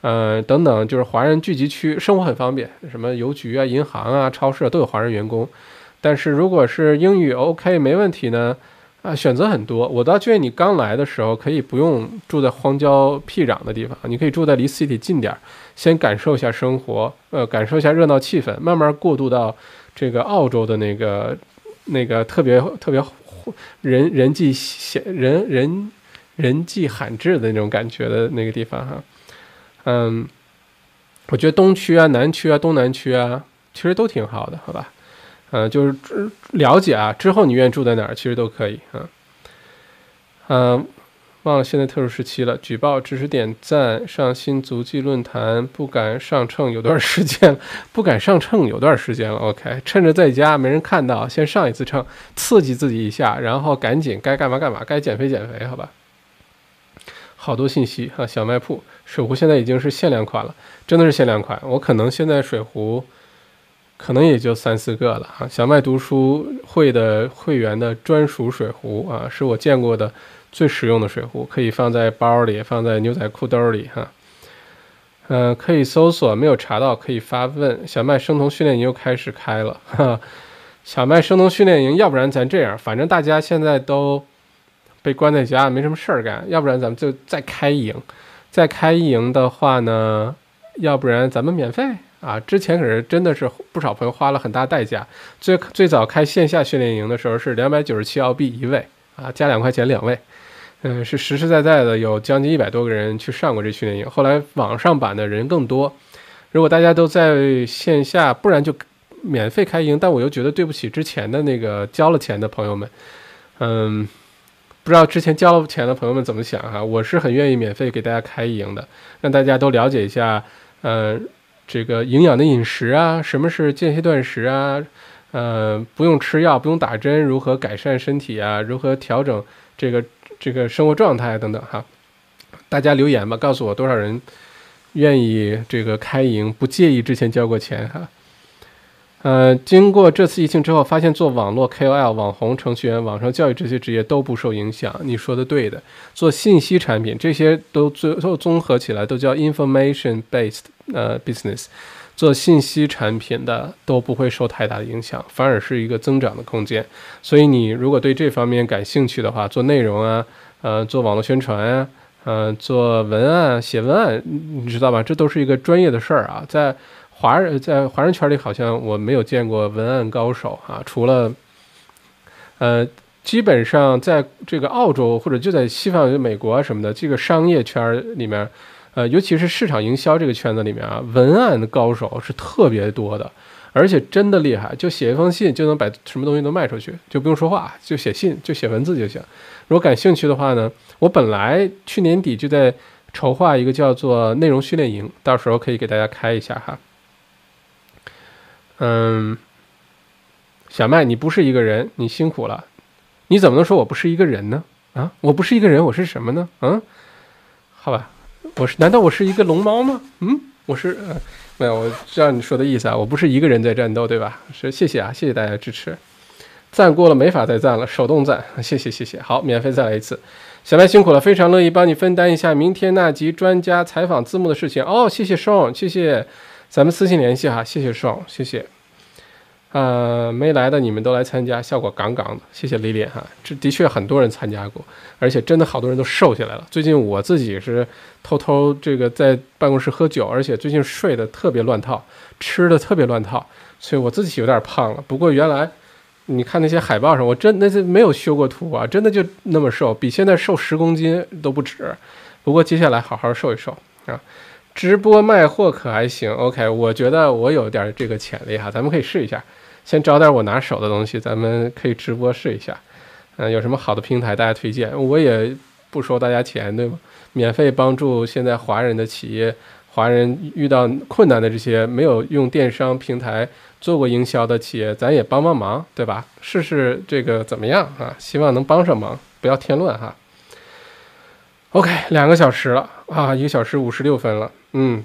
呃等等，就是华人聚集区，生活很方便，什么邮局啊、银行啊、超市啊都有华人员工。但是如果是英语 OK 没问题呢？啊，选择很多，我倒建议你刚来的时候可以不用住在荒郊僻壤的地方，你可以住在离 city 近点儿，先感受一下生活，呃，感受一下热闹气氛，慢慢过渡到这个澳洲的那个那个特别特别人人迹显人人人迹罕至的那种感觉的那个地方哈。嗯，我觉得东区啊、南区啊、东南区啊，其实都挺好的，好吧？嗯，就是了解啊，之后你愿意住在哪儿，其实都可以啊。嗯，忘了现在特殊时期了，举报、支持、点赞、上新足迹论坛，不敢上秤有段时间了，不敢上秤有段时间了。OK，趁着在家没人看到，先上一次秤，刺激自己一下，然后赶紧该干嘛干嘛，该减肥减肥，好吧？好多信息啊，小卖铺水壶现在已经是限量款了，真的是限量款，我可能现在水壶。可能也就三四个了啊！小麦读书会的会员的专属水壶啊，是我见过的最实用的水壶，可以放在包里，放在牛仔裤兜里哈。嗯，可以搜索，没有查到可以发问。小麦生酮训练营又开始开了哈！小麦生酮训练营，要不然咱这样，反正大家现在都被关在家，没什么事儿干，要不然咱们就再开一营。再开一营的话呢，要不然咱们免费。啊，之前可是真的是不少朋友花了很大代价。最最早开线下训练营的时候是两百九十七澳币一位，啊，加两块钱两位，嗯，是实实在在的，有将近一百多个人去上过这训练营。后来网上版的人更多，如果大家都在线下，不然就免费开营。但我又觉得对不起之前的那个交了钱的朋友们，嗯，不知道之前交了钱的朋友们怎么想哈？我是很愿意免费给大家开营的，让大家都了解一下，嗯，这个营养的饮食啊，什么是间歇断食啊，呃，不用吃药，不用打针，如何改善身体啊，如何调整这个这个生活状态等等哈。大家留言吧，告诉我多少人愿意这个开营，不介意之前交过钱哈。呃，经过这次疫情之后，发现做网络 KOL、网红、程序员、网上教育这些职业都不受影响。你说的对的，做信息产品这些都最后综合起来都叫 information based 呃 business，做信息产品的都不会受太大的影响，反而是一个增长的空间。所以你如果对这方面感兴趣的话，做内容啊，呃，做网络宣传啊，呃，做文案、写文案，你知道吧？这都是一个专业的事儿啊，在。华人在华人圈里好像我没有见过文案高手啊，除了，呃，基本上在这个澳洲或者就在西方美国啊什么的这个商业圈里面，呃，尤其是市场营销这个圈子里面啊，文案的高手是特别多的，而且真的厉害，就写一封信就能把什么东西都卖出去，就不用说话，就写信就写文字就行。如果感兴趣的话呢，我本来去年底就在筹划一个叫做内容训练营，到时候可以给大家开一下哈。嗯，小麦，你不是一个人，你辛苦了。你怎么能说我不是一个人呢？啊，我不是一个人，我是什么呢？嗯，好吧，我是，难道我是一个龙猫吗？嗯，我是，没有，我知道你说的意思啊，我不是一个人在战斗，对吧？是，谢谢啊，谢谢大家支持。赞过了，没法再赞了，手动赞，[laughs] 谢谢谢谢。好，免费再来一次。小白辛苦了，非常乐意帮你分担一下明天那集专家采访字幕的事情。哦，谢谢双，谢谢。咱们私信联系哈，谢谢爽，谢谢。呃，没来的你们都来参加，效果杠杠的，谢谢李脸哈。这的确很多人参加过，而且真的好多人都瘦下来了。最近我自己是偷偷这个在办公室喝酒，而且最近睡得特别乱套，吃的特别乱套，所以我自己有点胖了。不过原来你看那些海报上，我真那是没有修过图啊，真的就那么瘦，比现在瘦十公斤都不止。不过接下来好好瘦一瘦啊。直播卖货可还行？OK，我觉得我有点这个潜力哈，咱们可以试一下，先找点我拿手的东西，咱们可以直播试一下。嗯，有什么好的平台大家推荐？我也不收大家钱，对吗？免费帮助现在华人的企业、华人遇到困难的这些没有用电商平台做过营销的企业，咱也帮帮忙，对吧？试试这个怎么样啊？希望能帮上忙，不要添乱哈。OK，两个小时了啊，一个小时五十六分了。嗯，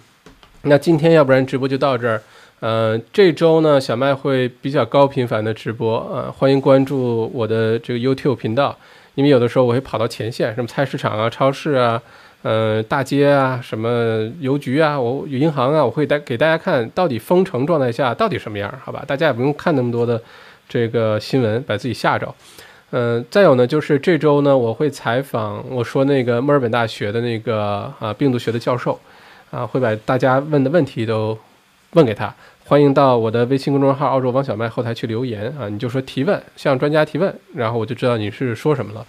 那今天要不然直播就到这儿。呃，这周呢，小麦会比较高频繁的直播啊，欢迎关注我的这个 YouTube 频道，因为有的时候我会跑到前线，什么菜市场啊、超市啊、呃大街啊、什么邮局啊、我银行啊，我会带给大家看到底封城状态下到底什么样，好吧？大家也不用看那么多的这个新闻，把自己吓着。嗯，再有呢，就是这周呢，我会采访我说那个墨尔本大学的那个啊病毒学的教授，啊，会把大家问的问题都问给他。欢迎到我的微信公众号“澳洲王小麦”后台去留言啊，你就说提问，向专家提问，然后我就知道你是说什么了。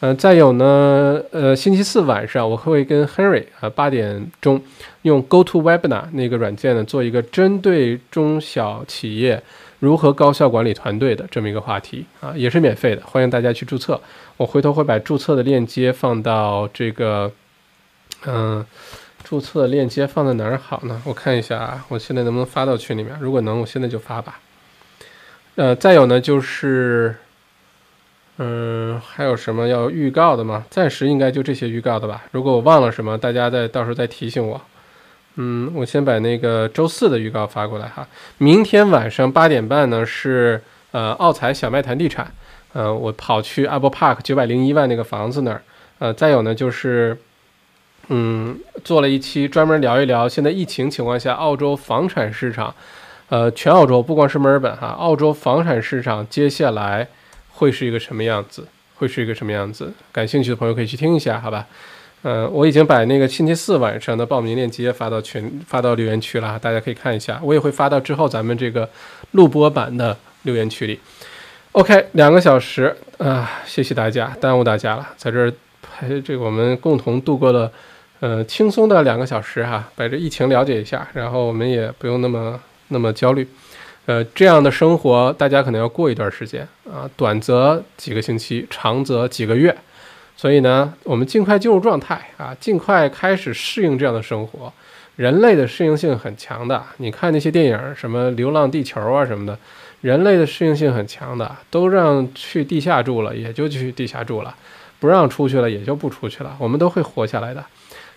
嗯，再有呢，呃，星期四晚上我会跟 Henry 啊八点钟用 Go To Webinar 那个软件呢做一个针对中小企业。如何高效管理团队的这么一个话题啊，也是免费的，欢迎大家去注册。我回头会把注册的链接放到这个，嗯，注册链接放在哪儿好呢？我看一下啊，我现在能不能发到群里面？如果能，我现在就发吧。呃，再有呢，就是，嗯，还有什么要预告的吗？暂时应该就这些预告的吧。如果我忘了什么，大家再到时候再提醒我。嗯，我先把那个周四的预告发过来哈。明天晚上八点半呢是呃奥财小麦谈地产，呃我跑去 Apple Park 九百零一万那个房子那儿，呃再有呢就是嗯做了一期专门聊一聊现在疫情情况下澳洲房产市场，呃全澳洲不光是墨尔本哈，澳洲房产市场接下来会是一个什么样子？会是一个什么样子？感兴趣的朋友可以去听一下，好吧？嗯，我已经把那个星期四晚上的报名链接发到群、发到留言区了，大家可以看一下。我也会发到之后咱们这个录播版的留言区里。OK，两个小时啊，谢谢大家，耽误大家了，在这儿陪这个我们共同度过了呃轻松的两个小时哈，把这疫情了解一下，然后我们也不用那么那么焦虑。呃，这样的生活大家可能要过一段时间啊，短则几个星期，长则几个月。所以呢，我们尽快进入状态啊，尽快开始适应这样的生活。人类的适应性很强的，你看那些电影，什么《流浪地球》啊什么的，人类的适应性很强的，都让去地下住了，也就去地下住了；不让出去了，也就不出去了。我们都会活下来的，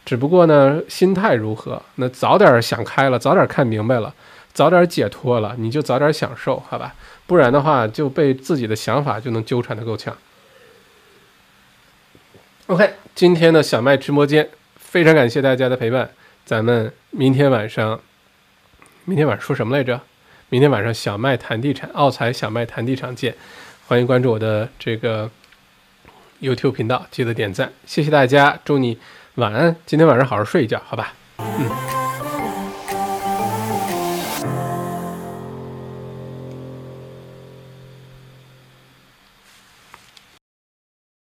只不过呢，心态如何？那早点想开了，早点看明白了，早点解脱了，你就早点享受，好吧？不然的话，就被自己的想法就能纠缠得够呛。OK，今天的小麦直播间，非常感谢大家的陪伴。咱们明天晚上，明天晚上说什么来着？明天晚上小麦谈地产，奥财小麦谈地产见。欢迎关注我的这个 YouTube 频道，记得点赞，谢谢大家，祝你晚安。今天晚上好好睡一觉，好吧？嗯。